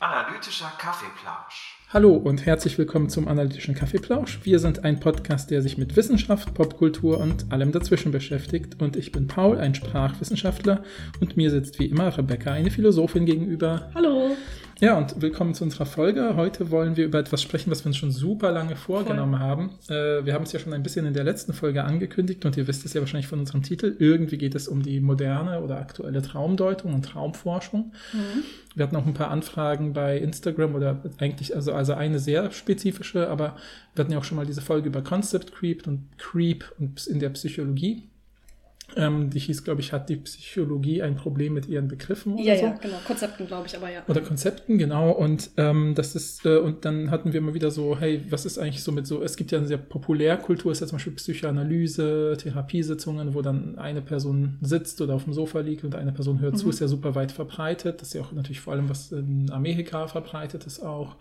Analytischer Kaffeeplausch. Hallo und herzlich willkommen zum Analytischen Kaffeeplausch. Wir sind ein Podcast, der sich mit Wissenschaft, Popkultur und allem dazwischen beschäftigt. Und ich bin Paul, ein Sprachwissenschaftler. Und mir sitzt wie immer Rebecca, eine Philosophin gegenüber. Hallo. Ja, und willkommen zu unserer Folge. Heute wollen wir über etwas sprechen, was wir uns schon super lange vorgenommen Voll. haben. Äh, wir haben es ja schon ein bisschen in der letzten Folge angekündigt und ihr wisst es ja wahrscheinlich von unserem Titel. Irgendwie geht es um die moderne oder aktuelle Traumdeutung und Traumforschung. Mhm. Wir hatten auch ein paar Anfragen bei Instagram oder eigentlich, also, also eine sehr spezifische, aber wir hatten ja auch schon mal diese Folge über Concept Creep und Creep und in der Psychologie. Ähm, die hieß, glaube ich, hat die Psychologie ein Problem mit ihren Begriffen oder ja, so. Ja, genau. Konzepten, glaube ich, aber ja. Oder Konzepten, genau. Und ähm, das ist, äh, und dann hatten wir immer wieder so, hey, was ist eigentlich so mit so, es gibt ja eine sehr Populärkultur, ist ja zum Beispiel Psychoanalyse, Therapiesitzungen, wo dann eine Person sitzt oder auf dem Sofa liegt und eine Person hört mhm. zu, ist ja super weit verbreitet. Das ist ja auch natürlich vor allem, was in Amerika verbreitet ist auch.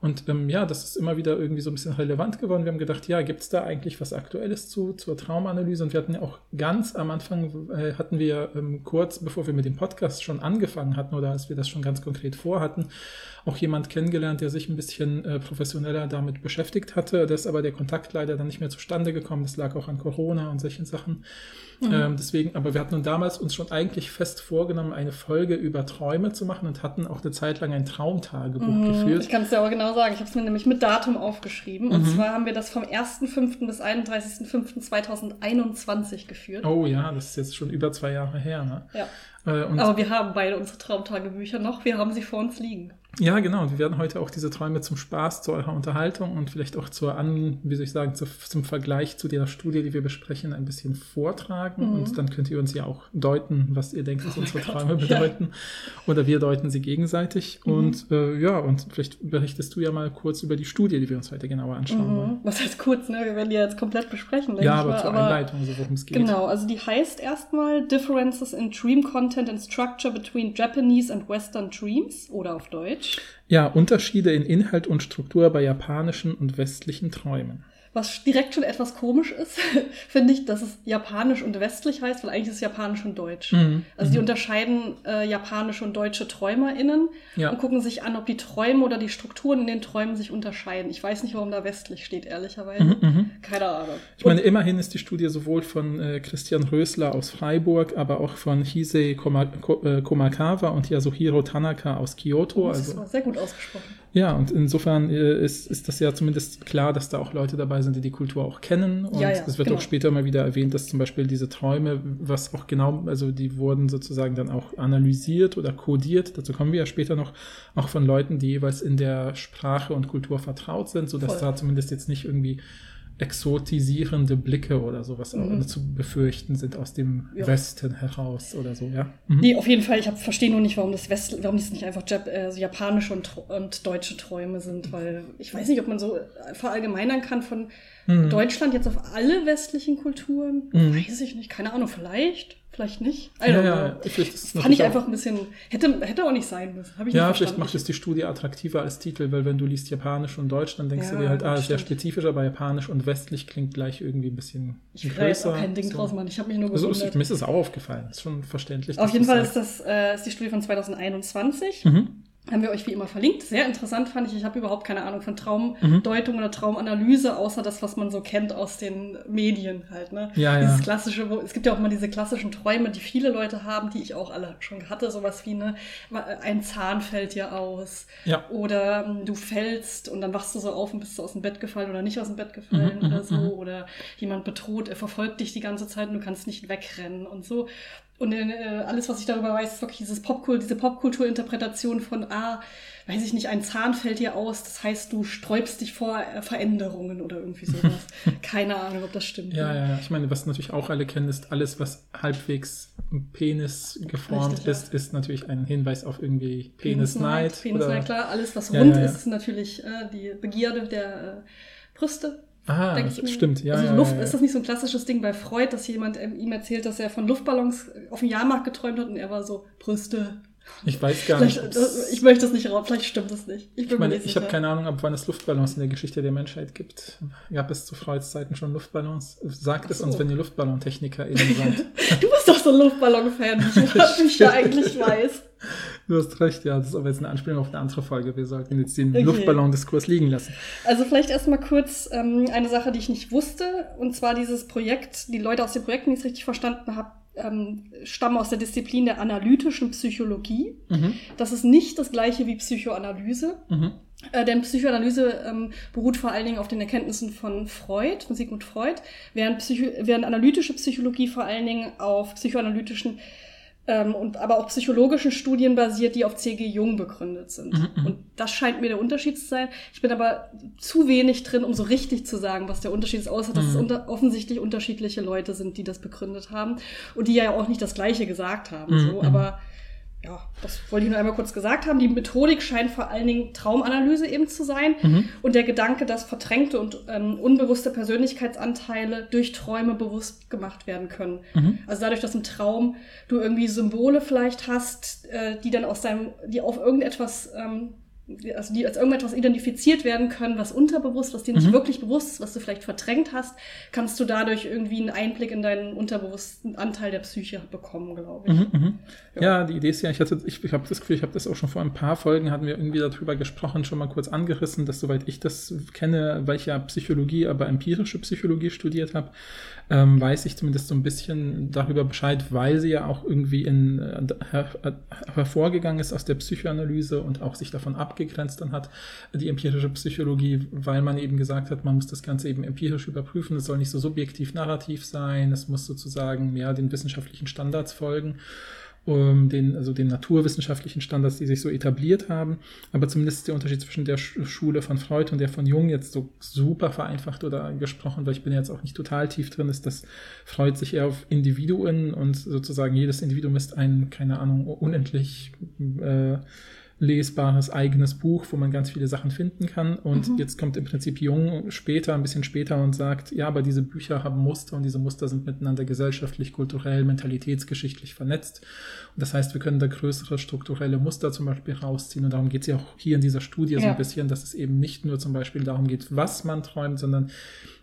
Und ähm, ja, das ist immer wieder irgendwie so ein bisschen relevant geworden. Wir haben gedacht, ja, gibt es da eigentlich was Aktuelles zu, zur Traumanalyse? Und wir hatten ja auch ganz am Anfang, äh, hatten wir ähm, kurz, bevor wir mit dem Podcast schon angefangen hatten oder als wir das schon ganz konkret vorhatten, auch jemand kennengelernt, der sich ein bisschen äh, professioneller damit beschäftigt hatte. Das ist aber der Kontakt leider dann nicht mehr zustande gekommen. Das lag auch an Corona und solchen Sachen. Mhm. Ähm, deswegen, aber wir hatten damals uns schon eigentlich fest vorgenommen, eine Folge über Träume zu machen und hatten auch eine Zeit lang ein Traumtagebuch mhm. geführt. Ich kann es dir aber genau sagen. Ich habe es mir nämlich mit Datum aufgeschrieben. Und mhm. zwar haben wir das vom 1.5. bis 31.5.2021 geführt. Oh ja, das ist jetzt schon über zwei Jahre her. Ne? Ja. Äh, aber wir haben beide unsere Traumtagebücher noch. Wir haben sie vor uns liegen. Ja, genau. Und wir werden heute auch diese Träume zum Spaß, zu eurer Unterhaltung und vielleicht auch zur An, wie soll ich sagen, zu, zum Vergleich zu der Studie, die wir besprechen, ein bisschen vortragen. Mhm. Und dann könnt ihr uns ja auch deuten, was ihr denkt, was oh unsere Gott, Träume bedeuten. Ja. Oder wir deuten sie gegenseitig. Mhm. Und äh, ja, und vielleicht berichtest du ja mal kurz über die Studie, die wir uns heute genauer anschauen mhm. wollen. Was heißt kurz, ne? Wir werden die jetzt komplett besprechen. Ja, aber zur aber, Einleitung, so worum es geht. Genau, also die heißt erstmal Differences in Dream Content and Structure between Japanese and Western Dreams oder auf Deutsch. Ja, Unterschiede in Inhalt und Struktur bei japanischen und westlichen Träumen. Was direkt schon etwas komisch ist, finde ich, dass es japanisch und westlich heißt, weil eigentlich ist es japanisch und deutsch. Mhm. Also die mhm. unterscheiden äh, japanische und deutsche TräumerInnen ja. und gucken sich an, ob die Träume oder die Strukturen in den Träumen sich unterscheiden. Ich weiß nicht, warum da westlich steht, ehrlicherweise. Mhm, mhm. Keine Ahnung. Ich meine, immerhin ist die Studie sowohl von äh, Christian Rösler aus Freiburg, aber auch von Hisei äh, Komakawa und Yasuhiro Tanaka aus Kyoto. Das also, ist sehr gut ausgesprochen. Ja, und insofern äh, ist, ist das ja zumindest klar, dass da auch Leute dabei sind, die die Kultur auch kennen. Und ja, ja, es wird genau. auch später mal wieder erwähnt, dass zum Beispiel diese Träume, was auch genau, also die wurden sozusagen dann auch analysiert oder kodiert, dazu kommen wir ja später noch, auch von Leuten, die jeweils in der Sprache und Kultur vertraut sind, sodass Voll. da zumindest jetzt nicht irgendwie exotisierende Blicke oder sowas mhm. zu befürchten sind aus dem ja. Westen heraus oder so, ja. Mhm. Nee, auf jeden Fall, ich verstehe nur nicht, warum das West, warum das nicht einfach Jap äh, japanische und, und deutsche Träume sind, weil ich weiß nicht, ob man so verallgemeinern kann von mhm. Deutschland jetzt auf alle westlichen Kulturen. Mhm. Weiß ich nicht, keine Ahnung, vielleicht. Vielleicht nicht. Also, ja, ja, fand ich einfach ein bisschen, hätte, hätte auch nicht sein müssen. Hab ich ja, vielleicht macht es die Studie attraktiver als Titel, weil wenn du liest Japanisch und Deutsch, dann denkst ja, du dir halt, ah, ist sehr spezifisch, aber Japanisch und westlich klingt gleich irgendwie ein bisschen ich größer. Ich will auch kein Ding so. draus machen, ich habe mich nur gewundert. Also, mir ist es auch aufgefallen, ist schon verständlich. Auf jeden Fall ist das äh, ist die Studie von 2021. Mhm haben wir euch wie immer verlinkt. Sehr interessant fand ich. Ich habe überhaupt keine Ahnung von Traumdeutung mhm. oder Traumanalyse, außer das, was man so kennt aus den Medien halt. Ne? Ja, Dieses klassische, wo, es gibt ja auch immer diese klassischen Träume, die viele Leute haben, die ich auch alle schon hatte. Sowas wie ne, ein Zahn fällt dir aus. Ja. Oder ähm, du fällst und dann wachst du so auf und bist du aus dem Bett gefallen oder nicht aus dem Bett gefallen mhm, oder mhm, so. Mhm. Oder jemand bedroht, er verfolgt dich die ganze Zeit und du kannst nicht wegrennen und so. Und äh, alles, was ich darüber weiß, ist wirklich dieses Popkult, diese Popkulturinterpretation von, ah, weiß ich nicht, ein Zahn fällt dir aus, das heißt, du sträubst dich vor äh, Veränderungen oder irgendwie sowas. Keine Ahnung, ob das stimmt. Ja, ja, ja. Ich meine, was natürlich auch alle kennen, ist, alles, was halbwegs Penis geformt Richtig, ist, ja. ist natürlich ein Hinweis auf irgendwie Penis-Neid. Penis-Neid, klar. Alles, was rund ja, ja, ist, ist natürlich äh, die Begierde der äh, Brüste. Ah, das stimmt, ja. Also ja, Luft, ja, ist das nicht so ein klassisches Ding bei Freud, dass jemand ihm erzählt, dass er von Luftballons auf dem Jahrmarkt geträumt hat und er war so, Brüste. Ich weiß gar nicht. Das, ich möchte es nicht raus, vielleicht stimmt es nicht. Ich, ich, meine, ich habe keine Ahnung, ab wann es Luftballons in der Geschichte der Menschheit gibt. Gab es zu Freuds Zeiten schon Luftballons? Sagt es uns, wenn ihr LuftballontechnikerInnen seid. du bist doch so ein Luftballon-Fan, wie ich da eigentlich weiß. Du hast recht, ja. Das ist aber jetzt eine Anspielung auf eine andere Folge. Wir sollten jetzt den okay. Luftballon-Diskurs liegen lassen. Also vielleicht erstmal kurz ähm, eine Sache, die ich nicht wusste. Und zwar dieses Projekt, die Leute aus dem Projekt, die ich es richtig verstanden habe, ähm, stammen aus der Disziplin der analytischen Psychologie. Mhm. Das ist nicht das gleiche wie Psychoanalyse. Mhm. Äh, denn Psychoanalyse ähm, beruht vor allen Dingen auf den Erkenntnissen von Freud, von Sigmund Freud, während, Psycho während analytische Psychologie vor allen Dingen auf psychoanalytischen ähm, und aber auch psychologischen Studien basiert, die auf C.G. Jung begründet sind. Mhm, mhm, und das scheint mir der Unterschied zu sein. Ich bin aber zu wenig drin, um so richtig zu sagen, was der Unterschied ist, außer dass mhm. es unter offensichtlich unterschiedliche Leute sind, die das begründet haben und die ja auch nicht das Gleiche gesagt haben. Mhm. So, mhm. aber ja, das wollte ich nur einmal kurz gesagt haben. Die Methodik scheint vor allen Dingen Traumanalyse eben zu sein mhm. und der Gedanke, dass verdrängte und ähm, unbewusste Persönlichkeitsanteile durch Träume bewusst gemacht werden können. Mhm. Also dadurch, dass im Traum du irgendwie Symbole vielleicht hast, äh, die dann aus deinem, die auf irgendetwas ähm, also die als irgendetwas identifiziert werden können, was unterbewusst, was dir nicht mhm. wirklich bewusst ist, was du vielleicht verdrängt hast, kannst du dadurch irgendwie einen Einblick in deinen unterbewussten Anteil der Psyche bekommen, glaube ich. Mhm, mhm. ja. ja. die Idee ist ja, ich hatte, ich, ich habe das Gefühl, ich habe das auch schon vor ein paar Folgen, hatten wir irgendwie darüber gesprochen, schon mal kurz angerissen, dass soweit ich das kenne, weil ich ja Psychologie, aber empirische Psychologie studiert habe, ähm, weiß ich zumindest so ein bisschen darüber Bescheid, weil sie ja auch irgendwie in, äh, her, hervorgegangen ist aus der Psychoanalyse und auch sich davon abgegrenzt dann hat, die empirische Psychologie, weil man eben gesagt hat, man muss das Ganze eben empirisch überprüfen, es soll nicht so subjektiv narrativ sein, es muss sozusagen mehr den wissenschaftlichen Standards folgen ähm, den, also den naturwissenschaftlichen Standards, die sich so etabliert haben. Aber zumindest ist der Unterschied zwischen der Schule von Freud und der von Jung jetzt so super vereinfacht oder gesprochen, weil ich bin jetzt auch nicht total tief drin, ist, dass Freud sich eher auf Individuen und sozusagen jedes Individuum ist ein, keine Ahnung, unendlich äh, lesbares eigenes Buch, wo man ganz viele Sachen finden kann. Und mhm. jetzt kommt im Prinzip Jung später, ein bisschen später und sagt, ja, aber diese Bücher haben Muster und diese Muster sind miteinander gesellschaftlich, kulturell, mentalitätsgeschichtlich vernetzt. Und das heißt, wir können da größere strukturelle Muster zum Beispiel rausziehen. Und darum geht es ja auch hier in dieser Studie ja. so ein bisschen, dass es eben nicht nur zum Beispiel darum geht, was man träumt, sondern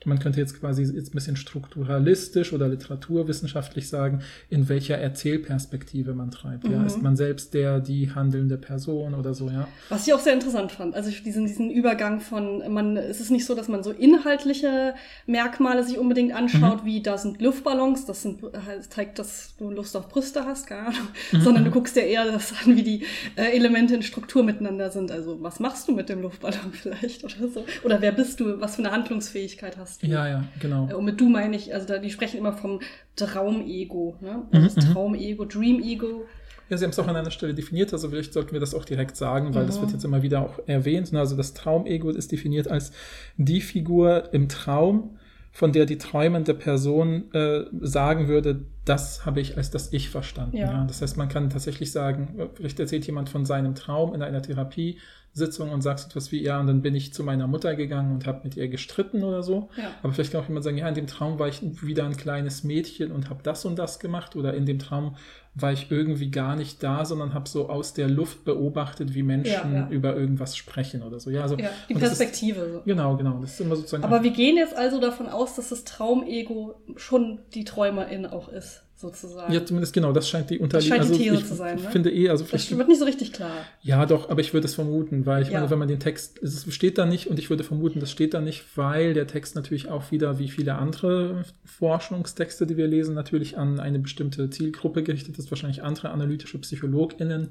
man könnte jetzt quasi jetzt ein bisschen strukturalistisch oder literaturwissenschaftlich sagen, in welcher Erzählperspektive man treibt. Mhm. Ja, ist man selbst der, die handelnde Person oder so, ja. Was ich auch sehr interessant fand. Also diesen, diesen Übergang von, man, es ist nicht so, dass man so inhaltliche Merkmale sich unbedingt anschaut, mhm. wie da sind Luftballons, das sind, das zeigt, dass du Lust auf Brüste hast, keine Ahnung, mhm. sondern du guckst ja eher das an, wie die äh, Elemente in Struktur miteinander sind. Also was machst du mit dem Luftballon vielleicht oder so? Oder wer bist du? Was für eine Handlungsfähigkeit hast hast. Ja, ja, genau. Äh, und mit du meine ich, also da, die sprechen immer vom Traumego. Ne? Also mhm, das mhm. Traumego, Dream-Ego. Ja, Sie haben es auch an einer Stelle definiert, also vielleicht sollten wir das auch direkt sagen, weil mhm. das wird jetzt immer wieder auch erwähnt. Also das Traumego ist definiert als die Figur im Traum, von der die träumende Person äh, sagen würde, das habe ich als das Ich verstanden. Ja. ja. Das heißt, man kann tatsächlich sagen, vielleicht erzählt jemand von seinem Traum in einer Therapie, Sitzung und sagst etwas wie, ja, und dann bin ich zu meiner Mutter gegangen und habe mit ihr gestritten oder so. Ja. Aber vielleicht kann auch jemand sagen, ja, in dem Traum war ich wieder ein kleines Mädchen und habe das und das gemacht. Oder in dem Traum war ich irgendwie gar nicht da, sondern habe so aus der Luft beobachtet, wie Menschen ja, ja. über irgendwas sprechen oder so. Ja, also, die Perspektive. Ist, genau, genau. Das ist immer sozusagen. Aber wir gehen jetzt also davon aus, dass das Traumego schon die Träumerin auch ist sozusagen. Ja, zumindest genau, das scheint die unterliegende. Das scheint die also These zu sein, ne? finde eh, also Das wird nicht so richtig klar. Ja, doch, aber ich würde es vermuten, weil ich ja. meine, wenn man den Text, es steht da nicht und ich würde vermuten, das steht da nicht, weil der Text natürlich auch wieder, wie viele andere Forschungstexte, die wir lesen, natürlich an eine bestimmte Zielgruppe gerichtet ist, wahrscheinlich andere analytische PsychologInnen,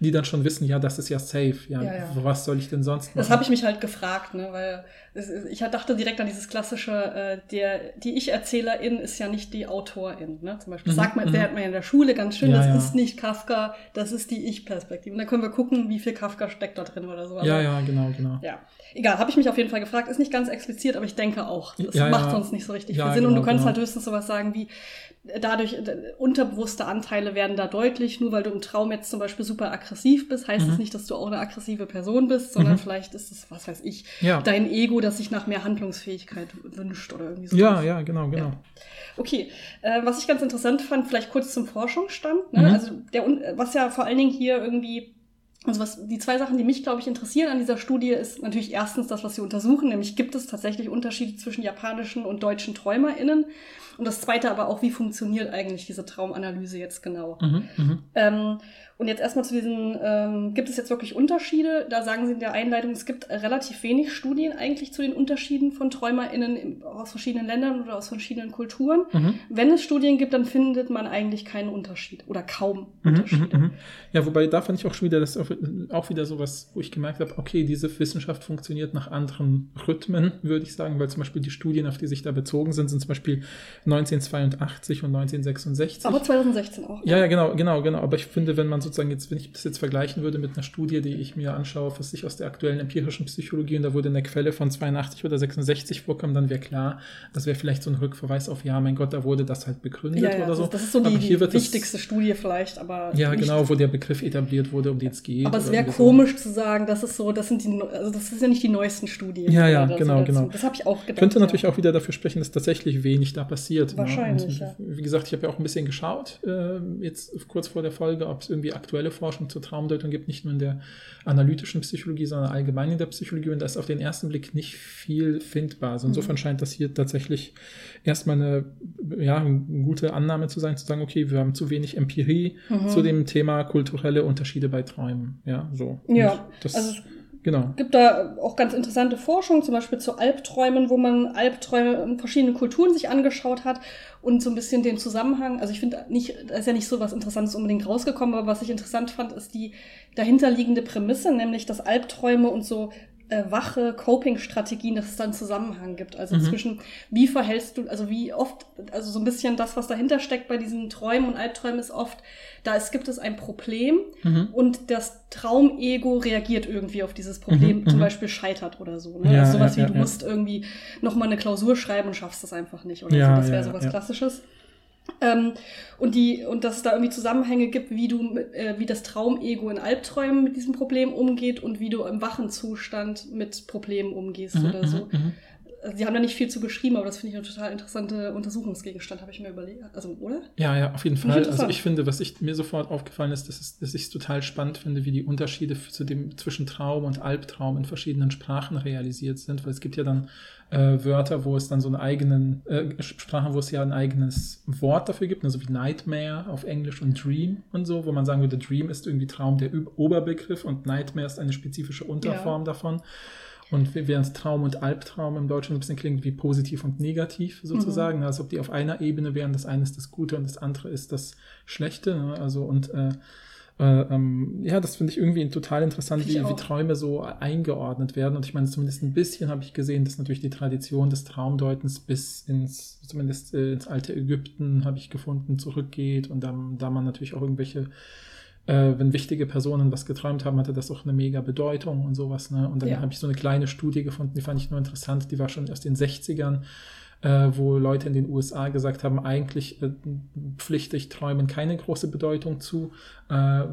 die dann schon wissen, ja, das ist ja safe, ja, ja, ja. was soll ich denn sonst machen? Das habe ich mich halt gefragt, ne, weil ich dachte direkt an dieses klassische, äh, der, die Ich-Erzählerin ist ja nicht die Autorin, ne, zum Beispiel. Das mhm, sagt man, lernt mhm. man ja in der Schule ganz schön, ja, das ja. ist nicht Kafka, das ist die Ich-Perspektive. Und dann können wir gucken, wie viel Kafka steckt da drin oder so. Also, ja, ja, genau, genau. Ja. Egal, habe ich mich auf jeden Fall gefragt. Ist nicht ganz explizit, aber ich denke auch. Das ja, macht sonst nicht so richtig viel Sinn. Genau, und du kannst genau. halt höchstens sowas sagen wie, dadurch äh, unterbewusste Anteile werden da deutlich. Nur weil du im Traum jetzt zum Beispiel super aggressiv bist, heißt es Mhm. nicht, dass du auch eine aggressive Person bist, sondern Mhm. vielleicht ist es, was weiß ich, Ja. dein Ego, das sich nach mehr Handlungsfähigkeit wünscht oder irgendwie so. Ja, ja, genau, genau. Ja. Okay, äh, was ich ganz interessant fand, vielleicht kurz zum Forschungsstand. Ne? Mhm. Also der, was ja vor allen Dingen hier irgendwie, also was die zwei Sachen, die mich glaube ich interessieren an dieser Studie, ist natürlich erstens das, was sie untersuchen, nämlich gibt es tatsächlich Unterschiede zwischen japanischen und deutschen TräumerInnen. Und das zweite aber auch, wie funktioniert eigentlich diese Traumanalyse jetzt genau? Mhm, mhm. Ähm, und jetzt erstmal zu diesen, ähm, gibt es jetzt wirklich Unterschiede? Da sagen Sie in der Einleitung, es gibt relativ wenig Studien eigentlich zu den Unterschieden von TräumerInnen aus verschiedenen Ländern oder aus verschiedenen Kulturen. Mhm. Wenn es Studien gibt, dann findet man eigentlich keinen Unterschied oder kaum Mhm, Unterschiede. mhm, mhm. Ja, wobei da fand ich auch schon wieder, das auch, auch wieder sowas, wo ich gemerkt habe, okay, diese Wissenschaft funktioniert nach anderen Rhythmen, würde ich sagen, weil zum Beispiel die Studien, auf die sich da bezogen sind, sind zum Beispiel 1982 und 1966. Aber 2016 auch. Ja, ja, genau, genau, genau. Aber ich finde, wenn man sozusagen jetzt, wenn ich das jetzt vergleichen würde mit einer Studie, die ich mir anschaue, was sich aus der aktuellen empirischen Psychologie und da wurde eine Quelle von 82 oder 66 vorkommen, dann wäre klar, das wäre vielleicht so ein Rückverweis auf, ja, mein Gott, da wurde das halt begründet Ja, ja, oder so. das, ist so Aber die, hier die wird das- wichtigste Studie vielleicht, aber Ja, genau, wo der Begriff etabliert wurde, um den es geht. Aber es wäre irgendwie so. komisch zu sagen, das ist so, das sind die, also das ist ja nicht die neuesten Studien. Ja, ja, so genau, dazu. genau. Das habe ich auch gedacht. Könnte natürlich ja. auch wieder dafür sprechen, dass tatsächlich wenig da passiert. Wahrscheinlich, ne? ja. Und wie gesagt, ich habe ja auch ein bisschen geschaut, äh, jetzt kurz vor der Folge, ob es irgendwie aktuelle Forschung zur Traumdeutung gibt, nicht nur in der analytischen Psychologie, sondern allgemein in der Psychologie. Und da ist auf den ersten Blick nicht viel findbar. Also insofern Mhm. scheint das hier tatsächlich erstmal eine, ja, eine gute Annahme zu sein, zu sagen, okay, wir haben zu wenig Empirie Mhm. zu dem Thema kulturelle Unterschiede bei Träumen. Ja, so. Ja, das, also genau. gibt da auch ganz interessante Forschung, zum Beispiel zu Albträumen, wo man Albträume in verschiedenen Kulturen sich angeschaut hat und so ein bisschen den Zusammenhang. Also ich finde nicht, da ist ja nicht so was Interessantes unbedingt rausgekommen, aber was ich interessant fand, ist die dahinterliegende Prämisse, nämlich dass Albträume und so äh, wache Coping-Strategien, dass es da einen Zusammenhang gibt. Also Mhm. zwischen wie verhältst du, also wie oft, also so ein bisschen das, was dahinter steckt bei diesen Träumen und Albträumen ist oft, da es gibt es ein Problem Mhm. und das Traumego reagiert irgendwie auf dieses Problem, Mhm, zum mhm. Beispiel scheitert oder so. Ne? Ja, also sowas ja, wie, du ja, ja. musst irgendwie nochmal eine Klausur schreiben und schaffst das einfach nicht oder Ja, so. Das wäre sowas. Klassisches. Ähm, und die und dass es da irgendwie Zusammenhänge gibt, wie du äh, wie das Traumego in Albträumen mit diesem Problem umgeht und wie du im wachen Zustand mit Problemen umgehst Mhm, oder so. mhm, mhm. Also, sie haben da nicht viel zu geschrieben, aber das finde ich ein total interessanter Untersuchungsgegenstand, habe ich mir überlegt. Also, oder? Ja, ja, auf jeden Fall. Also ich finde, was ich, mir sofort aufgefallen ist, dass, es, dass ich es total spannend finde, wie die Unterschiede zu dem, zwischen Traum und Albtraum in verschiedenen Sprachen realisiert sind, weil es gibt ja dann äh, Wörter, wo es dann so einen eigenen, äh, Sprachen, wo es ja ein eigenes Wort dafür gibt, also wie Nightmare auf Englisch und Dream und so, wo man sagen würde, Dream ist irgendwie Traum der Oberbegriff und Nightmare ist eine spezifische Unterform davon. Und während Traum und Albtraum im Deutschen ein bisschen klingt wie positiv und negativ sozusagen, Mhm. als ob die auf einer Ebene wären. Das eine ist das Gute und das andere ist das Schlechte. Ne? Also und äh, äh, ähm, ja, das finde ich irgendwie total interessant, ich wie, wie. Träume so eingeordnet werden. Und ich meine, zumindest ein bisschen habe ich gesehen, dass natürlich die Tradition des Traumdeutens bis ins, zumindest äh, ins alte Ägypten, habe ich gefunden, zurückgeht. Und dann, da man natürlich auch irgendwelche äh, wenn wichtige Personen was geträumt haben, hatte das auch eine mega Bedeutung und sowas. Ne? Und dann Ja. habe ich so eine kleine Studie gefunden, die fand ich nur interessant, die war schon aus den 60ern, äh, wo Leute in den USA gesagt haben, eigentlich äh, pflichtig Träumen keine große Bedeutung zu. Äh,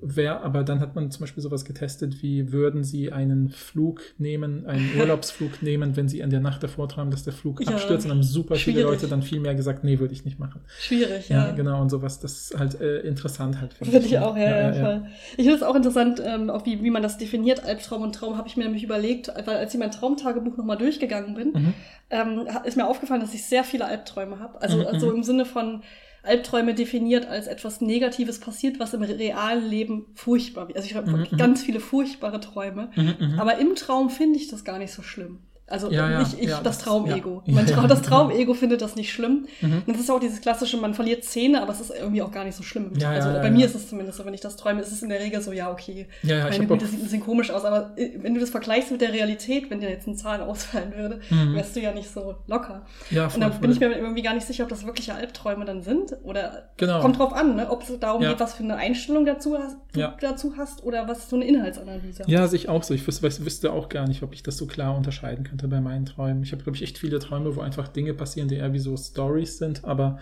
wer, aber dann hat man zum Beispiel sowas getestet, wie würden sie einen Flug nehmen, einen Urlaubsflug nehmen, wenn sie in der Nacht davor träumen, dass der Flug Ja, abstürzt. Und haben super viele schwierig. Leute dann viel mehr gesagt, nee, würde ich nicht machen. Schwierig, Ja, ja. genau, und sowas, das ist halt äh, interessant halt. Finde ich auch, ja, ja, ja. voll. Ich finde es auch interessant, ähm, auch wie, wie man das definiert, Albtraum und Traum, habe ich mir nämlich überlegt, weil als ich mein Traumtagebuch nochmal durchgegangen bin, Mhm. ähm, ist mir aufgefallen, dass ich sehr viele Albträume habe. Also, Mhm, also mhm. im Sinne von Albträume definiert als etwas Negatives passiert, was im realen Leben furchtbar wird. Also ich habe Mhm, wirklich mhm. ganz viele furchtbare Träume. Mhm, mhm. Aber im Traum finde ich das gar nicht so schlimm. Also Ja, ja, nicht ich, ja, das Traumego. Traum, ja, das. Traumego findet das nicht schlimm. Mhm. Und das ist auch dieses klassische, man verliert Zähne, aber es ist irgendwie auch gar nicht so schlimm. also bei mir ist es zumindest so, wenn ich das träume, ist es in der Regel so, ja, okay. Ja, Meine Güte, sieht ein bisschen komisch aus, aber wenn du das vergleichst mit der Realität, wenn dir jetzt ein Zahn ausfallen würde, Mhm. wärst du ja nicht so locker. Ja, Und voll, dann voll. bin ich mir irgendwie gar nicht sicher, ob das wirkliche Albträume dann sind. Oder Genau. kommt drauf an, ne? ob es darum geht, was für eine Einstellung dazu hast, dazu hast oder was so eine Inhaltsanalyse Ja, sehe ich auch so. Ich wüsste auch gar nicht, ob ich das so klar unterscheiden könnte bei meinen Träumen. Ich habe, glaube ich, echt viele Träume, wo einfach Dinge passieren, die eher wie so Stories sind, aber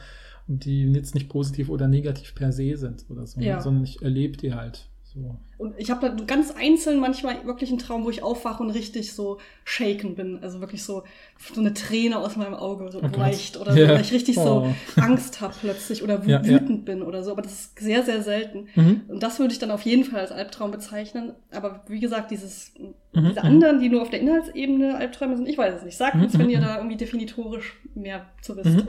die jetzt nicht positiv oder negativ per se sind oder so, Ja. sondern ich erlebe die halt so. Und ich habe da ganz einzeln manchmal wirklich einen Traum, wo ich aufwache und richtig so shaken bin. Also wirklich so, so eine Träne aus meinem Auge so Oh Gott. weicht oder so, Ja. weil ich richtig Oh. so Angst habe plötzlich oder Ja, ja. wütend bin oder so. Aber das ist sehr, sehr selten. Mhm. Und das würde ich dann auf jeden Fall als Albtraum bezeichnen. Aber wie gesagt, dieses, Mhm, diese mhm. anderen, die nur auf der Inhaltsebene Albträume sind, ich weiß es nicht. Sagt Mhm, uns, wenn mhm, ihr mhm. da irgendwie definitorisch mehr zu wisst.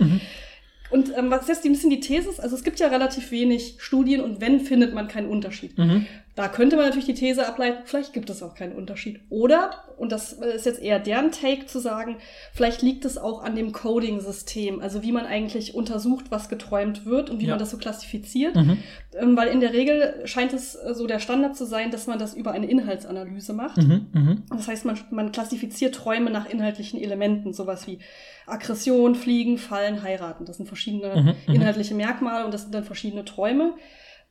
Und ähm, was ist jetzt ein bisschen die These? Also es gibt ja relativ wenig Studien und wenn, findet man keinen Unterschied. Mhm. Da könnte man natürlich die These ableiten, vielleicht gibt es auch keinen Unterschied. Oder, und das ist jetzt eher deren Take zu sagen, vielleicht liegt es auch an dem Coding-System, also wie man eigentlich untersucht, was geträumt wird und wie Ja. man das so klassifiziert. Mhm. Ähm, weil in der Regel scheint es äh, so der Standard zu sein, dass man das über eine Inhaltsanalyse macht. Mhm. Mhm. Das heißt, man, man klassifiziert Träume nach inhaltlichen Elementen, sowas wie Aggression, Fliegen, Fallen, Heiraten. Das sind verschiedene Mhm, mhm. inhaltliche Merkmale und das sind dann verschiedene Träume.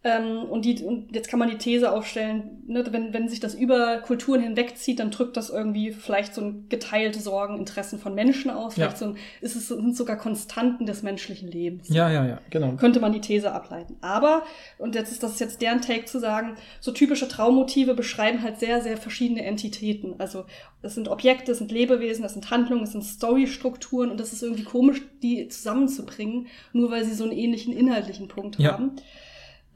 Ähm, und, die, und jetzt kann man die These aufstellen, ne, wenn, wenn sich das über Kulturen hinwegzieht, dann drückt das irgendwie vielleicht so ein geteilte Sorgen, Interessen von Menschen aus. Ja. Vielleicht so ein, ist es, sind sogar Konstanten des menschlichen Lebens Ja, ja, ja, genau. könnte man die These ableiten. Aber, und jetzt ist das jetzt deren Take zu sagen, so typische Traummotive beschreiben halt sehr, sehr verschiedene Entitäten. Also es sind Objekte, es sind Lebewesen, es sind Handlungen, es sind Storystrukturen und das ist irgendwie komisch, die zusammenzubringen, nur weil sie so einen ähnlichen inhaltlichen Punkt Ja. haben.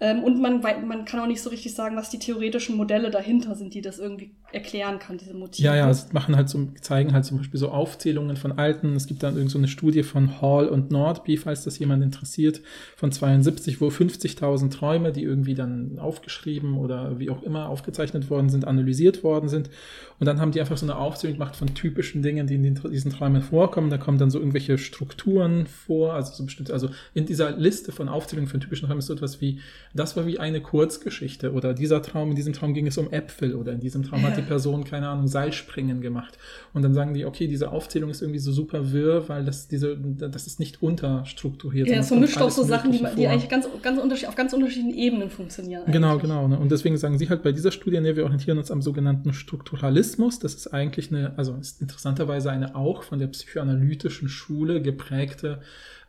Ähm, und man, man kann auch nicht so richtig sagen, was die theoretischen Modelle dahinter sind, die das irgendwie erklären kann, diese Motive. Ja, ja, es machen halt so, zeigen halt zum Beispiel so Aufzählungen von alten. Es gibt dann irgend so eine Studie von Hall und Nordby, falls das jemand interessiert, von 72, wo 50.000 Träume, die irgendwie dann aufgeschrieben oder wie auch immer aufgezeichnet worden sind, analysiert worden sind. Und dann haben die einfach so eine Aufzählung gemacht von typischen Dingen, die in den, diesen Träumen vorkommen. Da kommen dann so irgendwelche Strukturen vor, also so bestimmte, also in dieser Liste von Aufzählungen von typischen Träumen ist so etwas wie, das war wie eine Kurzgeschichte oder dieser Traum, in diesem Traum ging es um Äpfel oder in diesem Traum hat die Ja. Person, keine Ahnung, Seilspringen gemacht. Und dann sagen die, okay, diese Aufzählung ist irgendwie so super wirr, weil das diese, das ist nicht unterstrukturiert. Ja, es vermischt auch so Sachen, die, die eigentlich ganz, ganz unterschied auf ganz unterschiedlichen Ebenen funktionieren. Genau, eigentlich. genau. Ne? Und deswegen sagen sie halt bei dieser Studie, ne, wir orientieren uns am sogenannten Strukturalismus. Das ist eigentlich eine, also ist interessanterweise eine auch von der psychoanalytischen Schule geprägte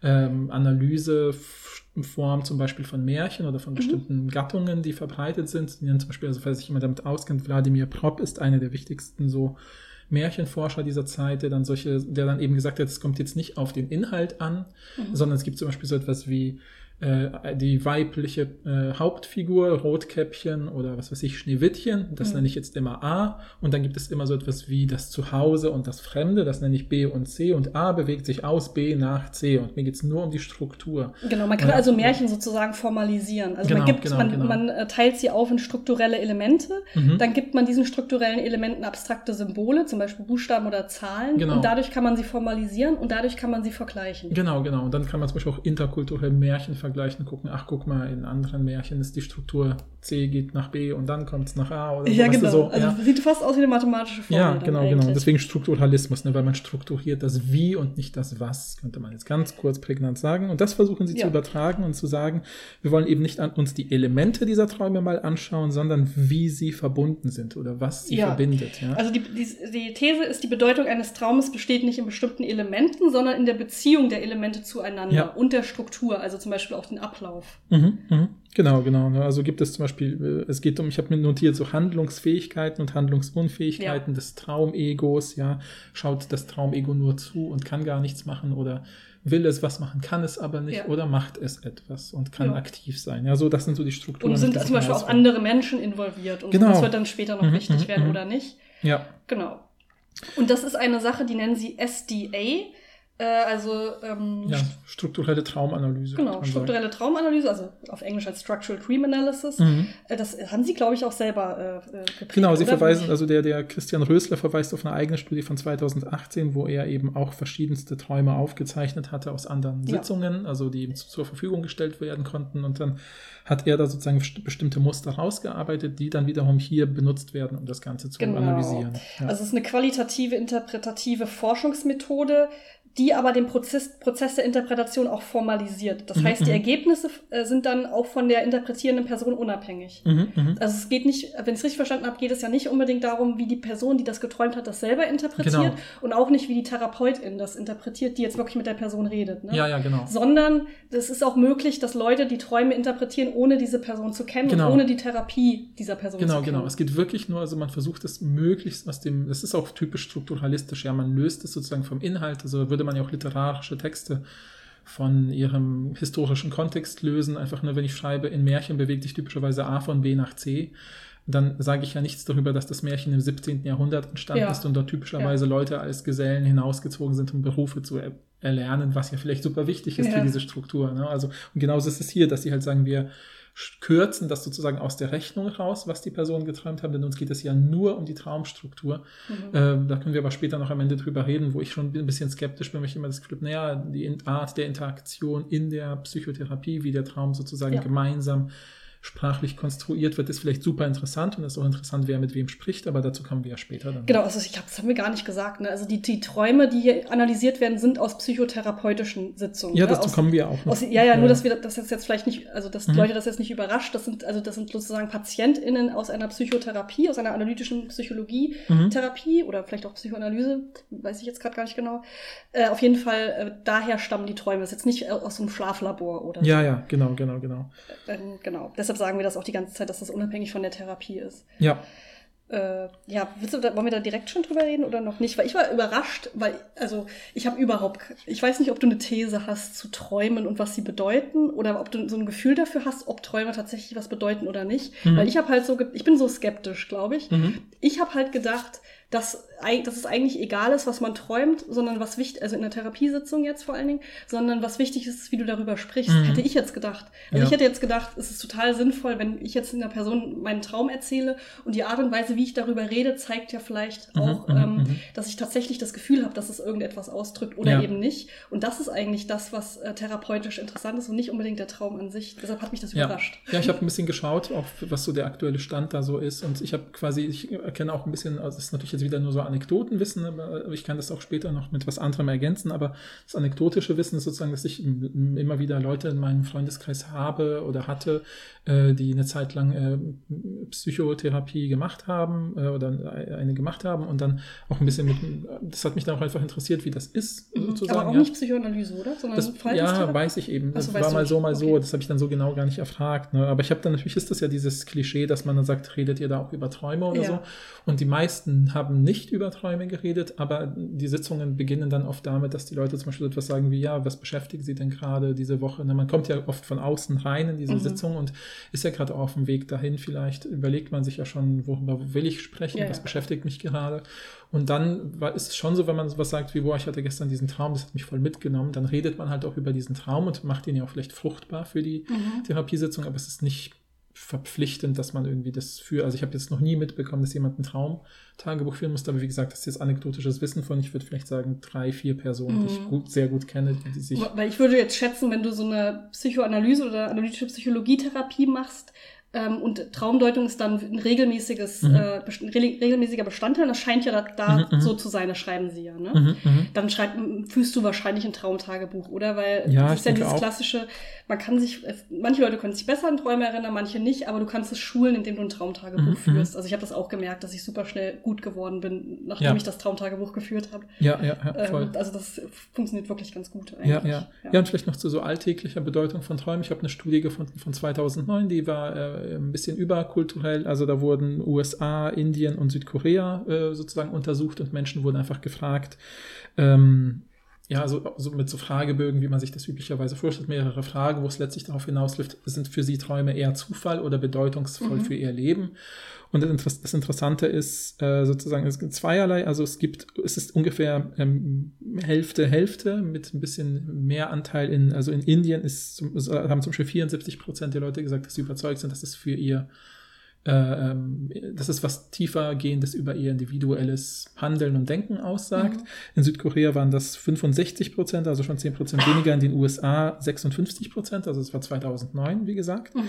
ähm, Analyseform zum Beispiel von Märchen oder von Mhm. bestimmten Gattungen, die verbreitet sind. Die zum Beispiel, also falls sich jemand damit auskennt, Wladimir Propp ist einer der wichtigsten so Märchenforscher dieser Zeit, der dann solche, der dann eben gesagt hat, es kommt jetzt nicht auf den Inhalt an, Mhm. sondern es gibt zum Beispiel so etwas wie äh, die weibliche äh, Hauptfigur, Rotkäppchen oder was weiß ich, Schneewittchen, das Mhm. nenne ich jetzt immer A. Und dann gibt es immer so etwas wie das Zuhause und das Fremde, das nenne ich B und C. Und A bewegt sich aus B nach C. Und mir geht es nur um die Struktur. Genau, man kann Ja. also Märchen sozusagen formalisieren. Also Genau, man gibt, genau, man, genau. man äh, teilt sie auf in strukturelle Elemente, Mhm. dann gibt man diesen strukturellen Elementen abstrakte Symbole, zum Beispiel Buchstaben oder Zahlen, Genau. und dadurch kann man sie formalisieren und dadurch kann man sie vergleichen. Genau, genau. Und dann kann man zum Beispiel auch interkulturell Märchen vergleichen, gucken, ach guck mal, in anderen Märchen ist die Struktur C geht nach B und dann kommt es nach A oder so. Ja, genau. so, also ja. sieht fast aus wie eine mathematische Formel. Ja, genau, eigentlich. genau. Deswegen Strukturalismus, ne, weil man strukturiert das Wie und nicht das Was, könnte man jetzt ganz kurz prägnant sagen. Und das versuchen sie Ja. zu übertragen und zu sagen, wir wollen eben nicht an uns die Elemente dieser Träume mal anschauen, sondern wie sie verbunden sind oder was sie Ja. verbindet. Ja? Also die, die, die These ist, die Bedeutung eines Traumes besteht nicht in bestimmten Elementen, sondern in der Beziehung der Elemente zueinander und der Struktur, also zum Beispiel auch den Ablauf. Mhm, mhm. Genau, genau. ne. Also gibt es zum Beispiel, äh, es geht um, ich habe mir notiert, so Handlungsfähigkeiten und Handlungsunfähigkeiten des Traumegos, ja. Schaut das Traumego nur zu und kann gar nichts machen oder will es was machen, kann es aber nicht Ja. oder macht es etwas und kann Ja. aktiv sein. Ja, so das sind so die Strukturen. Und sind zum Beispiel auch andere Menschen involviert und Genau. das wird dann später noch Mhm, wichtig mhm, werden mhm. oder nicht. Ja, Genau. Und das ist eine Sache, die nennen sie SDA, äh, also ähm, ja, strukturelle Traumanalyse. genau, strukturelle Traumanalyse, also auf Englisch als Structural Dream Analysis. sagen. Mhm. Äh, das haben sie, glaube ich, auch selber äh, äh, geprägt. Genau, sie oder? verweisen, also der, der Christian Rösler verweist auf eine eigene Studie von 2018, wo er eben auch verschiedenste Träume aufgezeichnet hatte aus anderen Ja. Sitzungen, also die ihm zu- zur Verfügung gestellt werden konnten. Und dann hat er da sozusagen best- bestimmte Muster rausgearbeitet, die dann wiederum hier benutzt werden, um das Ganze zu Genau. analysieren. Ja. Also es ist eine qualitative, interpretative Forschungsmethode, die aber den Prozess, Prozess der Interpretation auch formalisiert. Das Mhm, heißt, die mhm. Ergebnisse äh, sind dann auch von der interpretierenden Person unabhängig. Mhm, mhm. Also es geht nicht, wenn ich es richtig verstanden habe, geht es ja nicht unbedingt darum, wie die Person, die das geträumt hat, das selber interpretiert Genau. und auch nicht, wie die Therapeutin das interpretiert, die jetzt wirklich mit der Person redet. Ne? Ja, ja, genau. Sondern es ist auch möglich, dass Leute die Träume interpretieren, ohne diese Person zu kennen Genau. und ohne die Therapie dieser Person Genau, zu kennen. genau. Es geht wirklich nur, also man versucht es möglichst aus dem, das ist auch typisch strukturalistisch, ja, man löst es sozusagen vom Inhalt, also würde man ja auch literarische Texte von ihrem historischen Kontext lösen, einfach nur, wenn ich schreibe, in Märchen bewegt sich typischerweise A von B nach C, dann sage ich ja nichts darüber, dass das Märchen im 17. Jahrhundert entstanden Ja. ist und dort typischerweise Leute als Gesellen hinausgezogen sind, um Berufe zu er erlernen, was ja vielleicht super wichtig ist Ja. für diese Struktur. Ne? Also, und genauso ist es hier, dass sie halt sagen, wir kürzen das sozusagen aus der Rechnung raus, was die Personen geträumt haben, denn uns geht es ja nur um die Traumstruktur. Mhm. Ähm, da können wir aber später noch am Ende drüber reden, wo ich schon ein bisschen skeptisch bin, weil ich immer das Gefühl habe, naja, die Art der Interaktion in der Psychotherapie, wie der Traum sozusagen Ja. gemeinsam sprachlich konstruiert wird, ist vielleicht super interessant und es ist auch interessant, wer mit wem spricht, aber dazu kommen wir ja später dann. Genau, also ich glaube, das haben wir gar nicht gesagt. Ne? Also die, die Träume, die hier analysiert werden, sind aus psychotherapeutischen Sitzungen. Ja, ne? dazu aus, kommen wir auch noch. Aus, ja, ja, nur, dass wir das jetzt, jetzt vielleicht nicht, also dass Mhm. Leute das jetzt nicht überrascht. Das sind, also das sind sozusagen PatientInnen aus einer Psychotherapie, aus einer analytischen Psychologie-Therapie Mhm. oder vielleicht auch Psychoanalyse, weiß ich jetzt gerade gar nicht genau. Äh, auf jeden Fall, äh, daher stammen die Träume. Das ist jetzt nicht aus so einem Schlaflabor oder Ja, ja, genau, genau, genau. so. Ähm, genau. Deshalb sagen wir das auch die ganze Zeit, dass das unabhängig von der Therapie ist. Ja, Äh, ja, willst du, da, wollen wir da direkt schon drüber reden oder noch nicht? Weil ich war überrascht, weil, also ich habe überhaupt, ich weiß nicht, ob du eine These hast zu Träumen und was sie bedeuten oder ob du so ein Gefühl dafür hast, ob Träume tatsächlich was bedeuten oder nicht. Mhm. Weil ich habe halt so, ich bin so skeptisch, glaube ich. Mhm. Ich habe halt gedacht, dass, dass es eigentlich egal ist, was man träumt, sondern was wichtig, also in der Therapiesitzung jetzt vor allen Dingen, sondern was wichtig ist, ist, wie du darüber sprichst. Mhm. Hätte ich jetzt gedacht. Also Ja. ich hätte jetzt gedacht, es ist total sinnvoll, wenn ich jetzt einer Person meinen Traum erzähle und die Art und Weise, wie ich darüber rede, zeigt ja vielleicht Mhm, auch, mhm, ähm, mhm. dass ich tatsächlich das Gefühl habe, dass es irgendetwas ausdrückt oder Ja. eben nicht. Und das ist eigentlich das, was äh, therapeutisch interessant ist und nicht unbedingt der Traum an sich. Deshalb hat mich das Ja. überrascht. Ja, ich habe ein bisschen geschaut, auch was so der aktuelle Stand da so ist. Und ich habe quasi, ich erkenne auch ein bisschen, also es ist natürlich jetzt wieder nur so Anekdotenwissen, aber ich kann das auch später noch mit was anderem ergänzen. Aber das anekdotische Wissen ist sozusagen, dass ich immer wieder Leute in meinem Freundeskreis habe oder hatte, äh, die eine Zeit lang äh, Psychotherapie gemacht haben äh, oder eine gemacht haben und dann auch ein bisschen mit, das hat mich dann auch einfach interessiert, wie das ist, Mhm. sozusagen. Aber auch ja. nicht Psychoanalyse, oder? Sondern Das, ja, weiß ich eben. Das so, war mal so, mal so. Okay. Das habe ich dann so genau gar nicht erfragt. Ne? Aber ich habe dann natürlich ist das ja dieses Klischee, dass man dann sagt, redet ihr da auch über Träume oder Ja. so. Und die meisten haben nicht über Träume geredet, aber die Sitzungen beginnen dann oft damit, dass die Leute zum Beispiel etwas sagen wie, ja, was beschäftigt sie denn gerade diese Woche? Ne? Man kommt ja oft von außen rein in diese Mhm. Sitzung und ist ja gerade auf dem Weg dahin. Vielleicht überlegt man sich ja schon, worüber will ich sprechen, Ja, was ja. beschäftigt mich gerade. Und dann ist es schon so, wenn man sowas sagt wie, boah, ich hatte gestern diesen Traum, das hat mich voll mitgenommen, dann redet man halt auch über diesen Traum und macht ihn ja auch vielleicht fruchtbar für die Mhm. Therapiesitzung, aber es ist nicht verpflichtend, dass man irgendwie das für, also ich habe jetzt noch nie mitbekommen, dass jemand ein Traumtagebuch führen musste, aber wie gesagt, das ist jetzt anekdotisches Wissen von, ich würde vielleicht sagen, drei, vier Personen, die ich Mhm. gut, sehr gut kenne, die sich, Weil ich würde jetzt schätzen, wenn du so eine Psychoanalyse oder analytische Psychologietherapie machst ähm, und Traumdeutung ist dann ein regelmäßiges, Mhm. äh, regelmäßiger Bestandteil, das scheint ja da, da Mhm, mhm. so zu sein, das schreiben sie ja. Ne? Mhm, mhm. Dann schreib, führst du wahrscheinlich ein Traumtagebuch, oder? Weil Ja, das ist ja dieses auch. klassische, man kann sich, manche Leute können sich besser an Träume erinnern, manche nicht, aber du kannst es schulen, indem du ein Traumtagebuch Mhm, führst. Also ich habe das auch gemerkt, dass ich super schnell gut geworden bin, nachdem Ja. ich das Traumtagebuch geführt habe. ja, ja, ja, voll. Ähm, also das funktioniert wirklich ganz gut. Ja, eigentlich. ja. ja, und vielleicht noch zu so alltäglicher Bedeutung von Träumen. Ich habe eine Studie gefunden von 2009, die war äh, ein bisschen überkulturell. Also da wurden USA, Indien und Südkorea äh, sozusagen untersucht und Menschen wurden einfach gefragt, ähm, ja, also so mit so Fragebögen, wie man sich das üblicherweise vorstellt, mehrere Fragen, wo es letztlich darauf hinausläuft, sind für sie Träume eher Zufall oder bedeutungsvoll Mhm. für ihr Leben. Und das Inter- das Interessante ist äh, sozusagen, es gibt zweierlei, also es gibt, es ist ungefähr ähm, Hälfte, Hälfte mit ein bisschen mehr Anteil in, also in Indien ist, zum- haben zum Beispiel 74 Prozent der Leute gesagt, dass sie überzeugt sind, dass es für ihr äh, ähm, das ist was tiefer gehendes über ihr individuelles Handeln und Denken aussagt. Mhm. In Südkorea waren das 65 Prozent, also schon 10 Prozent weniger. In den USA 56 Prozent, also es war 2009, wie gesagt. Mhm.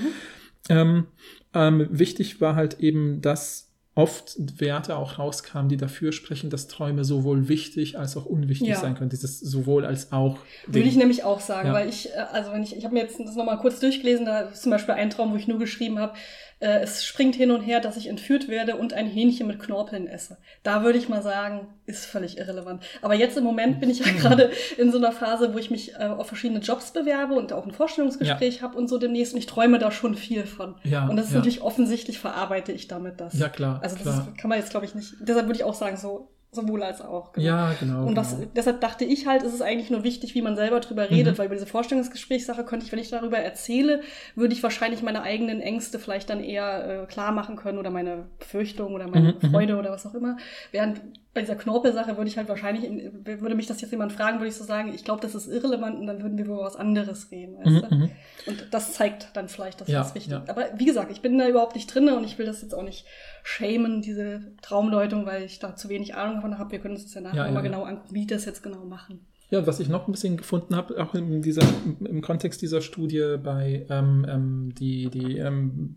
Ähm, ähm, wichtig war halt eben, dass oft Werte auch rauskamen, die dafür sprechen, dass Träume sowohl wichtig als auch unwichtig Ja. sein können. Dieses sowohl als auch. Würde ich nämlich auch sagen, Ja. weil ich, äh, also wenn ich, ich habe mir jetzt das nochmal kurz durchgelesen, da ist zum Beispiel ein Traum, wo ich nur geschrieben habe, äh, es springt hin und her, dass ich entführt werde und ein Hähnchen mit Knorpeln esse. Da würde ich mal sagen, ist völlig irrelevant. Aber jetzt im Moment bin ich ja gerade in so einer Phase, wo ich mich äh, auf verschiedene Jobs bewerbe und auch ein Vorstellungsgespräch habe und so demnächst und ich träume da schon viel von. Ja, und das ist ja. natürlich offensichtlich verarbeite ich damit das. Ja, klar. Also das klar. ist, kann man jetzt glaube ich nicht, deshalb würde ich auch sagen, so sowohl als auch. genau. ja, genau. Und was, genau. deshalb dachte ich halt, es ist eigentlich nur wichtig, wie man selber drüber redet, Mhm. weil über diese Vorstellungsgesprächssache könnte ich, wenn ich darüber erzähle, würde ich wahrscheinlich meine eigenen Ängste vielleicht dann eher äh, klar machen können oder meine Befürchtung oder meine Mhm, mhm. Freude oder was auch immer. Während bei dieser Knorpelsache würde ich halt wahrscheinlich, in- würde mich das jetzt jemand fragen, würde ich so sagen, ich glaube, das ist irrelevant und dann würden wir über was anderes reden. Weißt Mhm, du? mhm. Und das zeigt dann vielleicht, dass Ja, das wichtig ja. ist. Aber wie gesagt, ich bin da überhaupt nicht drin und ich will das jetzt auch nicht shamen, diese Traumdeutung, weil ich da zu wenig Ahnung davon habe. Wir können uns das ja nachher Ja, ja, ja. genau angucken, wie das jetzt genau machen. Ja, was ich noch ein bisschen gefunden habe, auch in dieser, im Kontext dieser Studie bei ähm, ähm, die, die, ähm,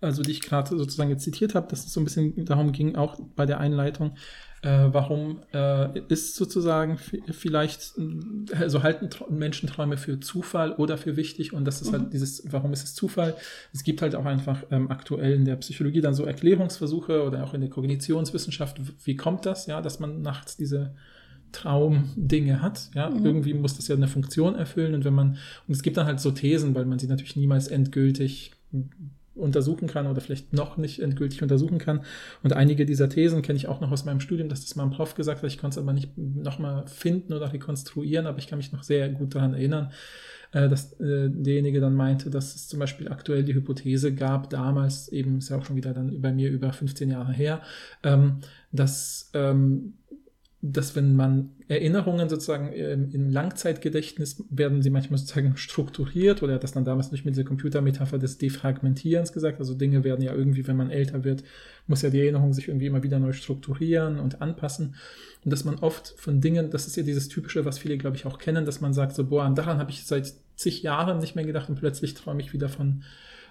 also die ich gerade sozusagen jetzt zitiert habe, dass es so ein bisschen darum ging, auch bei der Einleitung, äh, warum äh, ist sozusagen vielleicht, also halten Tr- Menschen Träume für Zufall oder für wichtig und das ist Mhm. halt dieses, warum ist es Zufall? Es gibt halt auch einfach ähm, aktuell in der Psychologie dann so Erklärungsversuche oder auch in der Kognitionswissenschaft, wie kommt das, ja, dass man nachts diese Traumdinge hat. Ja, Mhm. irgendwie muss das ja eine Funktion erfüllen und wenn man, und es gibt dann halt so Thesen, weil man sie natürlich niemals endgültig untersuchen kann oder vielleicht noch nicht endgültig untersuchen kann. Und einige dieser Thesen kenne ich auch noch aus meinem Studium, dass das mal ein Prof gesagt hat, ich konnte es aber nicht nochmal finden oder rekonstruieren, aber ich kann mich noch sehr gut daran erinnern, äh, dass äh, derjenige dann meinte, dass es zum Beispiel aktuell die Hypothese gab, damals eben, ist ja auch schon wieder dann bei mir über 15 Jahre her, ähm, dass ähm, dass wenn man Erinnerungen sozusagen ähm, im Langzeitgedächtnis werden sie manchmal sozusagen strukturiert oder er hat das dann damals nicht mit dieser Computermetapher des Defragmentierens gesagt. Also Dinge werden ja irgendwie, wenn man älter wird, muss ja die Erinnerung sich irgendwie immer wieder neu strukturieren und anpassen. Und dass man oft von Dingen, das ist ja dieses typische, was viele, glaube ich, auch kennen, dass man sagt so, boah, daran habe ich seit zig Jahren nicht mehr gedacht und plötzlich träume ich wieder von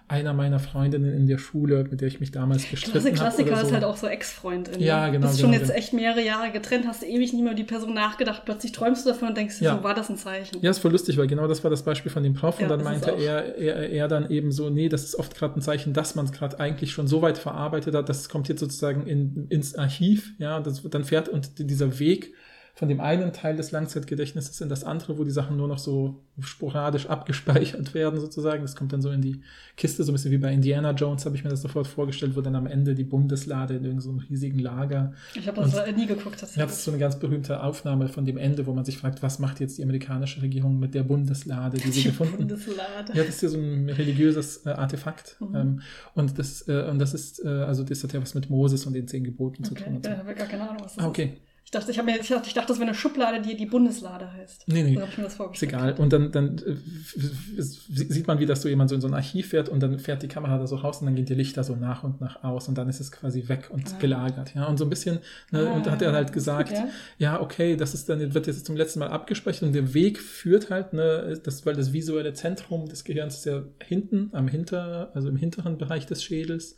einer meiner Freundinnen in der Schule, mit der ich mich damals gestritten habe. Klassiker oder so. ist halt auch so Ex-Freundin. Ja, genau, Bist schon genau, jetzt genau. echt mehrere Jahre getrennt, hast ewig nicht mehr über die Person nachgedacht, plötzlich träumst du davon und denkst, Ja. so war das ein Zeichen. Ja, ist voll lustig, weil genau das war das Beispiel von dem Prof. Ja, und dann meinte er, er, er dann eben so, nee, das ist oft gerade ein Zeichen, dass man es gerade eigentlich schon so weit verarbeitet hat, das kommt jetzt sozusagen in, ins Archiv, ja, das dann fährt und dieser Weg von dem einen Teil des Langzeitgedächtnisses in das andere, wo die Sachen nur noch so sporadisch abgespeichert werden, sozusagen. Das kommt dann so in die Kiste, so ein bisschen wie bei Indiana Jones, habe ich mir das sofort vorgestellt, wo dann am Ende die Bundeslade in irgendeinem so riesigen Lager Ich habe das nie geguckt. das ist so eine ganz berühmte Aufnahme von dem Ende, wo man sich fragt, was macht jetzt die amerikanische Regierung mit der Bundeslade, die sie Die gefunden Bundeslade. Ja, das ist ja so ein religiöses äh, Artefakt. Mhm. Ähm, und, das, äh, und das ist, äh, also das hat ja was mit Moses und den zehn Geboten zu Okay, tun. Und so. ja, habe gar keine Ahnung, was das Ah, ist. okay. Ich dachte, ich, mir, ich, dachte, ich dachte, das wäre eine Schublade, die die Bundeslade heißt. Nee, nee. So habe ich mir das Ist egal. Und dann, dann äh, sieht man, wie das so jemand so in so ein Archiv fährt und dann fährt die Kamera da so raus und dann gehen die Lichter so nach und nach aus und dann ist es quasi weg und Ah. gelagert. Ja, und so ein bisschen, ne, Ah, und da hat er halt gesagt, ja. ja, okay, das ist dann, wird jetzt zum letzten Mal abgespeichert und der Weg führt halt, ne, das, weil das visuelle Zentrum des Gehirns ist ja hinten, am Hinter, also im hinteren Bereich des Schädels.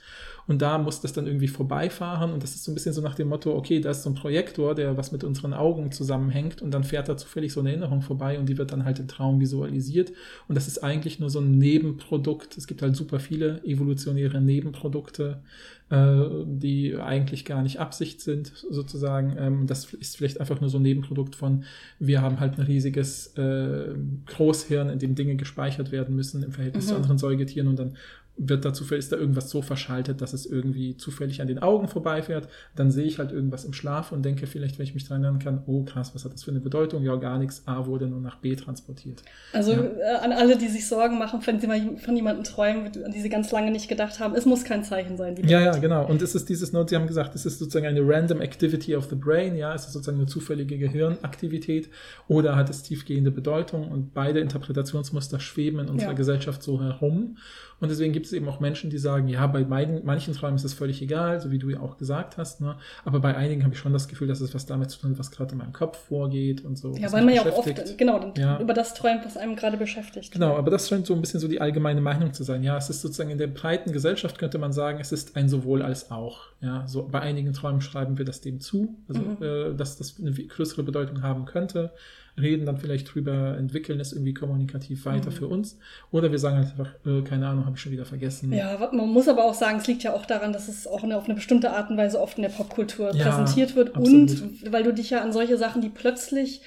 Und da muss das dann irgendwie vorbeifahren. Und das ist so ein bisschen so nach dem Motto, okay, da ist so ein Projektor, der was mit unseren Augen zusammenhängt und dann fährt da zufällig so eine Erinnerung vorbei und die wird dann halt im Traum visualisiert. Und das ist eigentlich nur so ein Nebenprodukt. Es gibt halt super viele evolutionäre Nebenprodukte, äh, die eigentlich gar nicht Absicht sind, sozusagen. Ähm, das ist vielleicht einfach nur so ein Nebenprodukt von, wir haben halt ein riesiges äh, Großhirn, in dem Dinge gespeichert werden müssen im Verhältnis zu Mhm. anderen Säugetieren und dann wird da zufällig, ist da irgendwas so verschaltet, dass es irgendwie zufällig an den Augen vorbeifährt. Dann sehe ich halt irgendwas im Schlaf und denke vielleicht, wenn ich mich daran erinnern kann, oh krass, was hat das für eine Bedeutung? Ja, gar nichts. A wurde nur nach B transportiert. Also Ja. äh, an alle, die sich Sorgen machen, wenn sie mal von jemandem träumen, an die sie ganz lange nicht gedacht haben, es muss kein Zeichen sein. Ja, ja, genau. Und es ist dieses Note, Sie haben gesagt, es ist sozusagen eine random activity of the brain, ja, es ist sozusagen eine zufällige Gehirnaktivität oder hat es tiefgehende Bedeutung und beide Interpretationsmuster schweben in unserer Ja. Gesellschaft so herum. Und deswegen gibt es eben auch Menschen, die sagen, ja, bei beiden, manchen Träumen ist es völlig egal, so wie du ja auch gesagt hast, ne? aber bei einigen habe ich schon das Gefühl, dass es was damit zu tun hat, was gerade in meinem Kopf vorgeht und so. Ja, weil man ja auch oft, genau, ja. über das träumt, was einem gerade beschäftigt. Genau, aber das scheint so ein bisschen so die allgemeine Meinung zu sein. Ja, es ist sozusagen in der breiten Gesellschaft, könnte man sagen, es ist ein sowohl als auch. Ja, so bei einigen Träumen schreiben wir das dem zu, also mhm. äh, dass das eine größere Bedeutung haben könnte reden dann vielleicht drüber, entwickeln es irgendwie kommunikativ weiter mhm. für uns. Oder wir sagen halt einfach, äh, keine Ahnung, habe ich schon wieder vergessen. Ja, man muss aber auch sagen, es liegt ja auch daran, dass es auch eine, auf eine bestimmte Art und Weise oft in der Popkultur ja, präsentiert wird. Absolut. Und weil du dich ja an solche Sachen, die plötzlich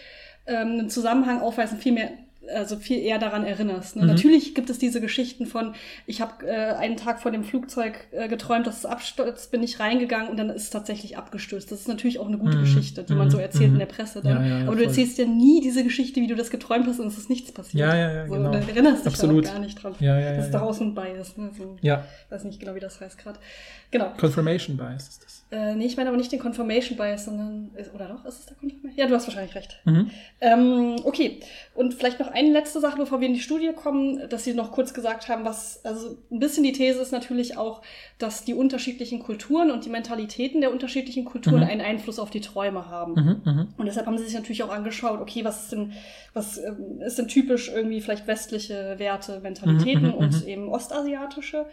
ähm, einen Zusammenhang aufweisen, viel mehr also viel eher daran erinnerst. Ne? Mhm. Natürlich gibt es diese Geschichten von, ich habe äh, einen Tag vor dem Flugzeug äh, geträumt, dass es abstürzt, bin ich reingegangen und dann ist es tatsächlich abgestürzt. Das ist natürlich auch eine gute mhm. Geschichte, die man so mhm. erzählt mhm. in der Presse. Dann. Ja, ja, Aber du erzählst ja nie diese Geschichte, wie du das geträumt hast und es ist nichts passiert. Ja, ja, ja. So, genau. Du erinnerst dich Absolut. gar nicht dran. Ja, ja, ja, das ist daraus ein Bias. Ne? So, ja. Ich weiß nicht genau, wie das heißt gerade. Genau. Confirmation Bias ist das. Äh, nee, ich meine aber nicht den Confirmation Bias, sondern, oder doch, ist es der Confirmation? Ja, du hast wahrscheinlich recht. Mhm. Ähm, okay, und vielleicht noch eine letzte Sache, bevor wir in die Studie kommen, dass Sie noch kurz gesagt haben, was, also ein bisschen die These ist natürlich auch, dass die unterschiedlichen Kulturen und die Mentalitäten der unterschiedlichen Kulturen mhm. einen Einfluss auf die Träume haben. Mhm, mh. Und deshalb haben Sie sich natürlich auch angeschaut, okay, was ist denn, was ähm, ist denn typisch irgendwie vielleicht westliche Werte, Mentalitäten mhm, mhm und mhm. eben ostasiatische?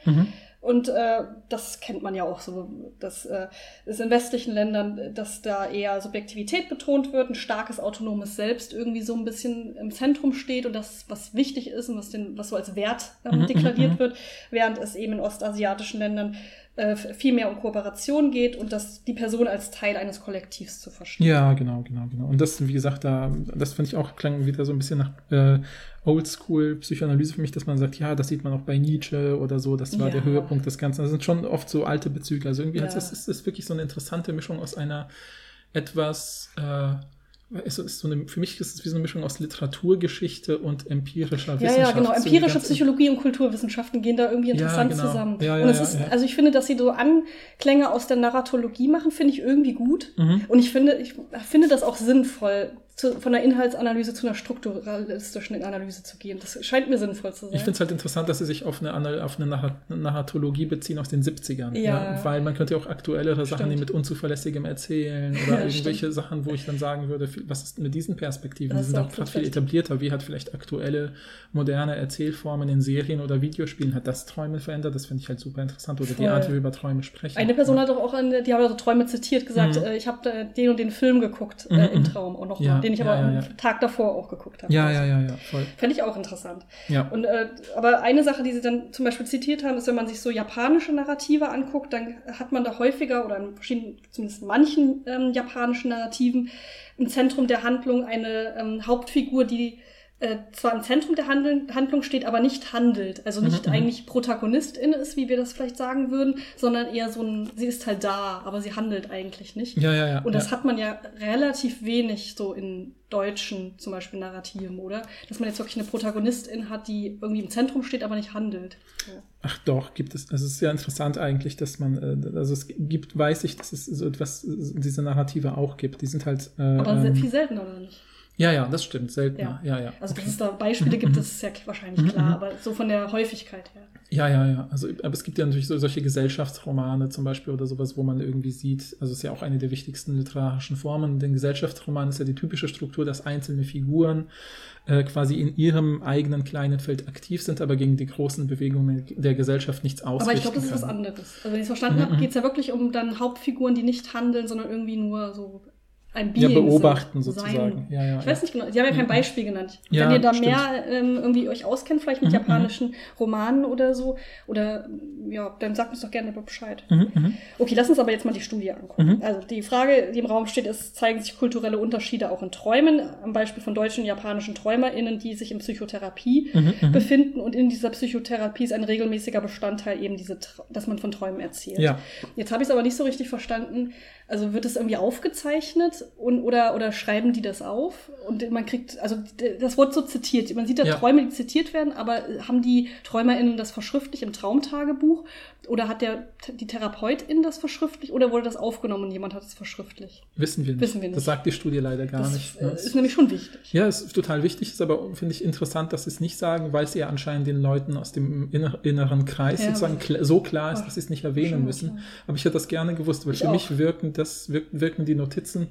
Und äh, das kennt man ja auch so, dass äh, es in westlichen Ländern, dass da eher Subjektivität betont wird, ein starkes autonomes Selbst irgendwie so ein bisschen im Zentrum steht und das, was wichtig ist und was, den, was so als Wert ähm, mhm, deklariert mhm. wird, während es eben in ostasiatischen Ländern äh, viel mehr um Kooperation geht und das die Person als Teil eines Kollektivs zu verstehen. Ja, genau, genau, genau. Und das, wie gesagt, da, das finde ich auch klang wieder so ein bisschen nach äh, Oldschool-Psychoanalyse für mich, dass man sagt, ja, das sieht man auch bei Nietzsche oder so, das war ja. der Höhepunkt des Ganzen. Das sind schon oft so alte Bezüge. Also irgendwie ja. hat es, ist, ist wirklich so eine interessante Mischung aus einer etwas äh, ist, ist so eine, für mich ist es wie so eine Mischung aus Literaturgeschichte und empirischer ja, Wissenschaft. Ja, genau. Empirische Psychologie und Kulturwissenschaften gehen da irgendwie interessant ja, genau. zusammen. Ja, ja, und es ist, also ich finde, dass sie so Anklänge aus der Narratologie machen, finde ich irgendwie gut. Mhm. Und ich finde, ich finde das auch sinnvoll, zu, von der Inhaltsanalyse zu einer strukturalistischen Analyse zu gehen. Das scheint mir sinnvoll zu sein. Ich finde es halt interessant, dass sie sich auf eine, auf eine Narratologie beziehen aus den 70ern. Ja. ja weil man könnte ja auch aktuellere Sachen nehmen mit unzuverlässigem Erzählen oder ja, irgendwelche stimmt. Sachen, wo ich dann sagen würde, was ist mit diesen Perspektiven? Das Die sind auch gerade viel etablierter. Wie hat vielleicht aktuelle, moderne Erzählformen in Serien oder Videospielen, hat das Träume verändert? Das finde ich halt super interessant. Oder Voll. die Art, wie wir über Träume sprechen. Eine Person ja. hat doch auch, eine, die hat also Träume zitiert, gesagt, mhm. äh, ich habe den und den Film geguckt äh, mhm. im Traum auch noch mal. Den ich aber ja, ja, am Tag davor auch geguckt habe. Ja, also, ja, ja, ja, voll. Fände ich auch interessant. Ja. Und, äh, aber eine Sache, die sie dann zum Beispiel zitiert haben, ist, wenn man sich so japanische Narrative anguckt, dann hat man da häufiger oder in verschiedenen, zumindest manchen ähm, japanischen Narrativen im Zentrum der Handlung eine ähm, Hauptfigur, die äh, zwar im Zentrum der Handel Handlung steht, aber nicht handelt. Also nicht mhm. eigentlich Protagonistin ist, wie wir das vielleicht sagen würden, sondern eher so ein, sie ist halt da, aber sie handelt eigentlich nicht. Ja, ja, ja. Und das ja. hat man ja relativ wenig so in deutschen zum Beispiel Narrativen, oder? Dass man jetzt wirklich eine Protagonistin hat, die irgendwie im Zentrum steht, aber nicht handelt. Ja. Ach doch, gibt es. Also es ist sehr interessant eigentlich, dass man, äh, also es gibt, weiß ich, dass es so etwas, diese Narrative auch gibt. Die sind halt. Äh, aber ähm, viel seltener, oder nicht? Ja, ja, das stimmt, seltener. Ja, ja. ja. Also, dass es da Beispiele gibt, das ist ja wahrscheinlich klar, aber so von der Häufigkeit her. Ja, ja, ja. Also, aber es gibt ja natürlich so, solche Gesellschaftsromane zum Beispiel oder sowas, wo man irgendwie sieht, also es ist ja auch eine der wichtigsten literarischen Formen. Den Gesellschaftsroman ist ja die typische Struktur, dass einzelne Figuren äh, quasi in ihrem eigenen kleinen Feld aktiv sind, aber gegen die großen Bewegungen der Gesellschaft nichts ausrichten Aber ich glaube, das ist was anderes. Also, wenn ich es verstanden mhm. habe, geht es ja wirklich um dann Hauptfiguren, die nicht handeln, sondern irgendwie nur so ein Being ja, beobachten sozusagen. Ja, ja, ich weiß nicht genau, Sie haben ja kein Beispiel genannt. Ja, Wenn ihr da stimmt. mehr ähm, irgendwie euch auskennt, vielleicht mit mhm, japanischen mhm. Romanen oder so, oder ja, dann sagt uns doch gerne Bescheid. Mhm, mhm, okay, lass uns aber jetzt mal die Studie angucken. Mhm. Also die Frage, die im Raum steht, ist, zeigen sich kulturelle Unterschiede auch in Träumen, am Beispiel von deutschen und japanischen TräumerInnen, die sich in Psychotherapie mhm, befinden und in dieser Psychotherapie ist ein regelmäßiger Bestandteil eben diese, dass man von Träumen erzählt. Ja. Jetzt habe ich es aber nicht so richtig verstanden, also wird es irgendwie aufgezeichnet und, oder, oder schreiben die das auf und man kriegt, also das Wort so zitiert. Man sieht da Ja. Träume, die zitiert werden, aber haben die TräumerInnen das verschriftlich im Traumtagebuch oder hat der, die Therapeutin das verschriftlich oder wurde das aufgenommen und jemand hat es verschriftlich? Wissen wir nicht. Wissen wir nicht. Das sagt die Studie leider gar Das nicht. äh, ne? ist nämlich schon wichtig. Ja, es ist total wichtig, ist aber, finde ich, interessant, dass sie es nicht sagen, weil es ja anscheinend den Leuten aus dem inner, inneren Kreis Ja, sozusagen so klar ist, dass sie es nicht erwähnen müssen. klar. Aber ich hätte das gerne gewusst, weil Ich für auch. mich wirken, das, wirken, die Notizen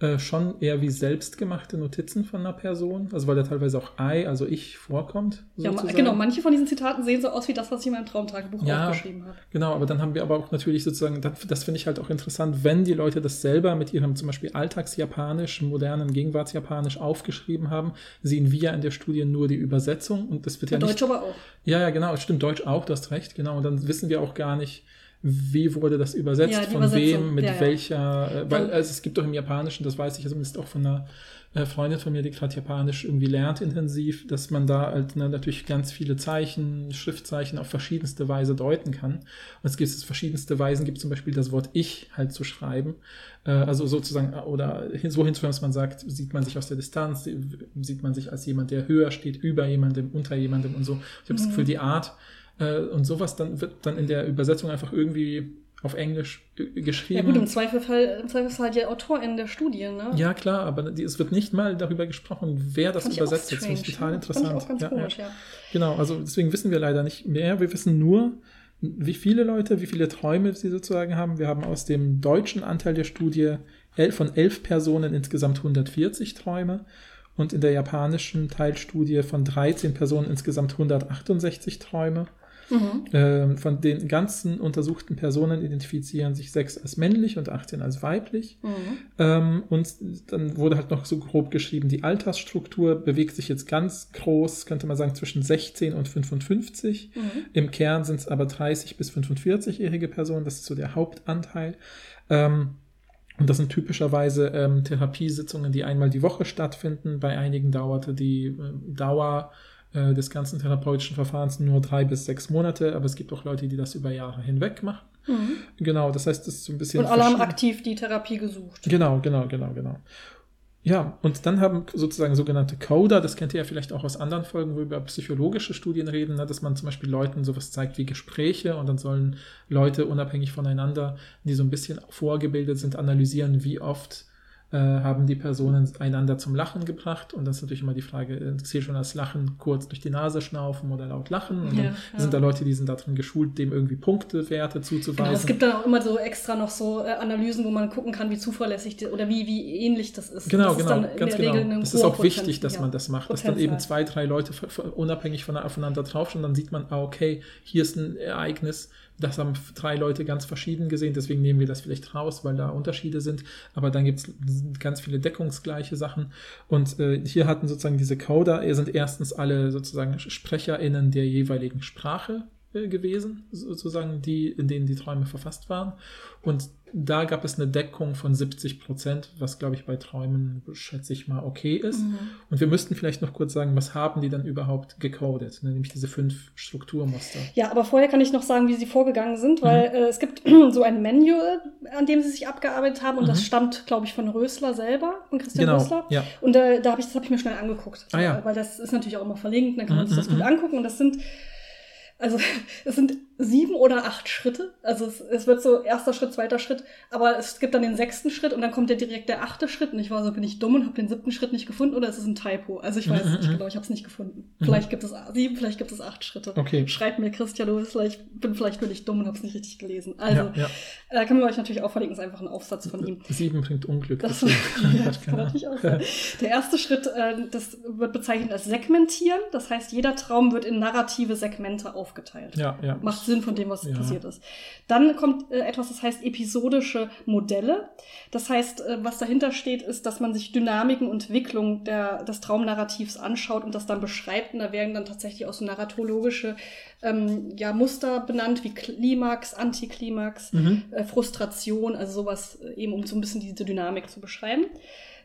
äh, schon eher wie selbstgemachte Notizen von einer Person. Also weil da teilweise auch I, also ich, vorkommt. Ja, sozusagen. genau, manche von diesen Zitaten sehen so aus wie das, was ich in meinem Traumtagebuch Ja. aufgeschrieben habe. Genau, aber dann haben wir aber auch natürlich sozusagen, das, das finde ich halt auch interessant, wenn die Leute das selber mit ihrem zum Beispiel Alltagsjapanisch, modernen Gegenwartsjapanisch aufgeschrieben haben, sehen wir in der Studie nur die Übersetzung und das wird ja, Ja, nicht. Deutsch aber auch. Ja, ja, genau, stimmt, Deutsch auch, du hast recht, genau. Und dann wissen wir auch gar nicht, wie wurde das übersetzt, Ja, von wem, mit ja, welcher, äh, weil also es gibt doch im Japanischen, das weiß ich zumindest auch von einer äh, Freundin von mir, die gerade Japanisch irgendwie lernt intensiv, dass man da halt ne, natürlich ganz viele Zeichen, Schriftzeichen auf verschiedenste Weise deuten kann. Und es gibt es verschiedenste Weisen, gibt zum Beispiel das Wort Ich halt zu schreiben. Äh, also sozusagen, äh, oder hin, so hinzuführen, dass man sagt, sieht man sich aus der Distanz, sie- sieht man sich als jemand, der höher steht, über jemandem, unter jemandem und so. Ich habe das Mhm. Gefühl, die Art äh, und sowas dann wird dann in der Übersetzung einfach irgendwie auf Englisch äh, Ja geschrieben. gut, im Zweifelsfall, im Zweifelsfall die AutorInnen der Studie, ne? Ja, klar, aber die, es wird nicht mal darüber gesprochen, wer das Fand übersetzt. Das finde ich total ne? interessant. Fand ich auch ganz ja, komisch, ja. ja. Genau, also deswegen wissen wir leider nicht mehr. Wir wissen nur, wie viele Leute, wie viele Träume sie sozusagen haben. Wir haben aus dem deutschen Anteil der Studie von elf Personen insgesamt 140 Träume und in der japanischen Teilstudie von 13 Personen insgesamt 168 Träume. Mhm. Ähm, von den ganzen untersuchten Personen identifizieren sich sechs als männlich und 18 als weiblich. Mhm. Ähm, und dann wurde halt noch so grob geschrieben, die Altersstruktur bewegt sich jetzt ganz groß, könnte man sagen, zwischen 16 und 55. Mhm. Im Kern sind es aber 30 bis 45-jährige Personen, das ist so der Hauptanteil. Ähm, und das sind typischerweise ähm, Therapiesitzungen, die einmal die Woche stattfinden. Bei einigen dauerte die äh, Dauer äh, des ganzen therapeutischen Verfahrens nur drei bis sechs Monate, aber es gibt auch Leute, die das über Jahre hinweg machen. Mhm. Genau, das heißt, das ist so ein bisschen. Und alle haben aktiv die Therapie gesucht. Genau, genau, genau, genau. Ja, und dann haben sozusagen sogenannte Coder, das kennt ihr ja vielleicht auch aus anderen Folgen, wo wir über psychologische Studien reden, ne, dass man zum Beispiel Leuten sowas zeigt wie Gespräche und dann sollen Leute unabhängig voneinander, die so ein bisschen vorgebildet sind, analysieren, wie oft haben die Personen einander zum Lachen gebracht. Und das ist natürlich immer die Frage, äh, zählt schon das Lachen kurz durch die Nase schnaufen oder laut lachen? Und Ja, dann ja. sind da Leute, die sind darin geschult, dem irgendwie Punktewerte zuzuweisen. Genau, es gibt dann auch immer so extra noch so äh, Analysen, wo man gucken kann, wie zuverlässig die, oder wie, wie ähnlich das ist. Genau, das ist genau, in ganz genau. Das ist auch wichtig, dass ja, man das macht, dass dann eben zwei, drei Leute unabhängig von, aufeinander draufschauen, dann sieht man, ah, okay, hier ist ein Ereignis, das haben drei Leute ganz verschieden gesehen, deswegen nehmen wir das vielleicht raus, weil da Unterschiede sind, aber dann gibt es ganz viele deckungsgleiche Sachen. Und äh, hier hatten sozusagen diese Coder, sind erstens alle sozusagen SprecherInnen der jeweiligen Sprache gewesen, sozusagen die, in denen die Träume verfasst waren und da gab es eine Deckung von 70 Prozent, was glaube ich bei Träumen, schätze ich mal, okay ist. Mhm. Und wir müssten vielleicht noch kurz sagen, was haben die dann überhaupt gecodet? Ne? Nämlich diese fünf Strukturmuster. Ja, aber vorher kann ich noch sagen, wie sie vorgegangen sind, weil Mhm. äh, es gibt so ein Manual, an dem sie sich abgearbeitet haben und Mhm. das stammt, glaube ich, von Rösler selber, von Christian Genau, Rösler. ja. Und äh, da habe ich, das habe ich mir schnell angeguckt. Ah, ja. Weil das ist natürlich auch immer verlinkt, dann kann man Mhm, sich das mhm, gut mhm. angucken. Und das sind, also es sind sieben oder acht Schritte. Also es, es wird so erster Schritt, zweiter Schritt, aber es gibt dann den sechsten Schritt und dann kommt ja direkt der achte Schritt. Und ich war so, bin ich dumm und habe den siebten Schritt nicht gefunden oder ist es ein Typo? Also ich weiß Mhm, es nicht mhm. genau, ich habe es nicht gefunden. Vielleicht gibt es sieben, vielleicht gibt es acht Schritte. Okay. Schreibt mir Christian Lewis, ich bin vielleicht nicht dumm und habe es nicht richtig gelesen. Also ja, ja. äh, können wir euch natürlich auch verlinken, ist einfach ein Aufsatz von ihm. Sieben bringt Unglück. Das, das kann natürlich auch sein. Der erste Schritt, äh, das wird bezeichnet als Segmentieren. Das heißt, jeder Traum wird in narrative Segmente aufgeteilt. ja, ja. Macht Sinn von dem, was Ja. passiert ist. Dann kommt äh, etwas, das heißt episodische Modelle. Das heißt, äh, was dahinter steht, ist, dass man sich Dynamiken und Entwicklung der, des Traumnarrativs anschaut und das dann beschreibt. Und da werden dann tatsächlich auch so narratologische ähm, ja, Muster benannt, wie Klimax, Antiklimax, Mhm. äh, Frustration, also sowas äh, eben, um so ein bisschen diese Dynamik zu beschreiben.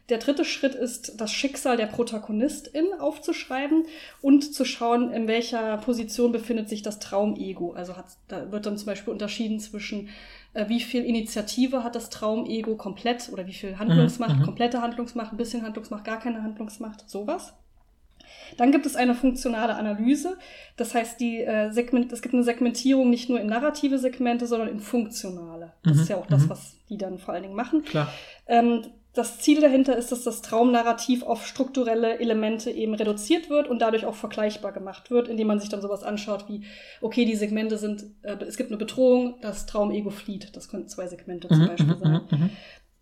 Der dritte Schritt ist, das Schicksal der Protagonistin aufzuschreiben und zu schauen, in welcher Position befindet sich das Traumego. Also hat, da wird dann zum Beispiel unterschieden zwischen, äh, wie viel Initiative hat das Traumego komplett oder wie viel Handlungsmacht, Mhm, mhm. komplette Handlungsmacht, ein bisschen Handlungsmacht, gar keine Handlungsmacht, sowas. Dann gibt es eine funktionale Analyse. Das heißt, die, äh, Segment, es gibt eine Segmentierung nicht nur in narrative Segmente, sondern in funktionale. Das Mhm, ist ja auch das, mhm. was die dann vor allen Dingen machen. Klar. Ähm, das Ziel dahinter ist, dass das Traumnarrativ auf strukturelle Elemente eben reduziert wird und dadurch auch vergleichbar gemacht wird, indem man sich dann sowas anschaut wie, okay, die Segmente sind, äh, es gibt eine Bedrohung, das Traumego flieht. Das könnten zwei Segmente zum Mhm, Beispiel mhm, sein.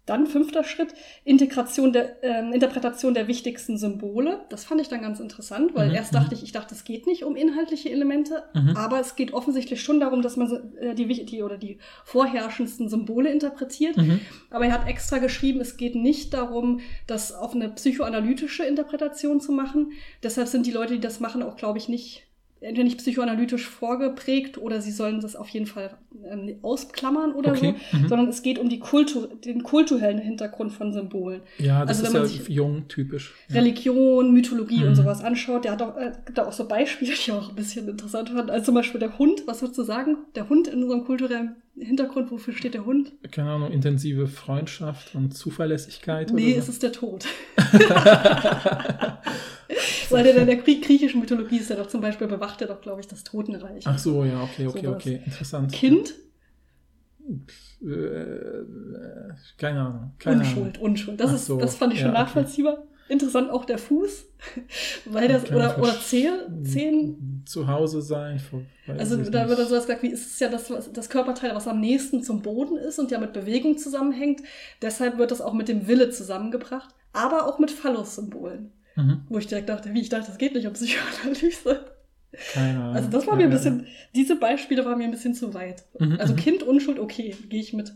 Mhm, mhm. Dann fünfter Schritt, Integration der, ähm, Interpretation der wichtigsten Symbole. Das fand ich dann ganz interessant, weil Mhm, erst mhm. dachte ich, ich dachte, es geht nicht um inhaltliche Elemente, Mhm. aber es geht offensichtlich schon darum, dass man äh, die, die oder die vorherrschendsten Symbole interpretiert. Mhm. Aber er hat extra geschrieben, es geht nicht darum, das auf eine psychoanalytische Interpretation zu machen. Deshalb sind die Leute, die das machen, auch, glaube ich, nicht entweder nicht psychoanalytisch vorgeprägt oder sie sollen das auf jeden Fall ähm, ausklammern oder Okay, so, mhm. sondern es geht um die Kultur, den kulturellen Hintergrund von Symbolen. Ja, das Also wenn ist man ja sich- jung typisch. Ja. Religion, Mythologie Mhm. und sowas anschaut. Der hat auch, äh, gibt da auch so Beispiele, die ich auch ein bisschen interessant fand. Also zum Beispiel der Hund, was würdest du sagen? Der Hund in unserem kulturellen Hintergrund, wofür steht der Hund? Keine Ahnung, intensive Freundschaft und Zuverlässigkeit. Nee, oder es so. ist der Tod. Weil der in der Grie- griechischen Mythologie ist er doch zum Beispiel, bewacht er doch, glaube ich, das Totenreich. Ach so, ja, okay, okay, Sowas. okay. Interessant. Kind? Äh, äh, keine Ahnung. Keine Unschuld, Unschuld. Das, ist, so, das fand ich schon ja, okay. Interessant auch der Fuß. Weil das, oder, oder Zehen, Zehen. Zu Hause sein. Also da wird dann sowas gesagt, wie ist es ja das, das Körperteil, was am nächsten zum Boden ist und ja mit Bewegung zusammenhängt. Deshalb wird das auch mit dem Wille zusammengebracht, aber auch mit Phallus-Symbolen. Mhm. Wo ich direkt dachte, wie ich dachte, das geht nicht um Psychoanalyse. Keine Ahnung. Also das war mir ein bisschen, diese Beispiele waren mir ein bisschen zu weit. Mhm, Also mhm. Kind, Unschuld, okay, gehe ich mit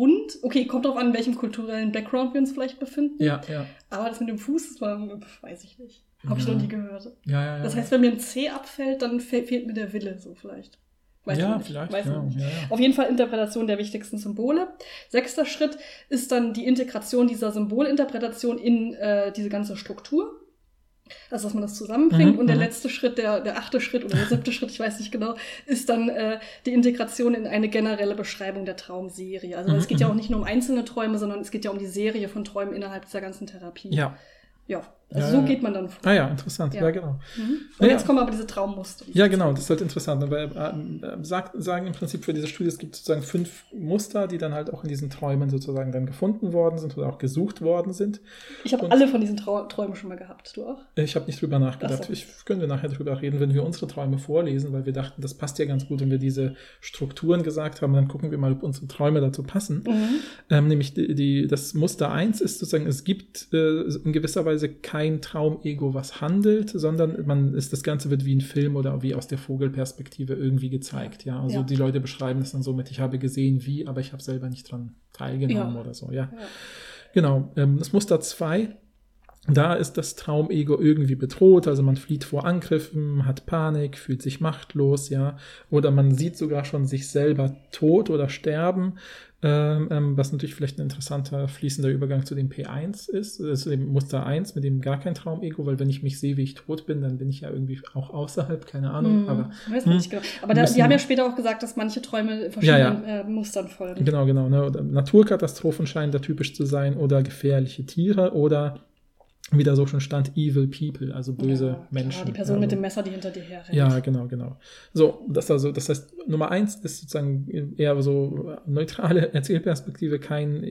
Hund. Okay, kommt drauf an, in welchem kulturellen Background wir uns vielleicht befinden. Ja, ja. Aber das mit dem Fuß, das war, weiß ich nicht. Habe ich Ja. noch nie gehört. Ja, ja, ja. Das heißt, wenn mir ein C abfällt, dann fe fehlt mir der Wille so vielleicht. Weiß ja, vielleicht. Weiß ja, ja, ja. Auf jeden Fall Interpretation der wichtigsten Symbole. Sechster Schritt ist dann die Integration dieser Symbolinterpretation in äh, diese ganze Struktur. Also, dass man das zusammenbringt. Mhm, und der mhm. letzte Schritt, der, der achte Schritt oder der siebte Schritt, ich weiß nicht genau, ist dann äh, die Integration in eine generelle Beschreibung der Traumserie. Also, Mhm, es geht ja mhm. auch nicht nur um einzelne Träume, sondern es geht ja um die Serie von Träumen innerhalb dieser ganzen Therapie. Ja. Ja, also Ja, so geht man dann vor. Ah ja, interessant. Ja, Ja. genau. Mhm. Und Ja, jetzt kommen aber diese Traummuster. die Ja, genau, das ist halt interessant. Aber äh, sagt, sagen im Prinzip für diese Studie, es gibt sozusagen fünf Muster, die dann halt auch in diesen Träumen sozusagen dann gefunden worden sind oder auch gesucht worden sind. Ich habe alle von diesen Trau Träumen schon mal gehabt. Du auch? Ich habe nicht drüber nachgedacht. So. Ich können wir nachher drüber reden, wenn wir unsere Träume vorlesen, weil wir dachten, das passt ja ganz gut, wenn wir diese Strukturen gesagt haben, dann gucken wir mal, ob unsere Träume dazu passen. Mhm. Ähm, nämlich die, die, das Muster 1 ist sozusagen, es gibt äh, in gewisser Weise kein Traumego, was handelt, sondern man ist, das Ganze wird wie ein Film oder wie aus der Vogelperspektive irgendwie gezeigt. Ja, also Ja. die Leute beschreiben es dann so mit, ich habe gesehen wie, aber ich habe selber nicht dran teilgenommen Ja. oder so. Ja, Ja. genau. Ähm, das Muster 2 da ist das Traumego irgendwie bedroht, also man flieht vor Angriffen, hat Panik, fühlt sich machtlos, ja, oder man sieht sogar schon sich selber tot oder sterben, ähm, ähm, was natürlich vielleicht ein interessanter fließender Übergang zu dem P1 ist, äh, zu dem Muster 1, mit dem gar kein Traumego, weil wenn ich mich sehe, wie ich tot bin, dann bin ich ja irgendwie auch außerhalb, keine Ahnung, Mhm. aber Weiß hm. nicht genau. Aber da, die haben ja später auch gesagt, dass manche Träume verschiedenen Äh, Mustern folgen. Genau, genau. Ne? Oder Naturkatastrophen scheinen da typisch zu sein oder gefährliche Tiere oder wie da so schon stand, evil people, also böse ja, Menschen. Die Person also, mit dem Messer, die hinter dir herrennt. Ja, genau, genau. So, das also, das heißt, Nummer eins ist sozusagen eher so neutrale Erzählperspektive, kein,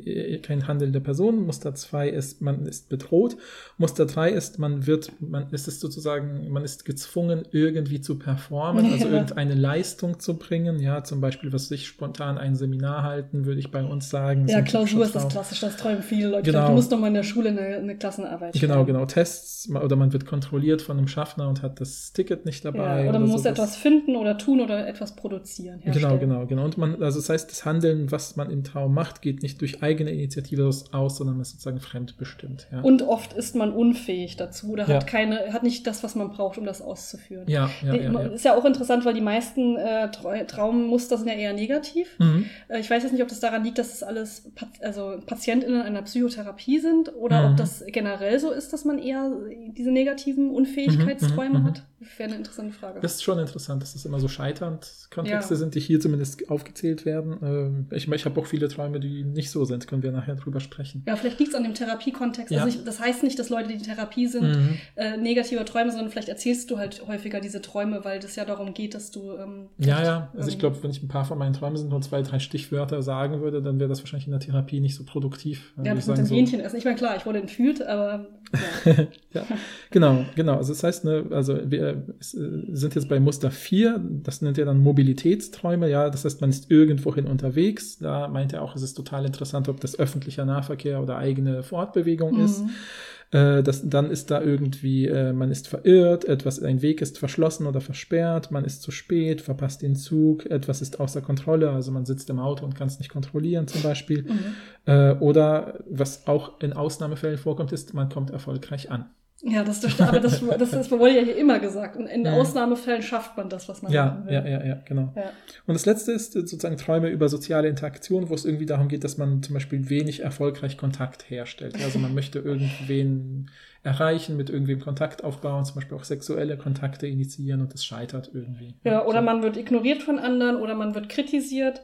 kein Handeln der Person. Muster zwei ist, man ist bedroht. Muster drei ist, man wird, man ist es sozusagen, man ist gezwungen, irgendwie zu performen, also Ja. irgendeine Leistung zu bringen. Ja, zum Beispiel, was ich spontan ein Seminar halten, würde ich bei uns sagen. Ja, Klausur ist das klassisch, das träumen viele Leute. Genau. glaub, du musst noch mal in der Schule eine, eine Klassenarbeit Genau, Genau, genau. Tests oder man wird kontrolliert von einem Schaffner und hat das Ticket nicht dabei. Ja, oder man muss sowas. etwas finden oder tun oder etwas produzieren. Genau, herstellen. genau, genau. Und man, also das heißt, das Handeln, was man im Traum macht, geht nicht durch eigene Initiative aus, sondern man ist sozusagen fremdbestimmt. Ja, Und oft ist man unfähig dazu oder Ja. hat keine, hat nicht das, was man braucht, um das auszuführen. ja, ja. Die- ja. Ist ja auch interessant, weil die meisten äh, Trau- Traummuster sind ja eher negativ. Mhm. Äh, ich weiß jetzt nicht, ob das daran liegt, dass das alles also PatientInnen einer Psychotherapie sind oder Mhm. ob das generell so ist, dass man eher diese negativen Unfähigkeitsträume Mhm, mhm, mhm. hat. Wäre eine interessante Frage. Das ist schon interessant, dass das immer so scheiternd Kontexte Ja. sind, die hier zumindest aufgezählt werden. Ähm, Ich, ich habe auch viele Träume, die nicht so sind. Können wir nachher drüber sprechen. ja, vielleicht liegt es an dem Therapiekontext. Ja. Also ich, das heißt nicht, dass Leute, die in Therapie sind, Mhm. äh, negative Träume, sondern vielleicht erzählst du halt häufiger diese Träume, weil das ja darum geht, dass du. Ähm, Ja, ja. Also ich ähm, glaube, wenn ich ein paar von meinen Träumen sind nur zwei, drei Stichwörter sagen würde, dann wäre das wahrscheinlich in der Therapie nicht so produktiv. Ja, das ich mit dem so- Hähnchen essen. Ich meine, klar, ich wurde entführt, aber ja. ja, genau, genau. Also das heißt, ne, also wir äh, sind jetzt bei Muster 4, das nennt er dann Mobilitätsträume, ja, das heißt, man ist irgendwohin unterwegs. Da meint er auch, es ist total interessant, ob das öffentlicher Nahverkehr oder eigene Fortbewegung ist. Äh, das, dann ist da irgendwie, äh, man ist verirrt, etwas, ein Weg ist verschlossen oder versperrt, man ist zu spät, verpasst den Zug, etwas ist außer Kontrolle, also man sitzt im Auto und kann es nicht kontrollieren zum Beispiel. Mhm. Äh, oder was auch in Ausnahmefällen vorkommt, ist, man kommt erfolgreich an. Ja, das, das, aber das, das, das wurde ja hier immer gesagt. Und in Mhm. Ausnahmefällen schafft man das, was man Ja, will. ja, ja, ja, genau. Ja. Und das letzte ist äh, sozusagen Träume über soziale Interaktion, wo es irgendwie darum geht, dass man zum Beispiel wenig erfolgreich Kontakt herstellt. Also man möchte irgendwen erreichen, mit irgendwem Kontakt aufbauen, zum Beispiel auch sexuelle Kontakte initiieren und es scheitert irgendwie. Ja, oder so. man wird ignoriert von anderen oder man wird kritisiert.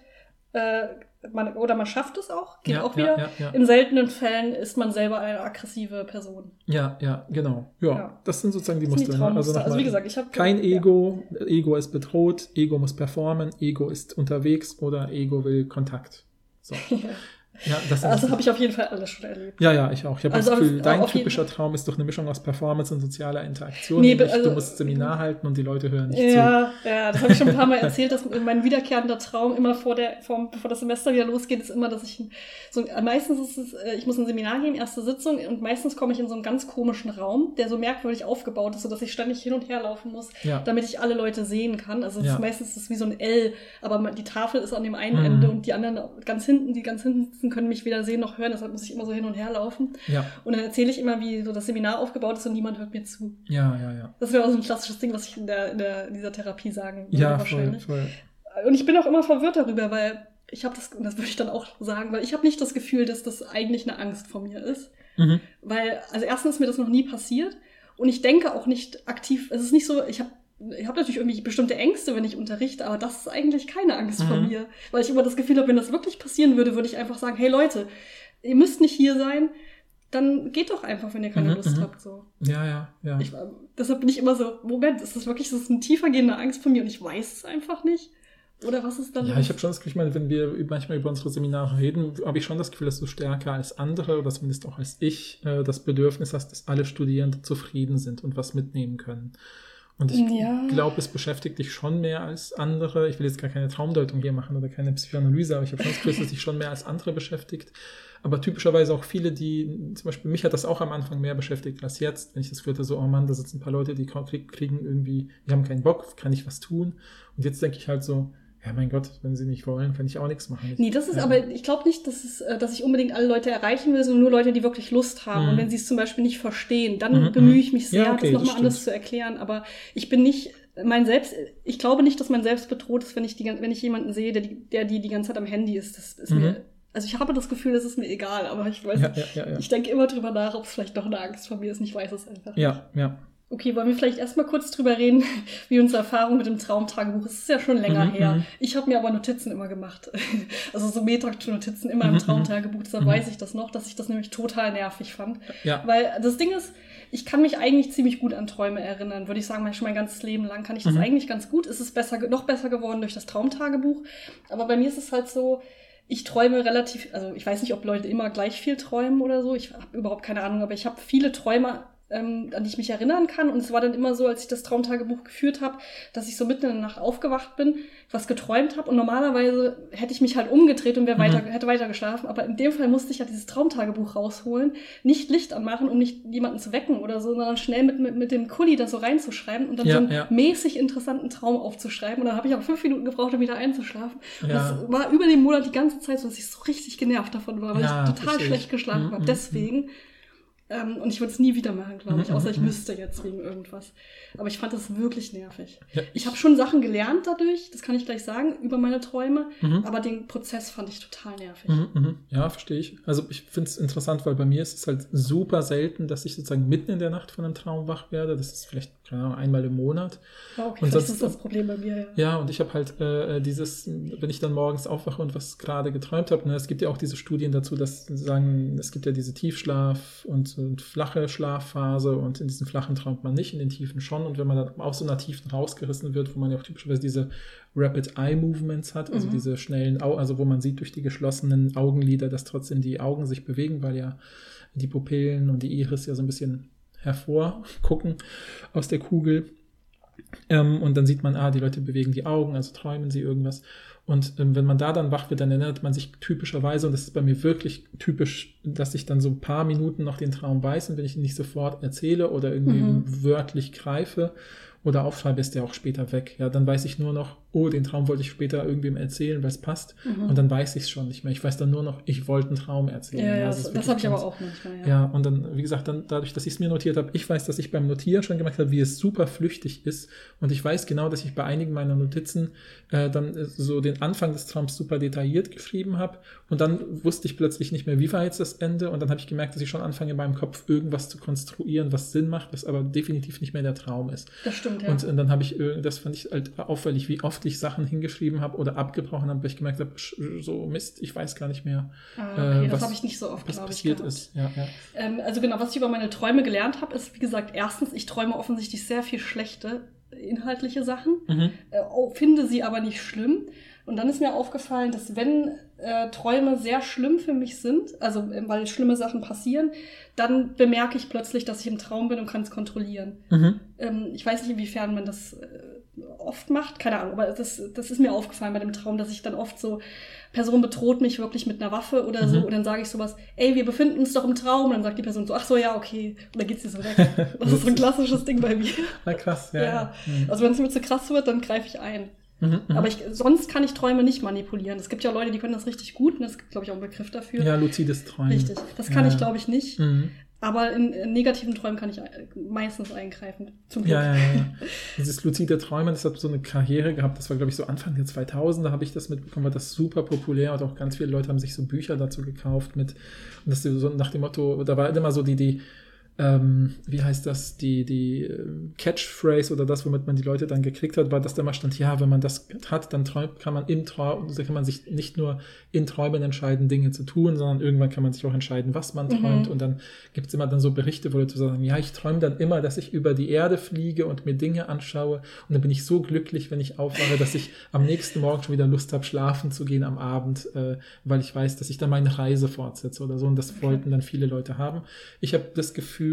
Äh, man, oder man schafft es auch, geht ja, auch wieder. Ja, ja. In seltenen Fällen ist man selber eine aggressive Person. ja, ja, genau. Ja, das sind sozusagen die Muster. die ne? Also, nochmal, wie gesagt, ich habe kein Ego, Ego ist bedroht, Ego muss performen, Ego ist unterwegs oder Ego will Kontakt. So. Ja, das sind Also habe ich auf jeden Fall alles schon erlebt. Ja, ja, ich auch. Ich habe Also das Gefühl, auf- dein auf typischer Traum ist doch eine Mischung aus Performance und sozialer Interaktion. Nee, also- du musst Seminar halten und die Leute hören nicht Ja, ja, das habe ich schon ein paar Mal erzählt, dass mein wiederkehrender Traum immer vor der, vor, bevor das Semester wieder losgeht, ist immer, dass ich so meistens ist es, äh, ich muss ein Seminar gehen, erste Sitzung, und meistens komme ich in so einen ganz komischen Raum, der so merkwürdig aufgebaut ist, sodass ich ständig hin und her laufen muss, zu. Ja. damit ich alle Leute sehen kann. Also Ja. ist meistens ist es wie so ein L, aber die Tafel ist an dem einen Mhm. Ende und die anderen ganz hinten, die ganz hinten sitzen, können mich weder sehen noch hören, deshalb muss ich immer so hin und her laufen. ja, Und dann erzähle ich immer, wie so das Seminar aufgebaut ist und niemand hört mir zu. ja, ja, ja. Das wäre auch so ein klassisches Ding, was ich in, der, in, der, dieser Therapie sagen würde Ja, voll, wahrscheinlich. voll. Und ich bin auch immer verwirrt darüber, weil ich habe das, und das würde ich dann auch sagen, weil ich habe nicht das Gefühl, dass das eigentlich eine Angst vor mir ist. Mhm. Weil, also erstens ist mir das noch nie passiert und ich denke auch nicht aktiv, es ist nicht so, ich habe ich habe natürlich irgendwie bestimmte Ängste, wenn ich unterrichte, aber das ist eigentlich keine Angst vor Mhm. mir. Weil ich immer das Gefühl habe, wenn das wirklich passieren würde, würde ich einfach sagen, hey Leute, ihr müsst nicht hier sein, dann geht doch einfach, wenn ihr keine Mhm, Lust mhm. habt. So. Ja, ja, ja. Ich, war- deshalb bin ich immer so, Moment, ist das wirklich das ist eine tiefergehende Angst von mir und ich weiß es einfach nicht? Oder was ist dann Ja, ich habe schon das Gefühl, ich meine, wenn wir manchmal über unsere Seminare reden, habe ich schon das Gefühl, dass du stärker als andere oder zumindest auch als ich äh, das Bedürfnis hast, dass alle Studierende zufrieden sind und was mitnehmen können. Und ich Ja. glaube, es beschäftigt dich schon mehr als andere. Ich will jetzt gar keine Traumdeutung hier machen oder keine Psychoanalyse, aber ich habe schon das Gefühl, dass es dich schon mehr als andere beschäftigt. Aber typischerweise auch viele, die, zum Beispiel mich hat das auch am Anfang mehr beschäftigt als jetzt, wenn ich das führte, so, oh Mann, da sitzen ein paar Leute, die krieg- kriegen irgendwie, die haben keinen Bock, kann ich was tun? Und jetzt denke ich halt so, ja mein Gott, wenn sie nicht wollen, kann ich auch nichts machen. Ich, Nee, das ist ja. aber, ich glaube nicht, dass, es, äh, dass ich unbedingt alle Leute erreichen will, sondern nur Leute, die wirklich Lust haben. Mhm. Und wenn sie es zum Beispiel nicht verstehen, dann Mhm, bemühe mhm. ich mich sehr, Ja, okay, das nochmal anders zu erklären. Aber ich bin nicht, mein Selbst, ich glaube nicht, dass mein Selbst bedroht ist, wenn ich, die, wenn ich jemanden sehe, der die, der die, die ganze Zeit am Handy ist. Das ist Mhm. mir, also ich habe das Gefühl, das ist mir egal, aber ich weiß ja, nicht. ja, ja. Ich denke immer drüber nach, ob es vielleicht doch eine Angst vor mir ist ich weiß es einfach. ja, ja. Okay, wollen wir vielleicht erstmal kurz drüber reden, wie unsere Erfahrung mit dem Traumtagebuch ist. Es ist ja schon länger Mhm, her. mhm. Ich habe mir aber Notizen immer gemacht. Also so Metrak-Notizen immer Mhm, im mhm. Traumtagebuch. Deshalb Mhm. weiß ich das noch, dass ich das nämlich total nervig fand. ja. Weil das Ding ist, ich kann mich eigentlich ziemlich gut an Träume erinnern. Würde ich sagen, schon mein ganzes Leben lang kann ich das Mhm. eigentlich ganz gut. Es ist besser, noch besser geworden durch das Traumtagebuch. Aber bei mir ist es halt so, ich träume relativ, also ich weiß nicht, ob Leute immer gleich viel träumen oder so. Ich habe überhaupt keine Ahnung, aber ich habe viele Träume ähm, an die ich mich erinnern kann. Und es war dann immer so, als ich das Traumtagebuch geführt habe, dass ich so mitten in der Nacht aufgewacht bin, was geträumt habe. Und normalerweise hätte ich mich halt umgedreht und wäre Mhm. weiter, hätte weiter geschlafen. Aber in dem Fall musste ich ja dieses Traumtagebuch rausholen, nicht Licht anmachen, um nicht jemanden zu wecken oder so, sondern schnell mit, mit, mit dem Kuli da so reinzuschreiben und dann Ja, so einen ja. mäßig interessanten Traum aufzuschreiben. Und dann habe ich aber fünf Minuten gebraucht, um wieder einzuschlafen. Und Ja. das war über den Monat die ganze Zeit so, dass ich so richtig genervt davon war, weil ich total verstehe schlecht geschlafen Mhm, habe. mhm, Deswegen. Ähm, und ich würde es nie wieder machen, glaube ich, Mhm, außer ich mhm. müsste jetzt wegen irgendwas. Aber ich fand das wirklich nervig. Ja. Ich habe schon Sachen gelernt dadurch, das kann ich gleich sagen, über meine Träume, Mhm. aber den Prozess fand ich total nervig. Mhm, mhm. Ja, verstehe ich. Also ich finde es interessant, weil bei mir ist es halt super selten, dass ich sozusagen mitten in der Nacht von einem Traum wach werde. Das ist vielleicht, keine Ahnung, einmal im Monat. Ja, okay, Und sonst- ist das das Problem bei mir, ja. Ja, und ich habe halt äh, dieses, wenn ich dann morgens aufwache und was gerade geträumt habe, ne, es gibt ja auch diese Studien dazu, dass sagen, es gibt ja diese Tiefschlaf und, und flache Schlafphase und in diesen flachen träumt man nicht, in den tiefen schon. Und wenn man dann aus so einer Tiefen rausgerissen wird, wo man ja auch typischerweise diese Rapid Eye Movements hat, also Mhm. diese schnellen Augen, also wo man sieht durch die geschlossenen Augenlider, dass trotzdem die Augen sich bewegen, weil ja die Pupillen und die Iris ja so ein bisschen hervorgucken aus der Kugel. Ähm, und dann sieht man, ah, die Leute bewegen die Augen, also träumen sie irgendwas. Und ähm, wenn man da dann wach wird, dann erinnert man sich typischerweise, und das ist bei mir wirklich typisch, dass ich dann so ein paar Minuten noch den Traum weiß und wenn ich ihn nicht sofort erzähle oder irgendwie Mhm. wörtlich greife oder aufschreibe, ist der auch später weg. Ja, dann weiß ich nur noch, oh, den Traum wollte ich später irgendwem erzählen, weil es passt. Mhm. Und dann weiß ich es schon nicht mehr. Ich weiß dann nur noch, ich wollte einen Traum erzählen. Ja, ja, das, das wirklich habe ich aber auch manchmal, ja. ja, und dann, wie gesagt, dann dadurch, dass ich es mir notiert habe, ich weiß, dass ich beim Notieren schon gemerkt habe, wie es super flüchtig ist. Und ich weiß genau, dass ich bei einigen meiner Notizen äh, dann äh, so den Anfang des Traums super detailliert geschrieben habe. Und dann wusste ich plötzlich nicht mehr, wie war jetzt das Ende. Und dann habe ich gemerkt, dass ich schon anfange, in meinem Kopf irgendwas zu konstruieren, was Sinn macht, was aber definitiv nicht mehr der Traum ist. Das stimmt, ja. Und äh, dann habe ich, äh, das fand ich halt auffällig, wie oft ich Sachen hingeschrieben habe oder abgebrochen habe, weil ich gemerkt habe, so Mist, ich weiß gar nicht mehr, ah, okay, äh, das was- habe ich nicht so oft, was passiert gehabt. ist. Ja, ja. Ähm, also genau, was ich über meine Träume gelernt habe, ist, wie gesagt, erstens, ich träume offensichtlich sehr viel schlechte inhaltliche Sachen, Mhm. äh, finde sie aber nicht schlimm. Und dann ist mir aufgefallen, dass wenn äh, Träume sehr schlimm für mich sind, also äh, weil schlimme Sachen passieren, dann bemerke ich plötzlich, dass ich im Traum bin und kann es kontrollieren. Mhm. Ähm, ich weiß nicht, inwiefern man das äh, oft macht, keine Ahnung, aber das, das ist mir aufgefallen bei dem Traum, dass ich dann oft so, Person bedroht mich wirklich mit einer Waffe oder so, Mhm. und dann sage ich sowas, ey, wir befinden uns doch im Traum, und dann sagt die Person so, ach so, ja, okay, und dann geht sie so weg. Das ist so ein klassisches Ding bei mir. Na krass, ja. Ja. Mhm. Also wenn es mir zu krass wird, dann greife ich ein. Mhm, mhm. Aber ich, sonst kann ich Träume nicht manipulieren. Es gibt ja Leute, die können das richtig gut, und es gibt, glaube ich, auch einen Begriff dafür. ja, luzides Träumen. Richtig. Das kann Ja. ich, glaube ich, nicht. Mhm. Aber in, in negativen Träumen kann ich äh, meistens eingreifen. Zum Glück. Ja, ja, ja. Dieses luzide Träumen, das hat so eine Karriere gehabt, das war, glaube ich, so Anfang der 2000er habe ich das mitbekommen, war das super populär und auch ganz viele Leute haben sich so Bücher dazu gekauft mit, und das ist so nach dem Motto, da war immer so die, die, ähm, wie heißt das, die, die äh, Catchphrase oder das, womit man die Leute dann gekriegt hat, war, dass da mal stand, ja, wenn man das hat, dann träumt, kann man im Traum, da kann man sich nicht nur in Träumen entscheiden, Dinge zu tun, sondern irgendwann kann man sich auch entscheiden, was man Mhm. träumt. Und dann gibt es immer dann so Berichte, wo Leute sagen, ja, ich träume dann immer, dass ich über die Erde fliege und mir Dinge anschaue. Und dann bin ich so glücklich, wenn ich aufwache, dass ich am nächsten Morgen schon wieder Lust habe, schlafen zu gehen am Abend, äh, weil ich weiß, dass ich dann meine Reise fortsetze oder so. Und das wollten dann viele Leute haben. Ich habe das Gefühl,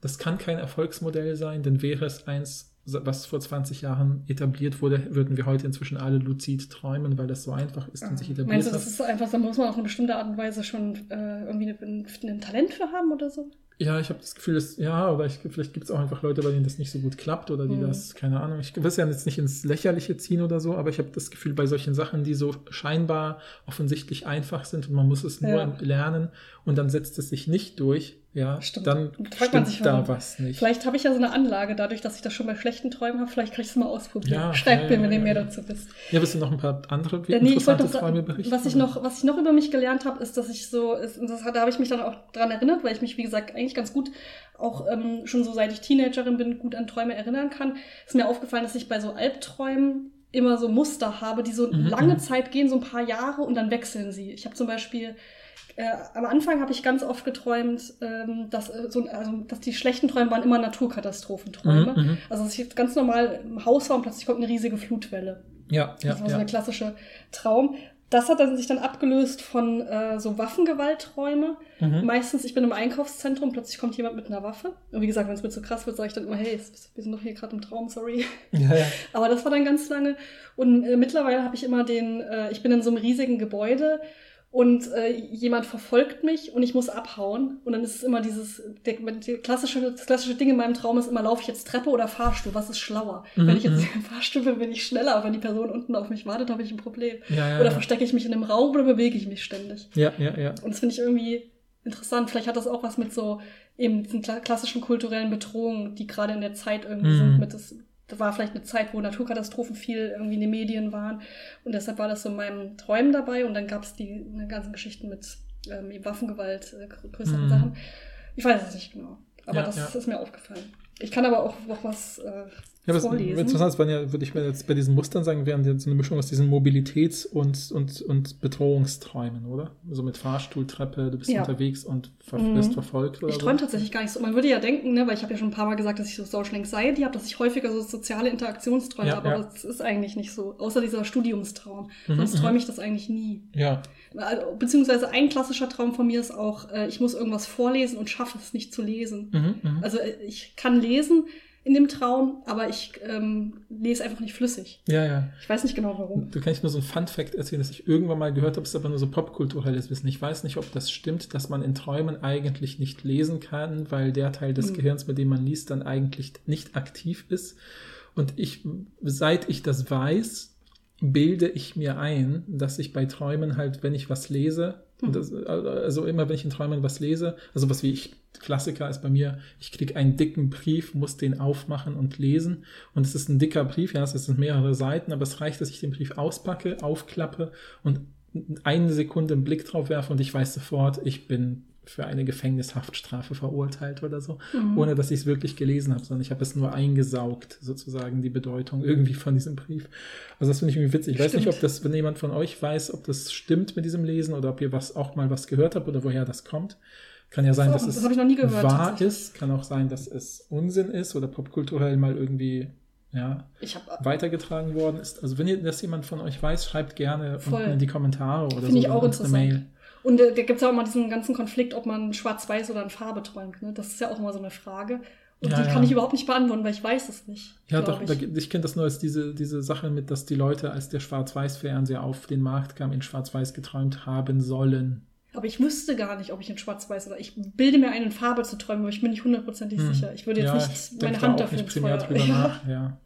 das kann kein Erfolgsmodell sein, denn wäre es eins, was vor 20 Jahren etabliert wurde, würden wir heute inzwischen alle luzid träumen, weil das so einfach ist und sich etabliert Meinst du, das ist einfach, da muss man auf eine bestimmte Art und Weise schon äh, irgendwie ein, ein Talent für haben oder so? Ja, ich habe das Gefühl, dass, ja, oder ich, vielleicht gibt es auch einfach Leute, bei denen das nicht so gut klappt oder die Mhm. das, keine Ahnung, ich will es ja jetzt nicht ins Lächerliche ziehen oder so, aber ich habe das Gefühl, bei solchen Sachen, die so scheinbar offensichtlich einfach sind und man muss es nur Ja. lernen und dann setzt es sich nicht durch, ja, Stimmt. dann Fragt man sich, da was nicht. Vielleicht habe ich ja so eine Anlage, dadurch, dass ich das schon bei schlechten Träumen habe. Vielleicht kann ich es mal ausprobieren. Ja, Schreibt ja, mir, ja, wenn ihr ja, mehr ja. dazu wisst. Ja, willst du noch ein paar andere Ja, nee, ich wollte interessante noch Träume berichten? was ich noch, was ich noch über mich gelernt habe, ist, dass ich so, ist, und das, da habe ich mich dann auch dran erinnert, weil ich mich, wie gesagt, eigentlich ganz gut, auch ähm, schon so seit ich Teenagerin bin, gut an Träume erinnern kann. Ist mir aufgefallen, dass ich bei so Albträumen immer so Muster habe, die so Mhm, lange. Zeit gehen, so ein paar Jahre und dann wechseln sie. Ich habe zum Beispiel äh, am Anfang habe ich ganz oft geträumt, ähm, dass, äh, so, also, dass die schlechten Träume waren immer Naturkatastrophenträume. Mhm, mhm. Also dass ich jetzt ganz normal im Haus war und plötzlich kommt eine riesige Flutwelle. Ja, ja, Das war so ja. der klassische Traum. das hat dann sich dann abgelöst von äh, so Waffengewaltträume. Mhm. Meistens, ich bin im Einkaufszentrum, plötzlich kommt jemand mit einer Waffe. Und wie gesagt, wenn es mir zu krass wird, sage ich dann immer, hey, wir sind doch hier gerade im Traum, sorry. Ja, ja. Aber das war dann ganz lange. Und äh, mittlerweile habe ich immer den, äh, ich bin in so einem riesigen Gebäude und äh, jemand verfolgt mich und ich muss abhauen. Und dann ist es immer dieses, der, der klassische, das klassische Ding in meinem Traum ist immer, laufe ich jetzt Treppe oder Fahrstuhl? Was ist schlauer? Mhm, Wenn ich jetzt mhm. im Fahrstuhl bin, bin ich schneller. Wenn die Person unten auf mich wartet, habe ich ein Problem. Ja, ja, Oder ja. verstecke ich mich in einem Raum oder bewege ich mich ständig? ja, ja, ja. Und das finde ich irgendwie interessant. Vielleicht hat das auch was mit so eben diesen kla- klassischen kulturellen Bedrohungen, die gerade in der Zeit irgendwie Mhm. sind. Mit das, da war vielleicht eine Zeit, wo Naturkatastrophen viel irgendwie in den Medien waren. Und deshalb war das so in meinen Träumen dabei. Und dann gab es die ne, ganzen Geschichten mit ähm, Waffengewalt, äh, grö- größeren Mhm. Sachen. Ich weiß es nicht genau. Aber Ja, das ja. ist mir aufgefallen. Ich kann aber auch noch was äh, Ja, was vorlesen. interessant ist, ja, würde ich mir jetzt bei diesen Mustern sagen, wären jetzt so eine Mischung aus diesen Mobilitäts- und, und, und Bedrohungsträumen, oder? So mit Fahrstuhl, Treppe, du bist Ja. unterwegs und ver Mhm. wirst verfolgt oder Ich so. träume tatsächlich gar nicht so. Man würde ja denken, ne, weil ich habe ja schon ein paar Mal gesagt, dass ich so Social Anxiety habe, dass ich häufiger so soziale Interaktionsträume Ja, habe, aber das ist eigentlich nicht so. Außer dieser Studiumstraum. Mhm, Sonst mhm. träume ich das eigentlich nie. Ja, Also, beziehungsweise ein klassischer Traum von mir ist auch, äh, ich muss irgendwas vorlesen und schaffe es nicht zu lesen. mhm, mhm. Also äh, ich kann lesen in dem Traum, aber ich ähm, lese einfach nicht flüssig. ja, ja. Ich weiß nicht genau warum. Du kannst mir so ein Fun-Fact erzählen, das ich irgendwann mal gehört habe, ist aber nur so popkulturelles Wissen. Ich weiß nicht, ob das stimmt, dass man in Träumen eigentlich nicht lesen kann, weil der Teil des Hm. Gehirns, mit dem man liest, dann eigentlich nicht aktiv ist. Und ich, seit ich das weiß, bilde ich mir ein, dass ich bei Träumen halt, wenn ich was lese, und das, also immer wenn ich in Träumen was lese, also was wie ich, Klassiker ist bei mir, ich kriege einen dicken Brief, muss den aufmachen und lesen. Und es ist ein dicker Brief, ja, es sind mehrere Seiten, aber es reicht, dass ich den Brief auspacke, aufklappe und eine Sekunde einen Blick drauf werfe und ich weiß sofort, ich bin für eine Gefängnishaftstrafe verurteilt oder so, Mhm. ohne dass ich es wirklich gelesen habe, sondern ich habe es nur eingesaugt, sozusagen die Bedeutung irgendwie von diesem Brief. Also das finde ich irgendwie witzig. Ich weiß nicht, Stimmt. ob das, wenn jemand von euch weiß, ob das stimmt mit diesem Lesen oder ob ihr was auch mal was gehört habt oder woher das kommt. Kann ja sein, Das dass auch- das es hab gehört, wahr ist, kann auch sein, dass es Unsinn ist oder popkulturell mal irgendwie ja, Ich habe weitergetragen worden ist. Also wenn ihr das jemand von euch weiß, schreibt gerne Voll. unten in die Kommentare oder Finde so ich auch eine interessant. Und äh, da gibt es ja auch mal diesen ganzen Konflikt, ob man schwarz-weiß oder in Farbe träumt. Ne? Das ist ja auch immer so eine Frage. Und Ja, die ja. kann ich überhaupt nicht beantworten, weil ich weiß es nicht. Ja, doch, ich. ich, ich kenne das nur als diese, diese Sache mit, dass die Leute, als der Schwarz-Weiß-Fernseher auf den Markt kam, in Schwarz-Weiß geträumt haben sollen. Aber ich wüsste gar nicht, ob ich in Schwarz-Weiß oder ich bilde mir ein, in Farbe zu träumen, aber ich bin nicht hundertprozentig Hm. sicher. Ich würde jetzt ja, nicht ich meine Hand dafür nicht primär drüber Ja. nach. Ja.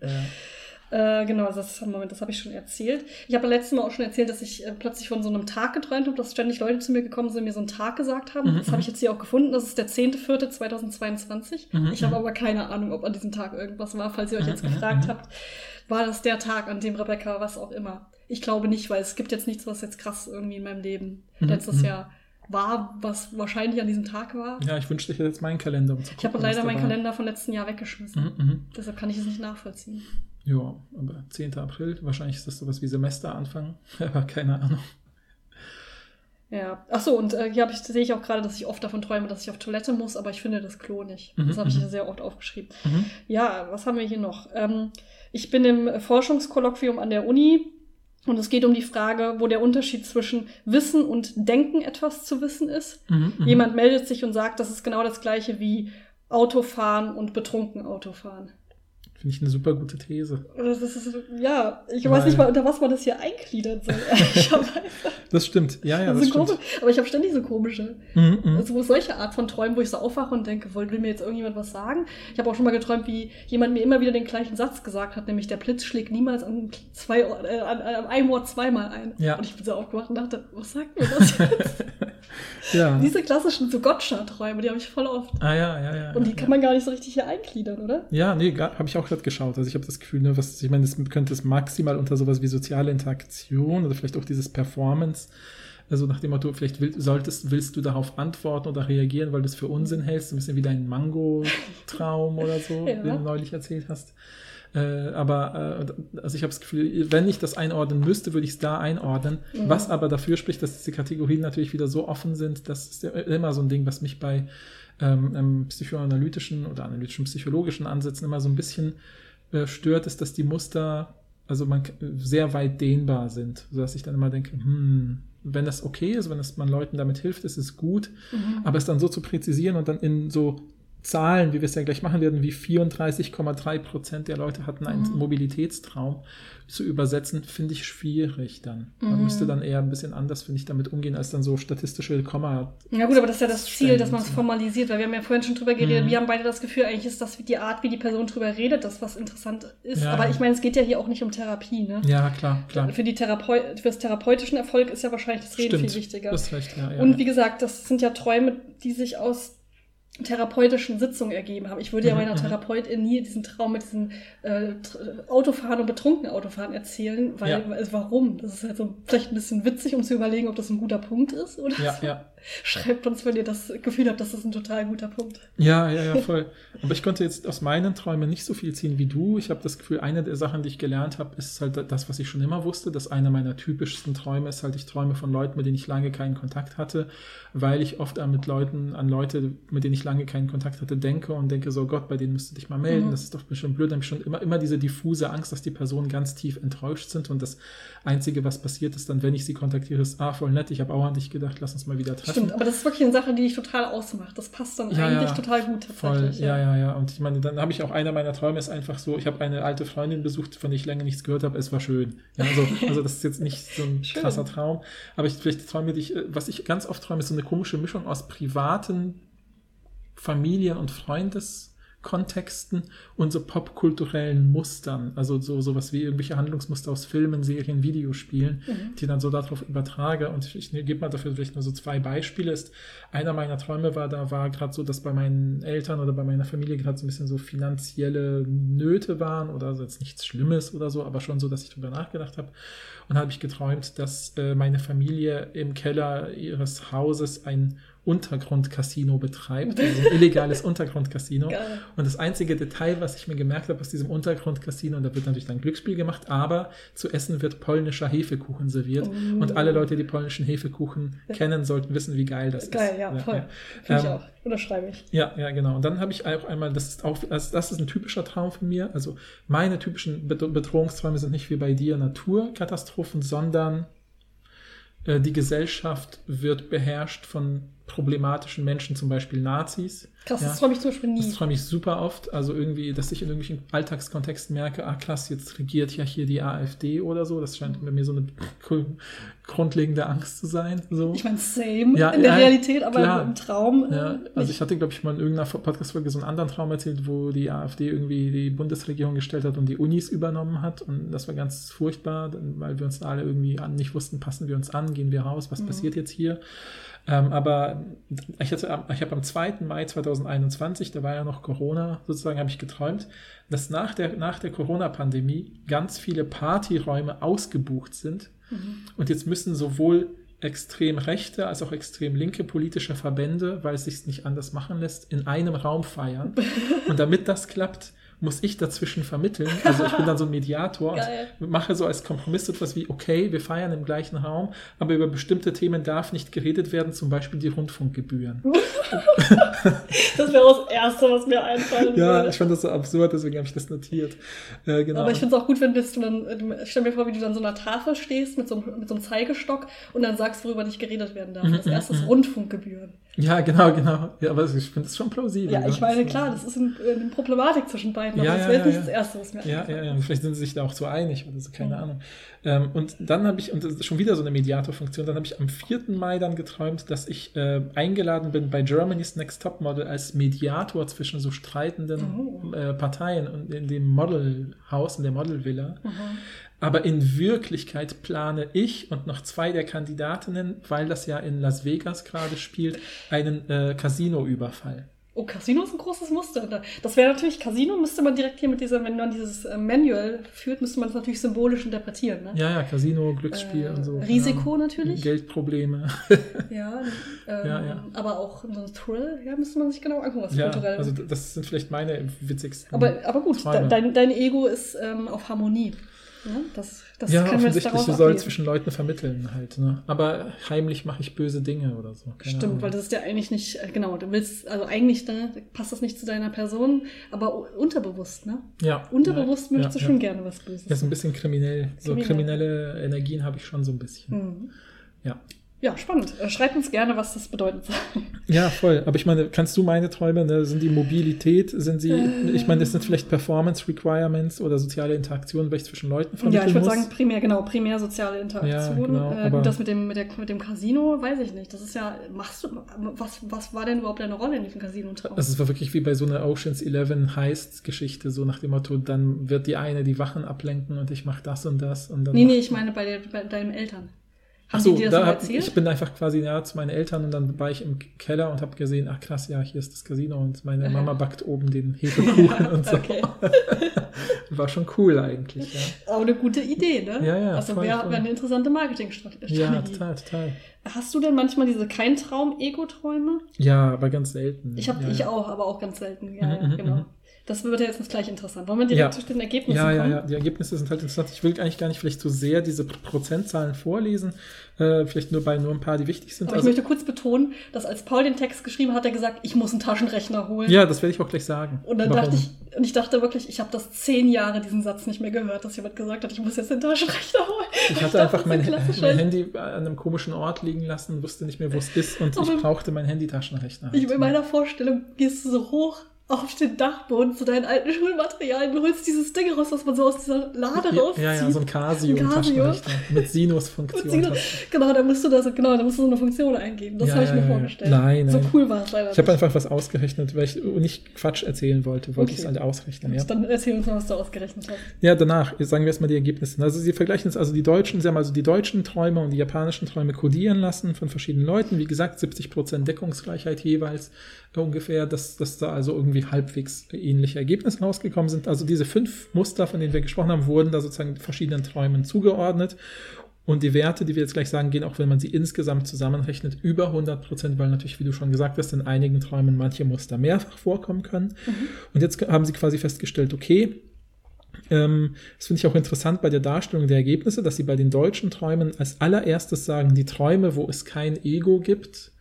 Äh, genau, das, Moment, das habe ich schon erzählt. Ich habe letztes Mal auch schon erzählt, dass ich äh, plötzlich von so einem Tag geträumt habe, dass ständig Leute zu mir gekommen sind und mir so einen Tag gesagt haben. Mhm, das habe ich jetzt hier auch gefunden. Das ist der 10.04.2022. Mhm, ich habe mhm. aber keine Ahnung, ob an diesem Tag irgendwas war. Falls ihr euch Mhm, jetzt mhm, gefragt mhm. habt, war das der Tag, an dem Rebecca was auch immer. Ich glaube nicht, weil es gibt jetzt nichts, was jetzt krass irgendwie in meinem Leben Mhm, letztes mhm. Jahr war, was wahrscheinlich an diesem Tag war. ja, ich wünschte, ich hätte jetzt meinen Kalender. Um Ich habe leider meinen. Kalender von letzten Jahr weggeschmissen. Mhm, mhm. Deshalb kann ich es nicht nachvollziehen. Ja, aber 10. April, wahrscheinlich ist das sowas wie Semesteranfang, aber keine Ahnung. Ja. Ach so, und äh, hier ich, sehe ich auch gerade, dass ich oft davon träume, dass ich auf Toilette muss, aber ich finde das Klo nicht. Mhm, das habe ich mhm. hier sehr oft aufgeschrieben. Mhm. Ja, was haben wir hier noch? Ähm, ich bin im Forschungskolloquium an der Uni und es geht um die Frage, wo der Unterschied zwischen Wissen und Denken etwas zu wissen ist. Mhm, mhm. Jemand meldet sich und sagt, das ist genau das gleiche wie Autofahren und betrunken Autofahren. Finde ich eine super gute These. Das ist, ja, ich Weil- weiß nicht mal, unter was man das hier eingliedern soll. Das stimmt. Ja, ja, das ist stimmt. Aber ich habe ständig so komische. Mhm, mhm. Also solche Art von Träumen, wo ich so aufwache und denke, will mir jetzt irgendjemand was sagen? Ich habe auch schon mal geträumt, wie jemand mir immer wieder den gleichen Satz gesagt hat, nämlich der Blitz schlägt niemals an, zwei, äh, an, an einem Ort zweimal ein. Ja. Und ich bin so aufgewacht und dachte, was sagt mir das jetzt? ja. Diese klassischen so Gotcha-Träume, die habe ich voll oft. Ah, ja, ja, ja. Und die ja, kann man gar nicht so richtig hier eingliedern, oder? Ja, nee, habe ich auch gerade geschaut. Also ich habe das Gefühl, ne, was, ich meine, das könnte es maximal unter sowas wie soziale Interaktion oder vielleicht auch dieses Performance, also nach dem Motto, vielleicht will, solltest, willst du darauf antworten oder reagieren, weil du es für Unsinn hältst, ein bisschen wie dein Mango-Traum oder so, Ja. den du neulich erzählt hast. Äh, aber äh, also ich habe das Gefühl, wenn ich das einordnen müsste, würde ich es da einordnen. Mhm. Was aber dafür spricht, dass diese Kategorien natürlich wieder so offen sind, das ist ja immer so ein Ding, was mich bei ähm, psychoanalytischen oder analytischen psychologischen Ansätzen immer so ein bisschen äh, stört, ist, dass die Muster also man sehr weit dehnbar sind, sodass ich dann immer denke, hm, wenn das okay ist, wenn es man Leuten damit hilft, ist es gut, mhm. aber es dann so zu präzisieren und dann in so Zahlen, wie wir es ja gleich machen werden, wie 34,3 Prozent der Leute hatten einen mhm. Mobilitätstraum, zu übersetzen, finde ich schwierig dann. Man mhm. müsste dann eher ein bisschen anders, finde ich, damit umgehen, als dann so statistische Komma. Ja gut, aber das ist ja das Ziel, dass man es formalisiert, weil wir haben ja vorhin schon drüber geredet, mhm. wir haben beide das Gefühl, eigentlich ist das die Art, wie die Person drüber redet, das was interessant ist. Ja. Aber ich meine, es geht ja hier auch nicht um Therapie, ne? Ja, klar, klar. Für, die Therapeut für das therapeutischen Erfolg ist ja wahrscheinlich das Reden Stimmt. viel wichtiger. Das ist recht, ja, ja, Und wie gesagt, das sind ja Träume, die sich aus therapeutischen Sitzungen ergeben haben. Ich würde ja mhm, meiner mhm. Therapeutin nie diesen Traum mit diesem äh, Autofahren und betrunkenen Autofahren erzählen, weil, ja. also warum? Das ist halt so vielleicht ein bisschen witzig, um zu überlegen, ob das ein guter Punkt ist oder ja, so. Ja. Schreibt uns, wenn ihr das Gefühl habt, das ist ein total guter Punkt. Ja, ja, ja, voll. Aber ich konnte jetzt aus meinen Träumen nicht so viel ziehen wie du. Ich habe das Gefühl, eine der Sachen, die ich gelernt habe, ist halt das, was ich schon immer wusste, dass einer meiner typischsten Träume ist halt, ich träume von Leuten, mit denen ich lange keinen Kontakt hatte, weil ich oft mit Leuten, an Leute, mit denen ich lange keinen Kontakt hatte, denke und denke so, Gott, bei denen müsste dich mal melden. Mhm. Das ist doch bestimmt blöd. Dann habe ich schon immer, immer diese diffuse Angst, dass die Personen ganz tief enttäuscht sind und das Einzige, was passiert ist, dann, wenn ich sie kontaktiere, ist, ah, voll nett, ich habe auch an dich gedacht, lass uns mal wieder treffen. Stimmt, aber das ist wirklich eine Sache, die dich total ausmacht. Das passt dann ja, eigentlich ja, total gut Voll, ja. ja, ja. Und ich meine, dann habe ich auch einer meiner Träume ist einfach so, ich habe eine alte Freundin besucht, von der ich länger nichts gehört habe, es war schön. Ja, also, also das ist jetzt nicht so ein krasser Traum, aber ich vielleicht Träume, ich, äh, was ich ganz oft träume, ist so eine komische Mischung aus privaten Familien- und Freundes- Kontexten und so popkulturellen Mustern, also so sowas wie irgendwelche Handlungsmuster aus Filmen, Serien, Videospielen, mhm. die dann so darauf übertrage. Und ich, ich gebe mal dafür vielleicht nur so zwei Beispiele. Ist einer meiner Träume war, da war gerade so, dass bei meinen Eltern oder bei meiner Familie gerade so ein bisschen so finanzielle Nöte waren oder also jetzt nichts Schlimmes oder so, aber schon so, dass ich darüber nachgedacht habe. Und habe ich geträumt, dass äh, meine Familie im Keller ihres Hauses ein Untergrundcasino betreibt, also ein illegales Untergrundcasino. Und das einzige Detail, was ich mir gemerkt habe aus diesem Untergrundcasino, und da wird natürlich dann Glücksspiel gemacht, aber zu essen wird polnischer Hefekuchen serviert. Oh. Und alle Leute, die polnischen Hefekuchen kennen, sollten wissen, wie geil das geil, ist. Geil, ja, voll. Ja. Finde ähm, ich auch. Unterschreibe ich. Ja, ja, genau. Und dann habe ich auch einmal, das ist auch, also das ist ein typischer Traum von mir. Also meine typischen Bedrohungsträume sind nicht wie bei dir Naturkatastrophen, sondern äh, die Gesellschaft wird beherrscht von problematischen Menschen, zum Beispiel Nazis. Krass, ja, das träume ich zum Beispiel nie. Das träume ich super oft. Also irgendwie, dass ich in irgendwelchen Alltagskontexten merke, ah krass, jetzt regiert ja hier die AfD oder so. Das scheint bei mir so eine grundlegende Angst zu sein. So. Ich meine, same ja, in der ja, Realität, aber klar. im Traum. Äh, ja, also ich hatte, glaube ich, mal in irgendeiner Podcast-Folge so einen anderen Traum erzählt, wo die AfD irgendwie die Bundesregierung gestellt hat und die Unis übernommen hat. Und das war ganz furchtbar, weil wir uns alle irgendwie nicht wussten, passen wir uns an, gehen wir raus, was mhm. passiert jetzt hier? Ähm, aber ich, hatte, ich habe am 2. Mai 2021, da war ja noch Corona, sozusagen, habe ich geträumt, dass nach der, nach der Corona-Pandemie ganz viele Partyräume ausgebucht sind. Mhm. Und jetzt müssen sowohl extrem rechte als auch extrem linke politische Verbände, weil es sich nicht anders machen lässt, in einem Raum feiern. Und damit das klappt, muss ich dazwischen vermitteln. Also ich bin dann so ein Mediator und mache so als Kompromiss etwas wie, okay, wir feiern im gleichen Raum, aber über bestimmte Themen darf nicht geredet werden, zum Beispiel die Rundfunkgebühren. das wäre das Erste, was mir einfallen ja, würde. Ja, ich fand das so absurd, deswegen habe ich das notiert. Äh, genau. Aber ich finde es auch gut, wenn du dann, stell mir vor, wie du dann so einer Tafel stehst mit so, mit so einem Zeigestock und dann sagst, worüber nicht geredet werden darf. Das erste ist Rundfunkgebühren. Ja, genau, genau. Ja, aber ich finde das schon plausibel. Ja, ich meine, klar, das ist eine, eine Problematik zwischen beiden aber ja, das wäre ja, nicht das Erste, was mir ja, ja, ja, vielleicht sind sie sich da auch so einig oder so, keine Ahnung. Ähm, und dann habe ich, und das ist schon wieder so eine Mediatorfunktion, dann habe ich am 4. Mai dann geträumt, dass ich äh, eingeladen bin bei Germany's Next Top Model als Mediator zwischen so streitenden oh. äh, Parteien und in dem Modelhaus, in der Modelvilla. Mhm. Aber in Wirklichkeit plane ich und noch zwei der Kandidatinnen, weil das ja in Las Vegas gerade spielt, einen äh, Casino-Überfall. Oh, Casino ist ein großes Muster. Das wäre natürlich, Casino müsste man direkt hier mit dieser, wenn man dieses äh, Manual führt, müsste man das natürlich symbolisch interpretieren. Ne? Ja, ja, Casino, Glücksspiel äh, und so. Risiko ja. natürlich. Geldprobleme. ja, ähm, ja, ja, aber auch so ein Thrill, ja, müsste man sich genau angucken, was ja, kulturell Also das sind vielleicht meine witzigsten. Aber, aber gut, de, dein, dein Ego ist ähm, auf Harmonie. Ne? Das, das ja, offensichtlich, daraus du sollst ablesen. zwischen Leuten vermitteln halt. Ne? Aber heimlich mache ich böse Dinge oder so. Keine Stimmt, Ahnung. weil das ist ja eigentlich nicht, äh, genau, du willst, also eigentlich ne, passt das nicht zu deiner Person, aber unterbewusst, ne? ja, Unterbewusst ja, möchtest ja, du schon ja. gerne was Böses. Das ist ein bisschen kriminell. So Kriminell. kriminelle Energien habe ich schon so ein bisschen. Mhm. Ja. Ja, spannend. Äh, Schreibt uns gerne, was das bedeutet. Ja, voll. Aber ich meine, kannst du meine Träume, ne, sind die Mobilität, sind sie, Äh. ich meine, das sind vielleicht Performance Requirements oder soziale Interaktionen, welche zwischen Leuten vermitteln ja, ich würde sagen, primär, genau, primär soziale Interaktion. Ja, genau, äh, aber- das mit dem, mit, der, mit dem Casino, weiß ich nicht. Das ist ja, machst du, was, was war denn überhaupt deine Rolle in diesem Casino-Traum? Also es war wirklich wie bei so einer Oceans 11 Heist-Geschichte, so nach dem Motto, dann wird die eine die Wachen ablenken und ich mache das und das und dann. nee, nee, ich meine bei, der, bei deinen Eltern. Haben so, die dir das da hab, erzählt? ich bin einfach quasi ja zu meinen Eltern und dann war ich im Keller und habe gesehen, ach krass, ja, hier ist das Casino und meine Aha. Mama backt oben den Hefekuchen und so. okay. War schon cool eigentlich, ja. Aber eine gute Idee, ne? Ja, ja, Also wäre wär eine interessante Marketingstrategie. Ja, total, total. Hast du denn manchmal diese Kein-Traum-Ego-Träume? Ja, aber ganz selten. Ich habe ja, ich ja. auch, aber auch ganz selten. Ja, Mhm, ja mhm, genau. Das wird ja jetzt gleich interessant. Wollen wir direkt Ja. zu den Ergebnissen Ja, ja, kommen? ja, die Ergebnisse sind halt interessant. Ich will eigentlich gar nicht vielleicht so sehr diese Prozentzahlen vorlesen, äh, vielleicht nur bei nur ein paar, die wichtig sind. Aber ich möchte kurz betonen, dass als Paul den Text geschrieben hat, er gesagt, ich muss einen Taschenrechner holen. ja, das werde ich auch gleich sagen. Und dann Warum. dachte ich, und ich dachte wirklich, ich habe das zehn Jahre diesen Satz nicht mehr gehört, dass jemand gesagt hat, ich muss jetzt den Taschenrechner holen. Ich hatte dachte, einfach mein, mein Handy an einem komischen Ort liegen lassen, wusste nicht mehr, wo es ist und Aber- ich brauchte meinen Handy-Taschenrechner. Ich, halt. in meiner Vorstellung gehst du so hoch auf den Dachboden zu deinen alten Schulmaterialien, du holst dieses Ding raus, was man so aus dieser Lade ja, rauszieht. ja, ja, so ein Ein Casio. Mit Sinus-Funktion. sie- genau, da musst du das, genau, da musst du so eine Funktion eingeben. Das Ja, habe ich mir ja, vorgestellt. Nein, So nein. cool war es leider. Ich habe einfach was ausgerechnet, weil ich nicht Quatsch erzählen wollte, wollte Okay. ich es halt ausrechnen. Ja. Dann erzähl uns mal, was du ausgerechnet hast. Ja, danach sagen wir erstmal die Ergebnisse. Also sie vergleichen jetzt also die deutschen, sie haben also die deutschen Träume und die japanischen Träume kodieren lassen von verschiedenen Leuten. Wie gesagt, 70% Deckungsgleichheit jeweils äh, ungefähr, dass, dass da also irgendwie halbwegs ähnliche Ergebnisse rausgekommen sind. Also diese fünf Muster, von denen wir gesprochen haben, wurden da sozusagen verschiedenen Träumen zugeordnet. Und die Werte, die wir jetzt gleich sagen, gehen, auch wenn man sie insgesamt zusammenrechnet, über 100 Prozent, weil natürlich, wie du schon gesagt hast, in einigen Träumen manche Muster mehrfach vorkommen können. Und jetzt haben sie quasi festgestellt, okay, ähm, das finde ich auch interessant bei der Darstellung der Ergebnisse, dass sie bei den deutschen Träumen als allererstes sagen, die Träume, wo es kein Ego gibt,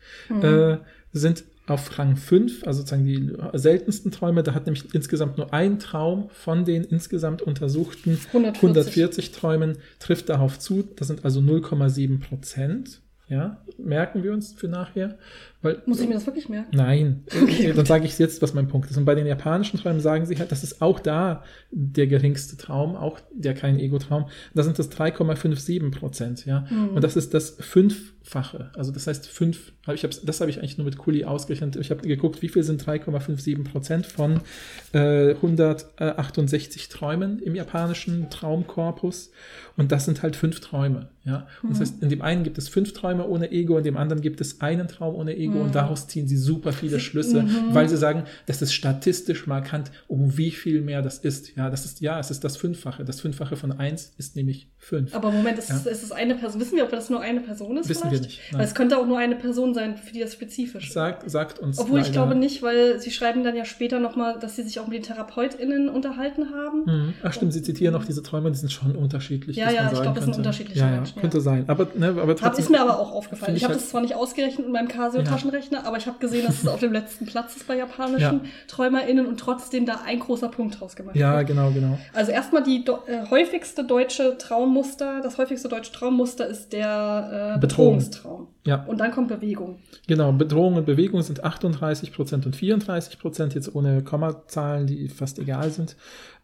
äh, sind auf Rang 5, also sozusagen die seltensten Träume. Da hat nämlich insgesamt nur ein Traum von den insgesamt untersuchten 140. 140 Träumen trifft darauf zu. Das sind also 0,7 Prozent. Ja, merken wir uns für nachher. Weil, Muss ich mir das wirklich merken? Nein, okay, dann sage ich jetzt, was mein Punkt ist. Und bei den japanischen Träumen sagen sie halt, das ist auch da der geringste Traum, auch der kein Ego-Traum. Da sind das 3,57 Prozent, ja. Und das ist das Fünffache. Also das heißt fünf, hab ich das habe ich eigentlich nur mit Kuli ausgerechnet. Ich habe geguckt, wie viel sind 3,57 Prozent von äh, 168 Träumen im japanischen Traumkorpus. Und das sind halt fünf Träume, ja. Und das heißt, in dem einen gibt es fünf Träume ohne Ego, in dem anderen gibt es einen Traum ohne Ego und daraus ziehen sie super viele Schlüsse, weil sie sagen, das ist statistisch markant, um wie viel mehr das ist. Ja, das ist, ja, es ist das Fünffache. Das Fünffache von eins ist nämlich fünf. Aber Moment, ist, Ja. es, ist es eine Person? Wissen wir, ob das nur eine Person ist? Wissen wir vielleicht? nicht, nein. Weil es könnte auch nur eine Person sein, für die das spezifisch ist. sagt, uns. Obwohl ich leider- glaube nicht, weil sie schreiben dann ja später nochmal, dass sie sich auch mit den TherapeutInnen unterhalten haben. Hm. Ach stimmt, sie zitieren noch diese Träume, die sind schon unterschiedlich. Ja, ja, ich sagen glaub, das sind unterschiedliche Ja, ja, Menschen, ja. könnte sein. Aber, ne, aber Hab, trotzdem. ist mir aber auch aufgefallen. Ich ich habe halt- das zwar nicht ausgerechnet mit meinem Casio-Taschenrechner, aber ich habe gesehen, dass es auf dem letzten Platz ist bei japanischen Ja. TräumerInnen und trotzdem da ein großer Punkt draus gemacht Ja, wird. genau, genau. Also erstmal die äh, häufigste deutsche Traummuster, das häufigste deutsche Traummuster ist der äh, Bedrohung. Bedrohungstraum. Ja. Und dann kommt Bewegung. Genau, Bedrohung und Bewegung sind 38% und 34%, jetzt ohne Kommazahlen, die fast egal sind.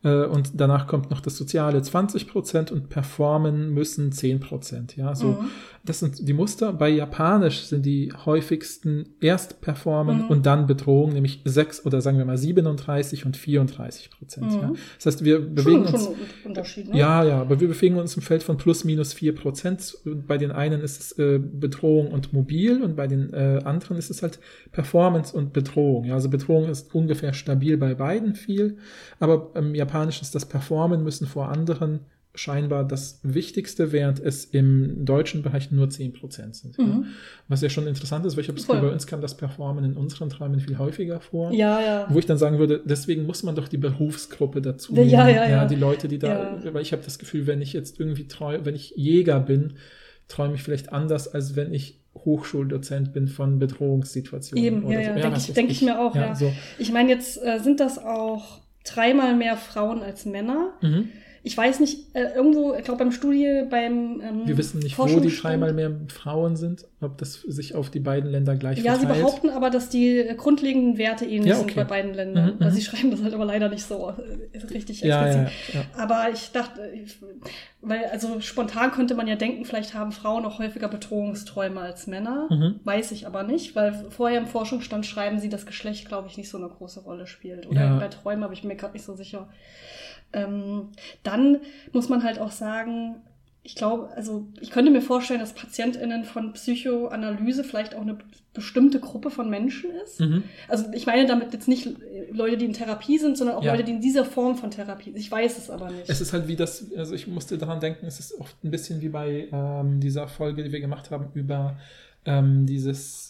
Äh, Und danach kommt noch das Soziale 20% und performen müssen 10%. Ja, so, Mhm. das sind die Muster. Bei Japanisch sind die häufigsten erst performen Mhm. und dann Bedrohung, nämlich 6 oder sagen wir mal 37 und 34%. Ja. Mhm. Das heißt, wir bewegen Schon, uns. schon ne? Ja, ja, aber wir bewegen uns im Feld von plus minus vier Prozent. Bei den einen ist es äh, Bedrohung und mobil und bei den äh, anderen ist es halt Performance und Bedrohung. Ja, also Bedrohung ist ungefähr stabil bei beiden viel, aber im Japanischen ist das Performen müssen vor anderen scheinbar das wichtigste, während es im deutschen Bereich nur 10% sind. Mhm. Ja. Was ja schon interessant ist, weil ich habe das Gefühl, bei uns kam das Performen in unseren Träumen viel häufiger vor. Ja, ja. Wo ich dann sagen würde, deswegen muss man doch die Berufsgruppe dazu Ja, nehmen. ja, ja. Die Leute, die da, Ja. weil ich habe das Gefühl, wenn ich jetzt irgendwie träume, wenn ich Jäger bin, träume ich vielleicht anders, als wenn ich Hochschuldozent bin von Bedrohungssituationen. Eben, oder ja, so. ja, denke ich, denk ich mir auch, ja. So. Ich meine, jetzt äh, sind das auch dreimal mehr Frauen als Männer. Mhm. Ich weiß nicht, äh, irgendwo, ich glaube beim Studie, beim ähm, Wir wissen nicht, wo die dreimal mehr Frauen sind, ob das sich auf die beiden Länder gleich Ja, sie verteilt. behaupten aber, dass die grundlegenden Werte ähnlich Ja, sind okay. bei beiden Ländern. Mhm, Also mhm. sie schreiben das halt aber leider nicht so äh, richtig ja, ja, ja, ja. Aber ich dachte, ich, weil also spontan könnte man ja denken, vielleicht haben Frauen noch häufiger Bedrohungsträume als Männer. Mhm. Weiß ich aber nicht, weil vorher im Forschungsstand schreiben sie, dass Geschlecht, glaube ich, nicht so eine große Rolle spielt. Oder Ja. bei Träumen, aber ich bin mir gerade nicht so sicher. Ähm, dann muss man halt auch sagen, ich glaube, also ich könnte mir vorstellen, dass PatientInnen von Psychoanalyse vielleicht auch eine bestimmte Gruppe von Menschen ist. Mhm. Also ich meine damit jetzt nicht Leute, die in Therapie sind, sondern auch Ja. Leute, die in dieser Form von Therapie sind. Ich weiß es aber nicht. Es ist halt wie das, also ich musste daran denken, es ist oft ein bisschen wie bei ähm, dieser Folge, die wir gemacht haben über ähm, dieses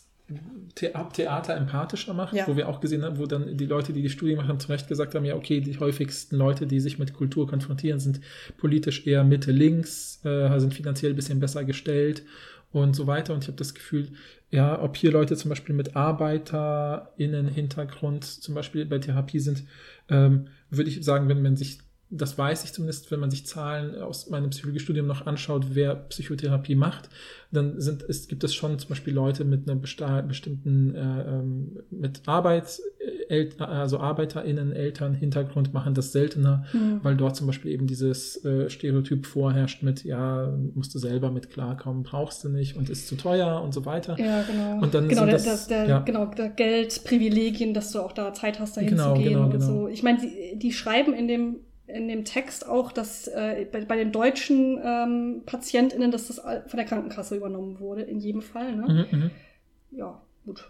Theater empathischer macht, Ja. wo wir auch gesehen haben, wo dann die Leute, die die Studie machen, zu Recht gesagt haben, ja, okay, die häufigsten Leute, die sich mit Kultur konfrontieren, sind politisch eher Mitte-Links, äh, sind finanziell ein bisschen besser gestellt und so weiter. Und ich habe das Gefühl, ja, ob hier Leute zum Beispiel mit ArbeiterInnen-Hintergrund zum Beispiel bei Therapie sind, ähm, würde ich sagen, wenn man sich, das weiß ich zumindest, wenn man sich Zahlen aus meinem Psychologiestudium noch anschaut, wer Psychotherapie macht, dann sind, es, gibt es schon zum Beispiel Leute mit einer bestimmten, äh, ähm, mit Arbeits, äh, El- also ArbeiterInnen, Eltern, Hintergrund machen das seltener, Hm. weil dort zum Beispiel eben dieses äh, Stereotyp vorherrscht mit, ja, musst du selber mit klarkommen, brauchst du nicht und ist zu teuer und so weiter. Ja, genau. Und dann genau, der, das- der, der, ja. genau, der Geld, Privilegien, dass du auch da Zeit hast, dahin Genau, zu gehen genau, und genau. so. Ich meine, die, die schreiben in dem in dem Text auch, dass äh, bei, bei den deutschen ähm, PatientInnen, dass das von der Krankenkasse übernommen wurde, in jedem Fall. Ne? Mhm, mhm. Ja, gut.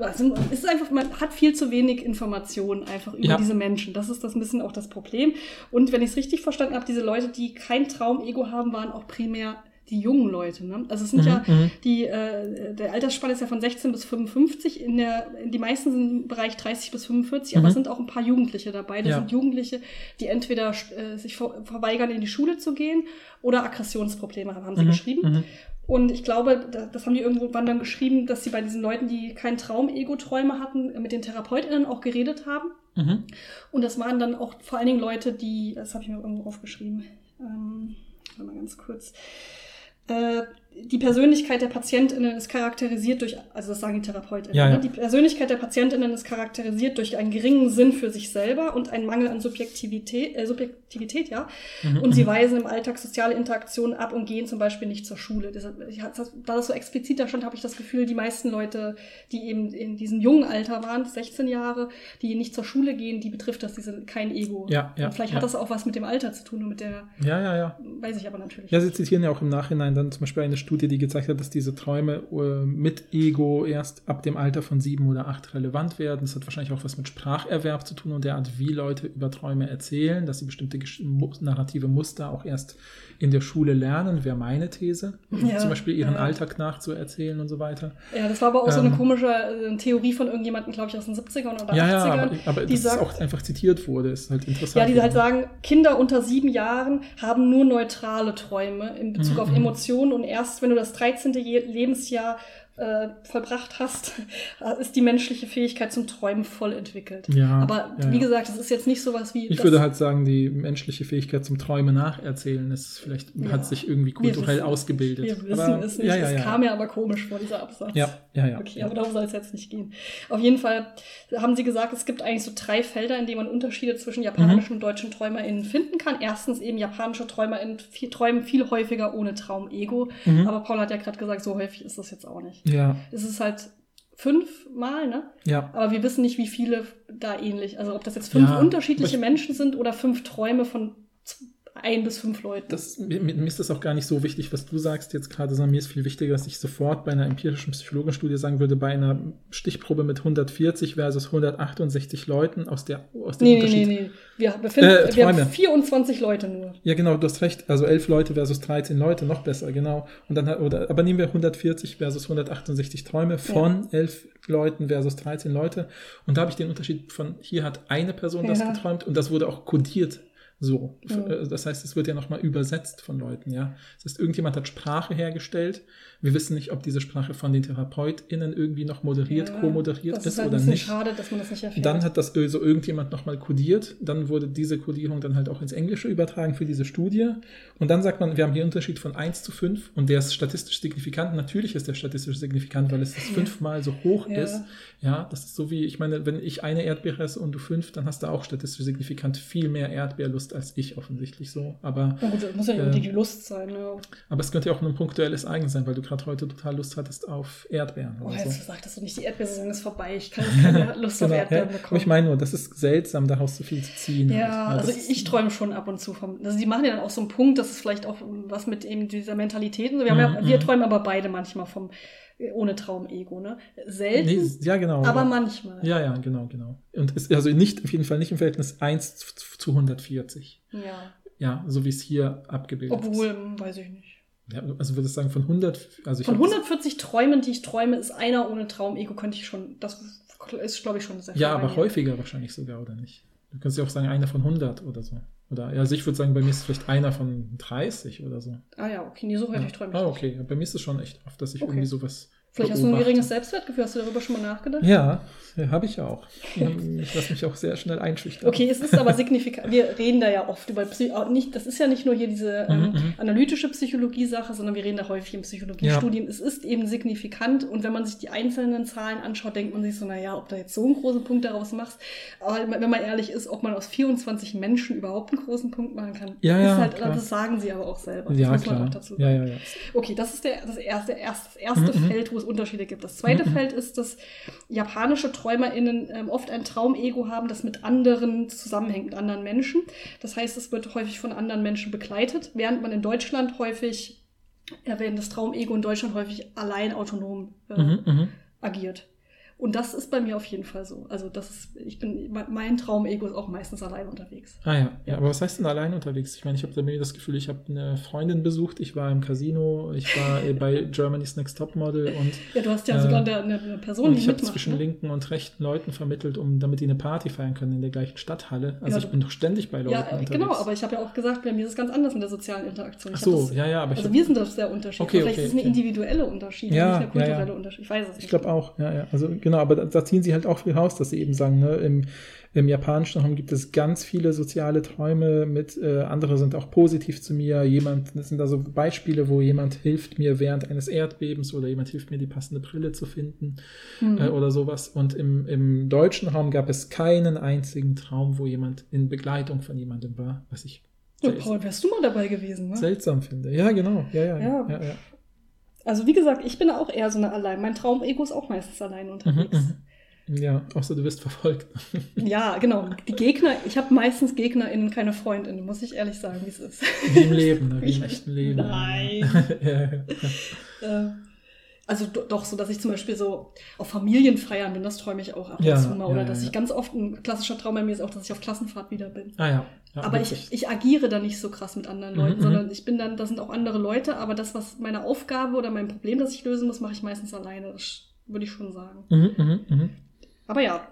Also, es ist einfach, man hat viel zu wenig Informationen einfach über Ja. diese Menschen. Das ist das ein bisschen auch das Problem. Und wenn ich es richtig verstanden habe, diese Leute, die kein Traumego haben, waren auch primär die jungen Leute. Ne? Also es sind Mhm, ja mhm. die, äh, der Altersspanne ist ja von 16 bis 55. In der, die meisten sind im Bereich 30 bis 45, aber Mhm. es sind auch ein paar Jugendliche dabei. Das Ja. sind Jugendliche, die entweder äh, sich ver verweigern, in die Schule zu gehen oder Aggressionsprobleme haben, haben sie Mhm, geschrieben. mhm. Und ich glaube, da- das haben die irgendwann dann geschrieben, dass sie bei diesen Leuten, die kein Traum-Ego-Träume hatten, mit den TherapeutInnen auch geredet haben. Mhm. Und das waren dann auch vor allen Dingen Leute, die, das habe ich mir irgendwo aufgeschrieben, ähm, mal ganz kurz. Äh, die Persönlichkeit der PatientInnen ist charakterisiert durch, also das sagen die TherapeutInnen, Ja, ja. Ne? die Persönlichkeit der PatientInnen ist charakterisiert durch einen geringen Sinn für sich selber und einen Mangel an Subjektivität, äh, Subjektivität, ja. Mhm, Und sie mhm. weisen im Alltag soziale Interaktionen ab und gehen zum Beispiel nicht zur Schule. Ich, das- da das so explizit da stand, habe ich das Gefühl, die meisten Leute, die eben in diesem jungen Alter waren, 16 Jahre, die nicht zur Schule gehen, die betrifft das diese kein Ego. Ja, ja, und vielleicht ja. hat das auch was mit dem Alter zu tun und mit der, Ja, ja, ja. weiß ich aber natürlich. Ja, sie zitieren ja auch im Nachhinein dann zum Beispiel eine Studie, die gezeigt hat, dass diese Träume äh, mit Ego erst ab dem Alter von sieben oder acht relevant werden. Das hat wahrscheinlich auch was mit Spracherwerb zu tun und der Art, wie Leute über Träume erzählen, dass sie bestimmte narrative Muster auch erst in der Schule lernen, wäre meine These. Ja, zum Beispiel ihren ja. Alltag nachzuerzählen und so weiter. Ja, das war aber auch so eine Ähm, komische äh, Theorie von irgendjemandem, glaube ich, aus den 70ern oder Ja, ja, 80ern. aber, aber die das sagt, ist auch einfach zitiert wurde, ist halt interessant. Ja, die halt sagen, Kinder unter sieben Jahren haben nur neutrale Träume in Bezug Mhm, auf mhm. Emotionen und erst wenn du das 13. Je Lebensjahr äh, vollbracht hast, ist die menschliche Fähigkeit zum Träumen voll entwickelt. Ja, Aber ja, wie ja. gesagt, das ist jetzt nicht sowas wie. Ich würde halt sagen, die menschliche Fähigkeit zum Träume nacherzählen ist vielleicht, Ja. hat sich irgendwie kulturell ausgebildet. Wir wissen Aber- es nicht. Ja, ja, es ja. kam mir aber komisch vor, dieser Absatz. Ja, ja, ja. Okay, aber darum soll es jetzt nicht gehen. Auf jeden Fall haben sie gesagt, es gibt eigentlich so drei Felder, in denen man Unterschiede zwischen japanischen und deutschen TräumerInnen finden kann. Erstens eben japanische TräumerInnen viel, träumen viel häufiger ohne Traum-Ego. Mhm. Aber Paul hat ja gerade gesagt, so häufig ist das jetzt auch nicht. Ja, Es ist halt fünfmal, ne? ja. Aber wir wissen nicht, wie viele da ähnlich. Also ob das jetzt fünf Ja, unterschiedliche Menschen sind oder fünf Träume von ein bis fünf Leuten. Das, mir, mir ist das auch gar nicht so wichtig, was du sagst jetzt gerade, sondern mir ist viel wichtiger, dass ich sofort bei einer empirischen Psychologenstudie sagen würde, bei einer Stichprobe mit 140 versus 168 Leuten aus der aus dem Nee, nee, Unterschied. nee, nee. Wir befinden Äh, wir haben Träume. 24 Leute nur. Ja, genau, du hast recht. Also elf Leute versus 13 Leute, noch besser, genau. Und dann oder, aber nehmen wir 140 versus 168 Träume von elf Leuten versus 13 Leute. Und da habe ich den Unterschied von, hier hat eine Person das Ja. geträumt und das wurde auch kodiert so. Mhm. Äh, Das heißt, es wird ja nochmal übersetzt von Leuten, ja. Das heißt, irgendjemand hat Sprache hergestellt. Wir wissen nicht, ob diese Sprache von den TherapeutInnen irgendwie noch moderiert, Ja, co-moderiert ist, ist halt oder nicht. schade, dass man das nicht erfährt. Dann hat das äh, so irgendjemand nochmal kodiert. Dann wurde diese Kodierung dann halt auch ins Englische übertragen für diese Studie. Und dann sagt man, wir haben hier einen Unterschied von 1 zu 5 und der ist statistisch signifikant. Natürlich ist der statistisch signifikant, weil es das fünfmal so hoch Ja. ist. Ja, das ist so wie, ich meine, wenn ich eine Erdbeere esse und du fünf, dann hast du auch statistisch signifikant viel mehr Erdbeerlust als ich offensichtlich so. Aber, Na gut, muss ja nicht Äh, die Lust sein. Ne? aber es könnte ja auch ein punktuelles Eigen sein, weil du gerade heute total Lust hattest auf Erdbeeren Oh, jetzt so. sagtest du nicht, die Erdbeersaison ist vorbei. Ich kann jetzt keine Lust auf Genau, ja. Erdbeeren Aber bekommen. ich meine nur, das ist seltsam, daraus so viel zu ziehen. Ja, halt. also ich träume schon ab und zu vom. Also die machen ja dann auch so einen Punkt, dass es vielleicht auch was mit eben dieser Mentalität. Wir, haben ja, Mhm, wir mhm. träumen aber beide manchmal vom ohne Traum-Ego, ne? Selten, Nee, ja, genau. aber ja. manchmal. Ja, ja, genau, genau. Und ist also nicht, auf jeden Fall nicht im Verhältnis 1 zu- zu 140. Ja. Ja, so wie es hier abgebildet Obwohl, ist. hm, weiß ich nicht. Ja, also würde ich sagen, von 100, also ich Von hab- 140 Träumen, die ich träume, ist einer ohne Traum-Ego, könnte ich schon. Das ist, glaube ich, schon sehr viel Ja, aber häufiger wahrscheinlich sogar, oder nicht? Du kannst ja auch sagen, einer von 100 oder so. Oder, ja, also ich würde sagen, bei mir ist es vielleicht einer von 30 oder so. Ah ja, okay, nee, so häufig Ja. träume ich Ah, nicht. okay. Ja, Bei mir ist es schon echt oft, dass ich Okay. irgendwie sowas. Vielleicht hast du ein geringes Selbstwertgefühl. Hast du darüber schon mal nachgedacht? Ja, ja habe ich auch. Ich lasse mich auch sehr schnell einschüchtern. Okay, es ist aber signifikant. Wir reden da ja oft über Psy auch nicht, das ist ja nicht nur hier diese ähm, Mhm, mhm. analytische Psychologie-Sache, sondern wir reden da häufig in Psychologiestudien. Es ist eben signifikant und wenn man sich die einzelnen Zahlen anschaut, denkt man sich so, naja, ob da jetzt so einen großen Punkt daraus machst. Aber wenn man ehrlich ist, ob man aus 24 Menschen überhaupt einen großen Punkt machen kann, Ja, ist ja, halt, das sagen sie aber auch selber. Das Ja, muss man klar. auch dazu Ja, sagen. ja, ja. Okay, das ist der, das erste, erst- das erste Mhm, mhm. Feld, wo es Unterschiede gibt. Das zweite Mhm. Feld ist, dass japanische TräumerInnen ähm, oft ein Traumego haben, das mit anderen zusammenhängt, mit anderen Menschen. Das heißt, es wird häufig von anderen Menschen begleitet, während man in Deutschland häufig, äh, während das Traumego in Deutschland häufig allein autonom äh, Mhm, mhm. agiert. Und das ist bei mir auf jeden Fall so. Also das ist, ich bin, mein Traumego ist auch meistens allein unterwegs. Ah ja. ja, aber was heißt denn allein unterwegs? Ich meine, ich habe das Gefühl, ich habe eine Freundin besucht, ich war im Casino, ich war äh, bei Germany's Next Top Model und, Ja, du hast ja Äh, sogar eine, eine Person, und die ich habe zwischen ne? linken und rechten Leuten vermittelt, um damit die eine Party feiern können in der gleichen Stadthalle. Also Ja, ich bin doch ständig bei Leuten Ja, unterwegs. genau, aber ich habe ja auch gesagt, bei mir ist es ganz anders mit der sozialen Interaktion. Ach Ich so, das, ja, ja, aber ich also hab- wir sind da sehr unterschiedlich. Okay, Vielleicht okay, ist es eine okay. individuelle Unterschied, Ja, nicht eine ja, ja. kulturelle Unterschied. Ich weiß es nicht. Ich glaube auch, ja, ja. Also genau, aber da, da ziehen sie halt auch viel raus, dass sie eben sagen, ne, im, im japanischen Raum gibt es ganz viele soziale Träume mit, äh, andere sind auch positiv zu mir. Jemand, das sind da so Beispiele, wo jemand hilft mir während eines Erdbebens oder jemand hilft mir, die passende Brille zu finden Mhm. äh, oder sowas. Und im, im deutschen Raum gab es keinen einzigen Traum, wo jemand in Begleitung von jemandem war, was ich Ja, Paul, wärst du mal dabei gewesen, ne? seltsam finde. Ja, genau. Ja, ja, Ja. ja. ja, Also wie gesagt, ich bin auch eher so eine allein. Mein Traumego ist auch meistens allein Mhm, unterwegs. mhm. Ja, außer du wirst verfolgt. Ja, genau. Die Gegner, ich habe meistens GegnerInnen, keine FreundInnen, muss ich ehrlich sagen, wie es ist. Wie im Leben, ne? wie im echten Leben. Nein. ja, ja. Äh, also do, doch so, dass ich zum Beispiel so auf Familienfeiern bin, das träume ich auch ab und Ja, zu mal. ja, Oder dass ja. ich ganz oft, ein klassischer Traum bei mir ist auch, dass ich auf Klassenfahrt wieder bin. Ah aber ich, wirklich. ich agiere da nicht so krass mit anderen Mhm, Leuten, mhm. sondern ich bin dann, da sind auch andere Leute, aber das, was meine Aufgabe oder mein Problem, das ich lösen muss, mache ich meistens alleine. Das würde ich schon sagen. Mhm, mhm, mhm. Aber ja,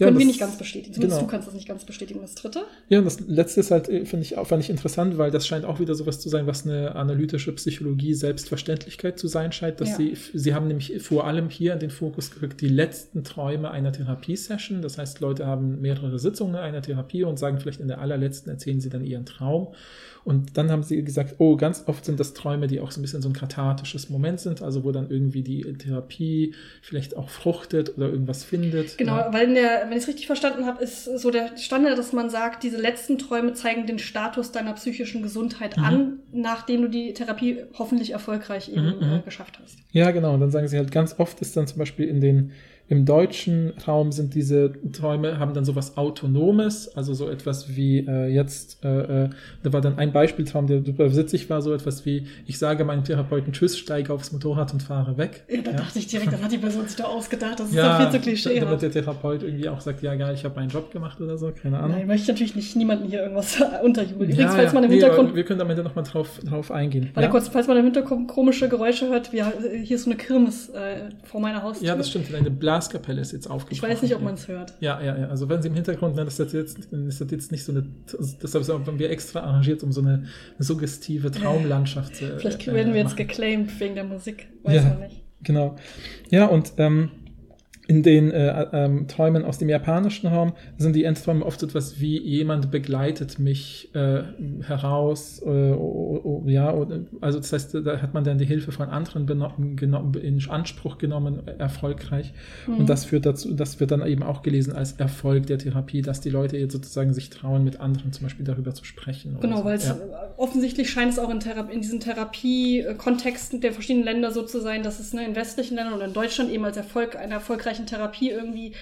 Ja, können wir nicht ganz bestätigen. Zumindest genau. du kannst das nicht ganz bestätigen. Das dritte? Ja, und das letzte ist halt, äh, finde ich, fand ich interessant, weil das scheint auch wieder sowas zu sein, was eine analytische Psychologie Selbstverständlichkeit zu sein scheint, dass Ja. sie, sie haben nämlich vor allem hier in den Fokus gerückt, die letzten Träume einer Therapiesession. Das heißt, Leute haben mehrere Sitzungen einer Therapie und sagen vielleicht in der allerletzten erzählen sie dann ihren Traum. Und dann haben sie gesagt, oh, ganz oft sind das Träume, die auch so ein bisschen so ein kathartisches Moment sind, also wo dann irgendwie die Therapie vielleicht auch fruchtet oder irgendwas findet. Genau, Ja. weil in der, wenn ich es richtig verstanden habe, ist so der Standard, dass man sagt, diese letzten Träume zeigen den Status deiner psychischen Gesundheit Mhm. an, nachdem du die Therapie hoffentlich erfolgreich eben Mhm, mhm. äh, geschafft hast. Ja, genau. Und dann sagen sie halt, ganz oft ist dann zum Beispiel in den, Im deutschen Raum sind diese Träume, haben dann sowas Autonomes, also so etwas wie äh, jetzt, äh, äh, da war dann ein Beispieltraum, der super witzig war, so etwas wie, ich sage meinem Therapeuten Tschüss, steige aufs Motorrad und fahre weg. Ja, da ja. dachte ich direkt, dann hat die Person sich da ausgedacht, das ist Ja, doch viel zu klischee. damit der Therapeut irgendwie auch sagt, ja, geil, ich habe meinen Job gemacht oder so, keine Ahnung. Nein, möchte ich natürlich nicht niemanden hier irgendwas unterjubeln. Übrigens, ja, falls man im nee, Hintergrund wir können am Ende nochmal drauf, drauf eingehen. Warte ja? kurz, falls man im Hintergrund komische Geräusche hört, wir, hier ist so eine Kirmes äh, vor meiner Haustür. ja, das stimmt. Eine Blaskapelle ist jetzt aufgebrochen. Ich weiß nicht, ob man es hört. Ja, ja, ja. Also wenn Sie im Hintergrund, ne, das ist jetzt, das ist jetzt nicht so eine, deshalb haben wir extra arrangiert, um so eine suggestive Traumlandschaft zu Vielleicht äh, werden wir jetzt machen. geclaimed wegen der Musik. Weiß Ja. man nicht. Genau. Ja, und ähm, in den äh, ähm, Träumen aus dem japanischen Raum sind die Endträume oft so etwas wie jemand begleitet mich äh, heraus, äh, o- o- ja, also das heißt, da hat man dann die Hilfe von anderen in Anspruch genommen, äh, erfolgreich. Mhm. Und das führt dazu, das wird dann eben auch gelesen als Erfolg der Therapie, dass die Leute jetzt sozusagen sich trauen, mit anderen zum Beispiel darüber zu sprechen. Genau, so. weil es ja. äh, offensichtlich scheint es auch in, Thera in diesen Therapie-Kontexten der verschiedenen Länder so zu sein, dass es ne, in westlichen Ländern und in Deutschland eben als Erfolg einer erfolgreichen Therapie irgendwie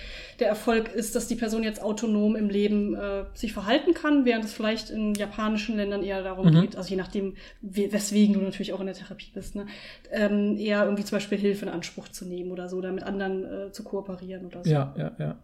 der Erfolg ist, dass die Person jetzt autonom im Leben äh, sich verhalten kann, während es vielleicht in japanischen Ländern eher darum Mhm. geht, also je nachdem, we- weswegen du natürlich auch in der Therapie bist, ne, ähm, eher irgendwie zum Beispiel Hilfe in Anspruch zu nehmen oder so, oder mit anderen äh, zu kooperieren oder so. Ja, ja, ja.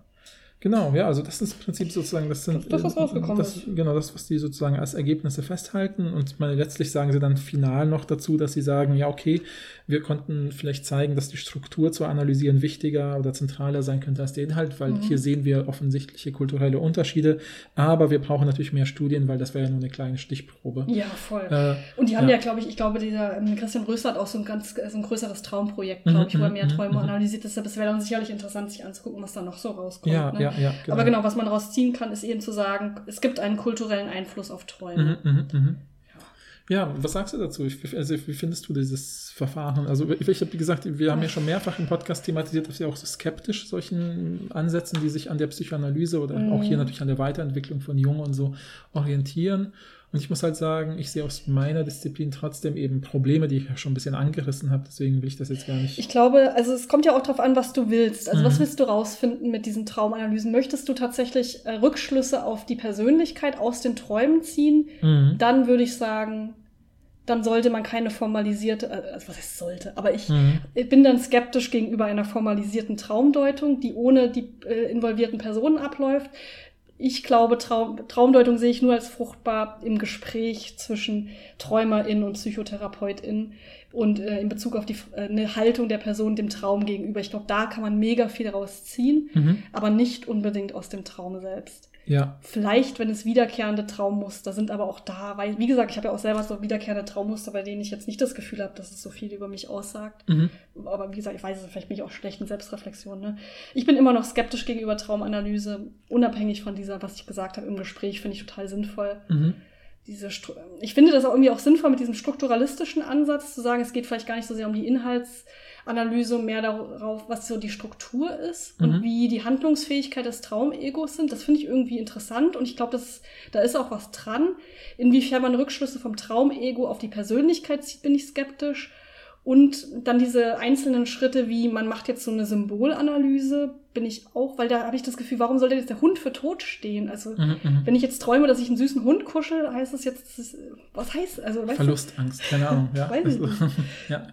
Genau, ja, also das ist im Prinzip sozusagen, das sind Das, was rausgekommen das, ist. Genau, das, was die sozusagen als Ergebnisse festhalten. Und meine, letztlich sagen sie dann final noch dazu, dass sie sagen, ja, okay, wir konnten vielleicht zeigen, dass die Struktur zu analysieren wichtiger oder zentraler sein könnte als der Inhalt, weil Mhm. hier sehen wir offensichtliche kulturelle Unterschiede. Aber wir brauchen natürlich mehr Studien, weil das wäre ja nur eine kleine Stichprobe. Ja, voll. Äh, Und die haben Ja. ja, glaube ich, ich glaube, dieser ähm, Christian Rösler hat auch so ein ganz so ein größeres Traumprojekt, glaube Mhm, ich, wo er mhm, mehr Träume mhm. analysiert. Deshalb es wäre dann sicherlich interessant, sich anzugucken, was da noch so rauskommt. ja, ne? ja, ja, Aber genau, was man daraus ziehen kann, ist eben zu sagen, es gibt einen kulturellen Einfluss auf Träume. Mhm, mhm, mhm. Ja, was sagst du dazu? Also, wie findest du dieses Verfahren? Also, ich, ich habe, wie gesagt, wir haben ja schon mehrfach im Podcast thematisiert, dass wir auch so skeptisch solchen Ansätzen, die sich an der Psychoanalyse oder Mhm. auch hier natürlich an der Weiterentwicklung von Jung und so orientieren. Und ich muss halt sagen, ich sehe aus meiner Disziplin trotzdem eben Probleme, die ich ja schon ein bisschen angerissen habe. Deswegen will ich das jetzt gar nicht. Ich glaube, also es kommt ja auch darauf an, was du willst. Also was Mhm. willst du rausfinden mit diesen Traumanalysen? Möchtest du tatsächlich äh, Rückschlüsse auf die Persönlichkeit aus den Träumen ziehen? Mhm. Dann würde ich sagen, dann sollte man keine formalisierte, äh, also was heißt sollte, aber ich Mhm. Bin dann skeptisch gegenüber einer formalisierten Traumdeutung, die ohne die äh, involvierten Personen abläuft. Ich glaube, Traum, Traumdeutung sehe ich nur als fruchtbar im Gespräch zwischen TräumerInnen und PsychotherapeutInnen und äh, in Bezug auf die äh, eine Haltung der Person dem Traum gegenüber. Ich glaube, da kann man mega viel rausziehen, Mhm. aber nicht unbedingt aus dem Traum selbst. Ja. Vielleicht, wenn es wiederkehrende Traummuster sind, aber auch da, weil, wie gesagt, ich habe ja auch selber so wiederkehrende Traummuster, bei denen ich jetzt nicht das Gefühl habe, dass es so viel über mich aussagt. Mhm. Aber wie gesagt, ich weiß es, vielleicht bin ich auch schlecht in Selbstreflexion. Ne? Ich bin immer noch skeptisch gegenüber Traumanalyse, unabhängig von dieser, was ich gesagt habe im Gespräch, finde ich total sinnvoll. Mhm. Diese Stru- ich finde das auch irgendwie auch sinnvoll mit diesem strukturalistischen Ansatz zu sagen, es geht vielleicht gar nicht so sehr um die Inhaltsanalyse, mehr darauf, was so die Struktur ist Mhm. und wie die Handlungsfähigkeit des Traumegos sind. Das finde ich irgendwie interessant und ich glaube, da ist auch was dran. Inwiefern man Rückschlüsse vom Traumego auf die Persönlichkeit zieht, bin ich skeptisch. Und dann diese einzelnen Schritte, wie man macht jetzt so eine Symbolanalyse, bin ich auch, weil da habe ich das Gefühl, warum sollte jetzt der Hund für tot stehen? Also, Mhm. Mhm. wenn ich jetzt träume, dass ich einen süßen Hund kuschel, heißt das jetzt, was heißt, also, weißt du, Verlustangst, keine Ahnung. Ja. Weiß ich nicht. ja.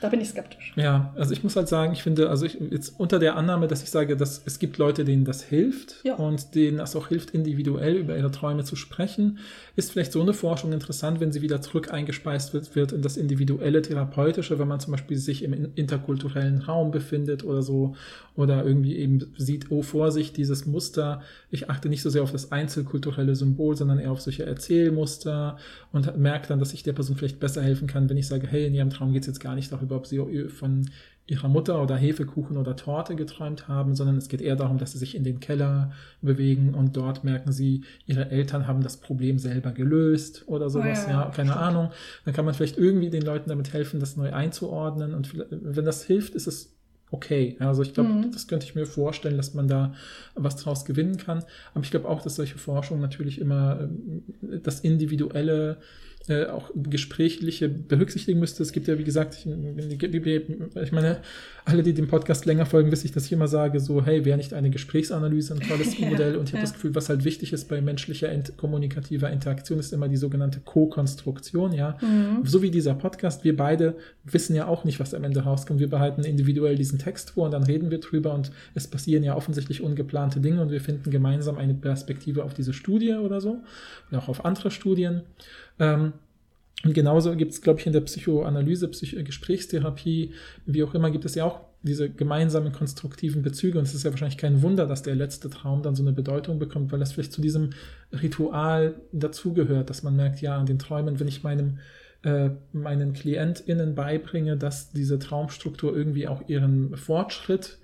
Da bin ich skeptisch. Ja, also ich muss halt sagen, ich finde, also ich, jetzt unter der Annahme, dass ich sage, dass es gibt Leute, denen das hilft Ja. und denen es auch hilft, individuell über ihre Träume zu sprechen, ist vielleicht so eine Forschung interessant, wenn sie wieder zurück eingespeist wird, wird in das individuelle Therapeutische, wenn man zum Beispiel sich im in- interkulturellen Raum befindet oder so oder irgendwie eben sieht, oh Vorsicht, dieses Muster, ich achte nicht so sehr auf das einzelkulturelle Symbol, sondern eher auf solche Erzählmuster und merke dann, dass ich der Person vielleicht besser helfen kann, wenn ich sage, hey, in ihrem Traum geht es jetzt gar nicht darüber, ob sie von ihrer Mutter oder Hefekuchen oder Torte geträumt haben, sondern es geht eher darum, dass sie sich in den Keller bewegen und dort merken sie, ihre Eltern haben das Problem selber gelöst oder sowas, Oh ja, ja, keine stimmt. Ahnung. Dann kann man vielleicht irgendwie den Leuten damit helfen, das neu einzuordnen und wenn das hilft, ist es okay. Also ich glaube, Mhm. das könnte ich mir vorstellen, dass man da was draus gewinnen kann. Aber ich glaube auch, dass solche Forschung natürlich immer ähm, das Individuelle äh, auch gesprächliche berücksichtigen müsste. Es gibt ja, wie gesagt, ich, ich meine, alle, die dem Podcast länger folgen, wissen ich, dass ich immer sage, so, hey, wäre nicht eine Gesprächsanalyse ein tolles ja, Modell? Und ich habe das Gefühl, was halt wichtig ist bei menschlicher int kommunikativer Interaktion, ist immer die sogenannte Co-Konstruktion, ja. Mhm. So wie dieser Podcast, wir beide wissen ja auch nicht, was am Ende rauskommt. Wir behalten individuell diesen Text vor und dann reden wir drüber und es passieren ja offensichtlich ungeplante Dinge und wir finden gemeinsam eine Perspektive auf diese Studie oder so und auch auf andere Studien. Ähm, und genauso gibt es, glaube ich, in der Psychoanalyse, Psych Gesprächstherapie, wie auch immer, gibt es ja auch diese gemeinsamen konstruktiven Bezüge. Und es ist ja wahrscheinlich kein Wunder, dass der letzte Traum dann so eine Bedeutung bekommt, weil das vielleicht zu diesem Ritual dazugehört, dass man merkt, ja, an den Träumen, wenn ich meinem äh, meinen KlientInnen beibringe, dass diese Traumstruktur irgendwie auch ihren Fortschritt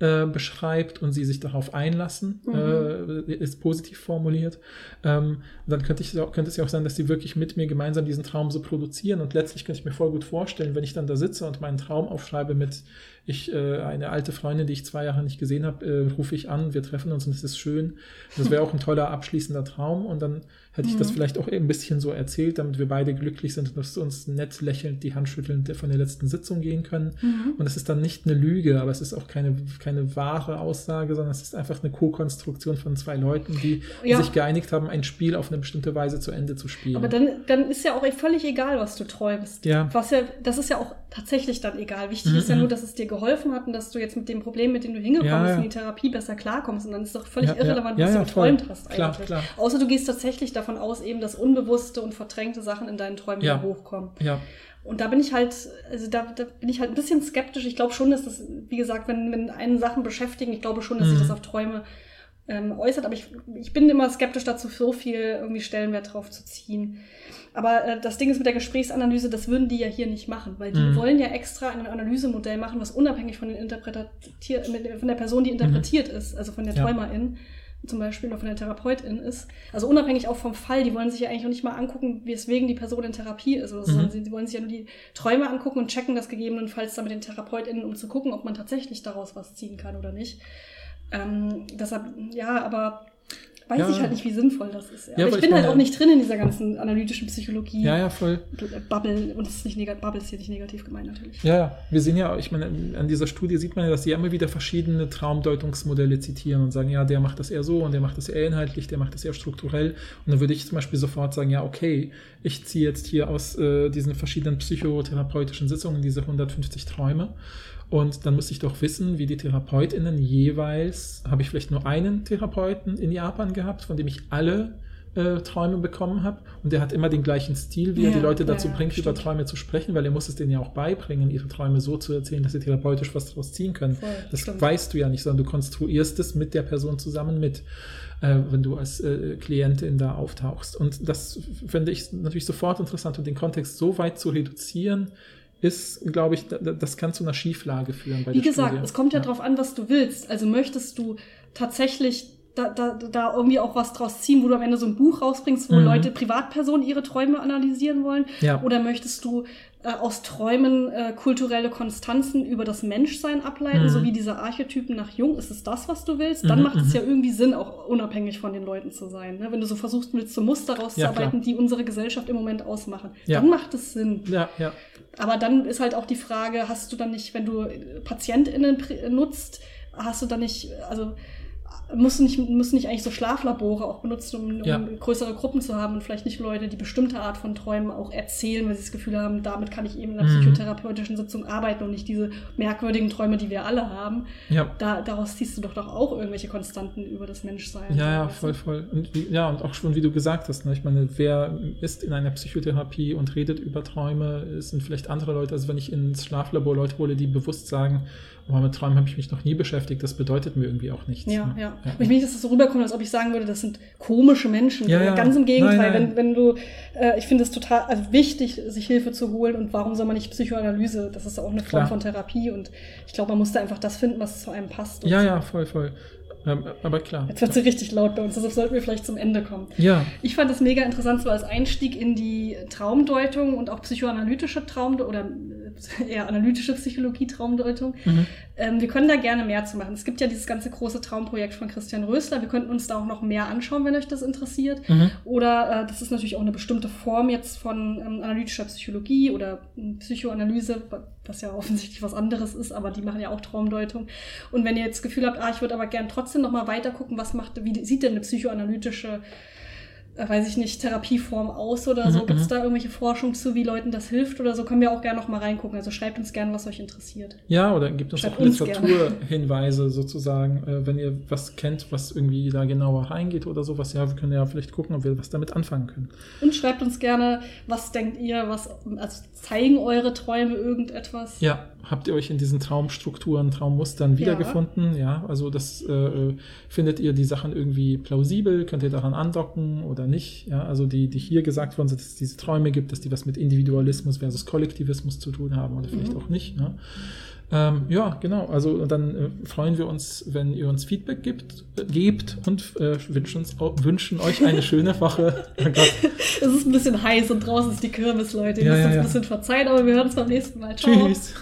äh, beschreibt und sie sich darauf einlassen, mhm. äh, ist positiv formuliert, ähm, dann könnte, ich, könnte es ja auch sein, dass sie wirklich mit mir gemeinsam diesen Traum so produzieren und letztlich könnte ich mir voll gut vorstellen, wenn ich dann da sitze und meinen Traum aufschreibe mit ich, äh, eine alte Freundin, die ich zwei Jahre nicht gesehen habe, äh, rufe ich an, wir treffen uns und es ist schön. Das wäre auch ein toller abschließender Traum und dann hätte ich mhm. das vielleicht auch ein bisschen so erzählt, damit wir beide glücklich sind und dass uns nett lächelnd die Hand schüttelnd von der letzten Sitzung gehen können. Mhm. Und es ist dann nicht eine Lüge, aber es ist auch keine, keine wahre Aussage, sondern es ist einfach eine Co-Konstruktion von zwei Leuten, die ja. sich geeinigt haben, ein Spiel auf eine bestimmte Weise zu Ende zu spielen. Aber dann, dann ist ja auch völlig egal, was du träumst. Ja. Was ja, das ist ja auch tatsächlich dann egal. Wichtig mhm. ist ja mhm. nur, dass es dir geholfen hat und dass du jetzt mit dem Problem, mit dem du hingekommen ja, bist, in die Therapie besser klarkommst. Und dann ist es doch völlig irrelevant, was du geträumt hast eigentlich. Klar. Außer du gehst tatsächlich davon aus, eben, dass unbewusste und verdrängte Sachen in deinen Träumen ja. hochkommen. Ja. Und da bin ich halt, also da, da bin ich halt ein bisschen skeptisch. Ich glaube schon, dass das, wie gesagt, wenn, wenn einen Sachen beschäftigen, ich glaube schon, dass mhm. sich das auf Träume ähm, äußert. Aber ich, ich bin immer skeptisch dazu, so viel irgendwie Stellenwert drauf zu ziehen. Aber äh, das Ding ist mit der Gesprächsanalyse, das würden die ja hier nicht machen, weil die mhm. wollen ja extra ein Analysemodell machen, was unabhängig von, den Interpretier von der Person, die interpretiert mhm. ist, also von der ja. Träumerin zum Beispiel oder von der Therapeutin ist. Also unabhängig auch vom Fall, die wollen sich ja eigentlich auch nicht mal angucken, weswegen die Person in Therapie ist, oder mhm. sie, sie wollen sich ja nur die Träume angucken und checken das gegebenenfalls dann mit den TherapeutInnen, um zu gucken, ob man tatsächlich daraus was ziehen kann oder nicht. Ähm, deshalb, ja, aber weiß ja. ich halt nicht, wie sinnvoll das ist. Aber, ja, aber ich bin halt auch nicht drin in dieser ganzen analytischen Psychologie. Ja, ja, voll. Bubble, und das ist nicht negativ, Bubble ist hier nicht negativ gemeint natürlich. Ja, ja, wir sehen ja, ich meine, an dieser Studie sieht man ja, dass sie immer wieder verschiedene Traumdeutungsmodelle zitieren und sagen, ja, der macht das eher so und der macht das eher inhaltlich, der macht das eher strukturell. Und dann würde ich zum Beispiel sofort sagen, ja, okay, ich ziehe jetzt hier aus äh, diesen verschiedenen psychotherapeutischen Sitzungen diese 150 Träume und dann muss ich doch wissen, wie die TherapeutInnen jeweils, habe ich vielleicht nur einen Therapeuten in Japan gehabt, von dem ich alle äh, Träume bekommen habe. Und der hat immer den gleichen Stil, wie ja, er die Leute dazu ja, bringt, stimmt. über Träume zu sprechen, weil er muss es denen ja auch beibringen, ihre Träume so zu erzählen, dass sie therapeutisch was daraus ziehen können. Voll, das stimmt. weißt du ja nicht, sondern du konstruierst es mit der Person zusammen mit, äh, wenn du als äh, Klientin da auftauchst. Und das finde ich natürlich sofort interessant und den Kontext so weit zu reduzieren, ist, glaube ich, das kann zu einer Schieflage führen. Wie gesagt, Studie. es kommt ja, ja darauf an, was du willst. Also möchtest du tatsächlich da, da, da irgendwie auch was draus ziehen, wo du am Ende so ein Buch rausbringst, wo mhm. Leute, Privatpersonen ihre Träume analysieren wollen? Ja. Oder möchtest du äh, aus Träumen äh, kulturelle Konstanzen über das Menschsein ableiten, mhm. so wie diese Archetypen nach Jung? Ist es das, was du willst? Dann mhm. macht es mhm. ja irgendwie Sinn, auch unabhängig von den Leuten zu sein. Ne? Wenn du so versuchst, willst, so Muster rauszuarbeiten, ja, die unsere Gesellschaft im Moment ausmachen, ja. dann macht es Sinn. Ja, ja. Aber dann ist halt auch die Frage, hast du dann nicht, wenn du PatientInnen nutzt, hast du dann nicht, also müssen nicht, müssen nicht eigentlich so Schlaflabore auch benutzen, um, um ja. größere Gruppen zu haben und vielleicht nicht Leute, die bestimmte Art von Träumen auch erzählen, weil sie das Gefühl haben, damit kann ich eben in einer mhm. psychotherapeutischen Sitzung arbeiten und nicht diese merkwürdigen Träume, die wir alle haben. Ja. Da, daraus ziehst du doch doch auch irgendwelche Konstanten über das Menschsein. Ja, ja, voll, voll. Und wie, ja, und auch schon, wie du gesagt hast, ne? ich meine, wer ist in einer Psychotherapie und redet über Träume, es sind vielleicht andere Leute, also wenn ich ins Schlaflabor Leute hole, die bewusst sagen, aber mit Träumen habe ich mich noch nie beschäftigt. Das bedeutet mir irgendwie auch nichts. Ja, ne? ja. ja. Ich will nicht, dass das so rüberkommt, als ob ich sagen würde, das sind komische Menschen. Ja, ja. Ganz im Gegenteil, nein, nein. Wenn, wenn du, äh, ich finde es total also wichtig, sich Hilfe zu holen und warum soll man nicht Psychoanalyse? Das ist auch eine Form Klar. von Therapie und ich glaube, man muss da einfach das finden, was zu einem passt. Ja, so. ja, voll, voll. Aber klar. Jetzt wird sie richtig laut bei uns, deshalb sollten wir vielleicht zum Ende kommen. Ja. Ich fand es mega interessant, so als Einstieg in die Traumdeutung und auch psychoanalytische Traumdeutung oder eher analytische Psychologie, Traumdeutung. Mhm. Ähm, wir können da gerne mehr zu machen. Es gibt ja dieses ganze große Traumprojekt von Christian Rösler. Wir könnten uns da auch noch mehr anschauen, wenn euch das interessiert. Mhm. Oder äh, das ist natürlich auch eine bestimmte Form jetzt von ähm, analytischer Psychologie oder ähm, Psychoanalyse, was ja offensichtlich was anderes ist, aber die machen ja auch Traumdeutung. Und wenn ihr jetzt das Gefühl habt, ah, ich würde aber gern trotzdem noch mal weiter gucken, was macht, wie sieht denn eine psychoanalytische weiß ich nicht, Therapieform aus oder so? Mhm, Gibt es mhm. da irgendwelche Forschung zu, wie Leuten das hilft oder so? Können wir auch gerne noch mal reingucken. Also schreibt uns gerne, was euch interessiert. Ja, oder gibt uns Schreibt auch Literaturhinweise sozusagen, äh, wenn ihr was kennt, was irgendwie da genauer reingeht oder sowas. Ja, wir können ja vielleicht gucken, ob wir was damit anfangen können. Und schreibt uns gerne, was denkt ihr, was, also zeigen eure Träume irgendetwas? Ja, habt ihr euch in diesen Traumstrukturen, Traummustern wiedergefunden? Ja, also das äh, findet ihr die Sachen irgendwie plausibel? Könnt ihr daran andocken oder nicht? Ja, also die, die hier gesagt worden sind, dass es diese Träume gibt, dass die was mit Individualismus versus Kollektivismus zu tun haben oder vielleicht Mhm. auch nicht. Ja? Ähm, ja, genau. Also dann äh, freuen wir uns, wenn ihr uns Feedback gibt, äh, gebt und äh, wünschen, wünschen euch eine schöne Woche. Oh. Es ist ein bisschen heiß und draußen ist die Kirmes, Leute. Ihr Ja, müsst ja, uns ja. ein bisschen verzeihen, aber wir hören uns beim nächsten Mal. Ciao. Tschüss.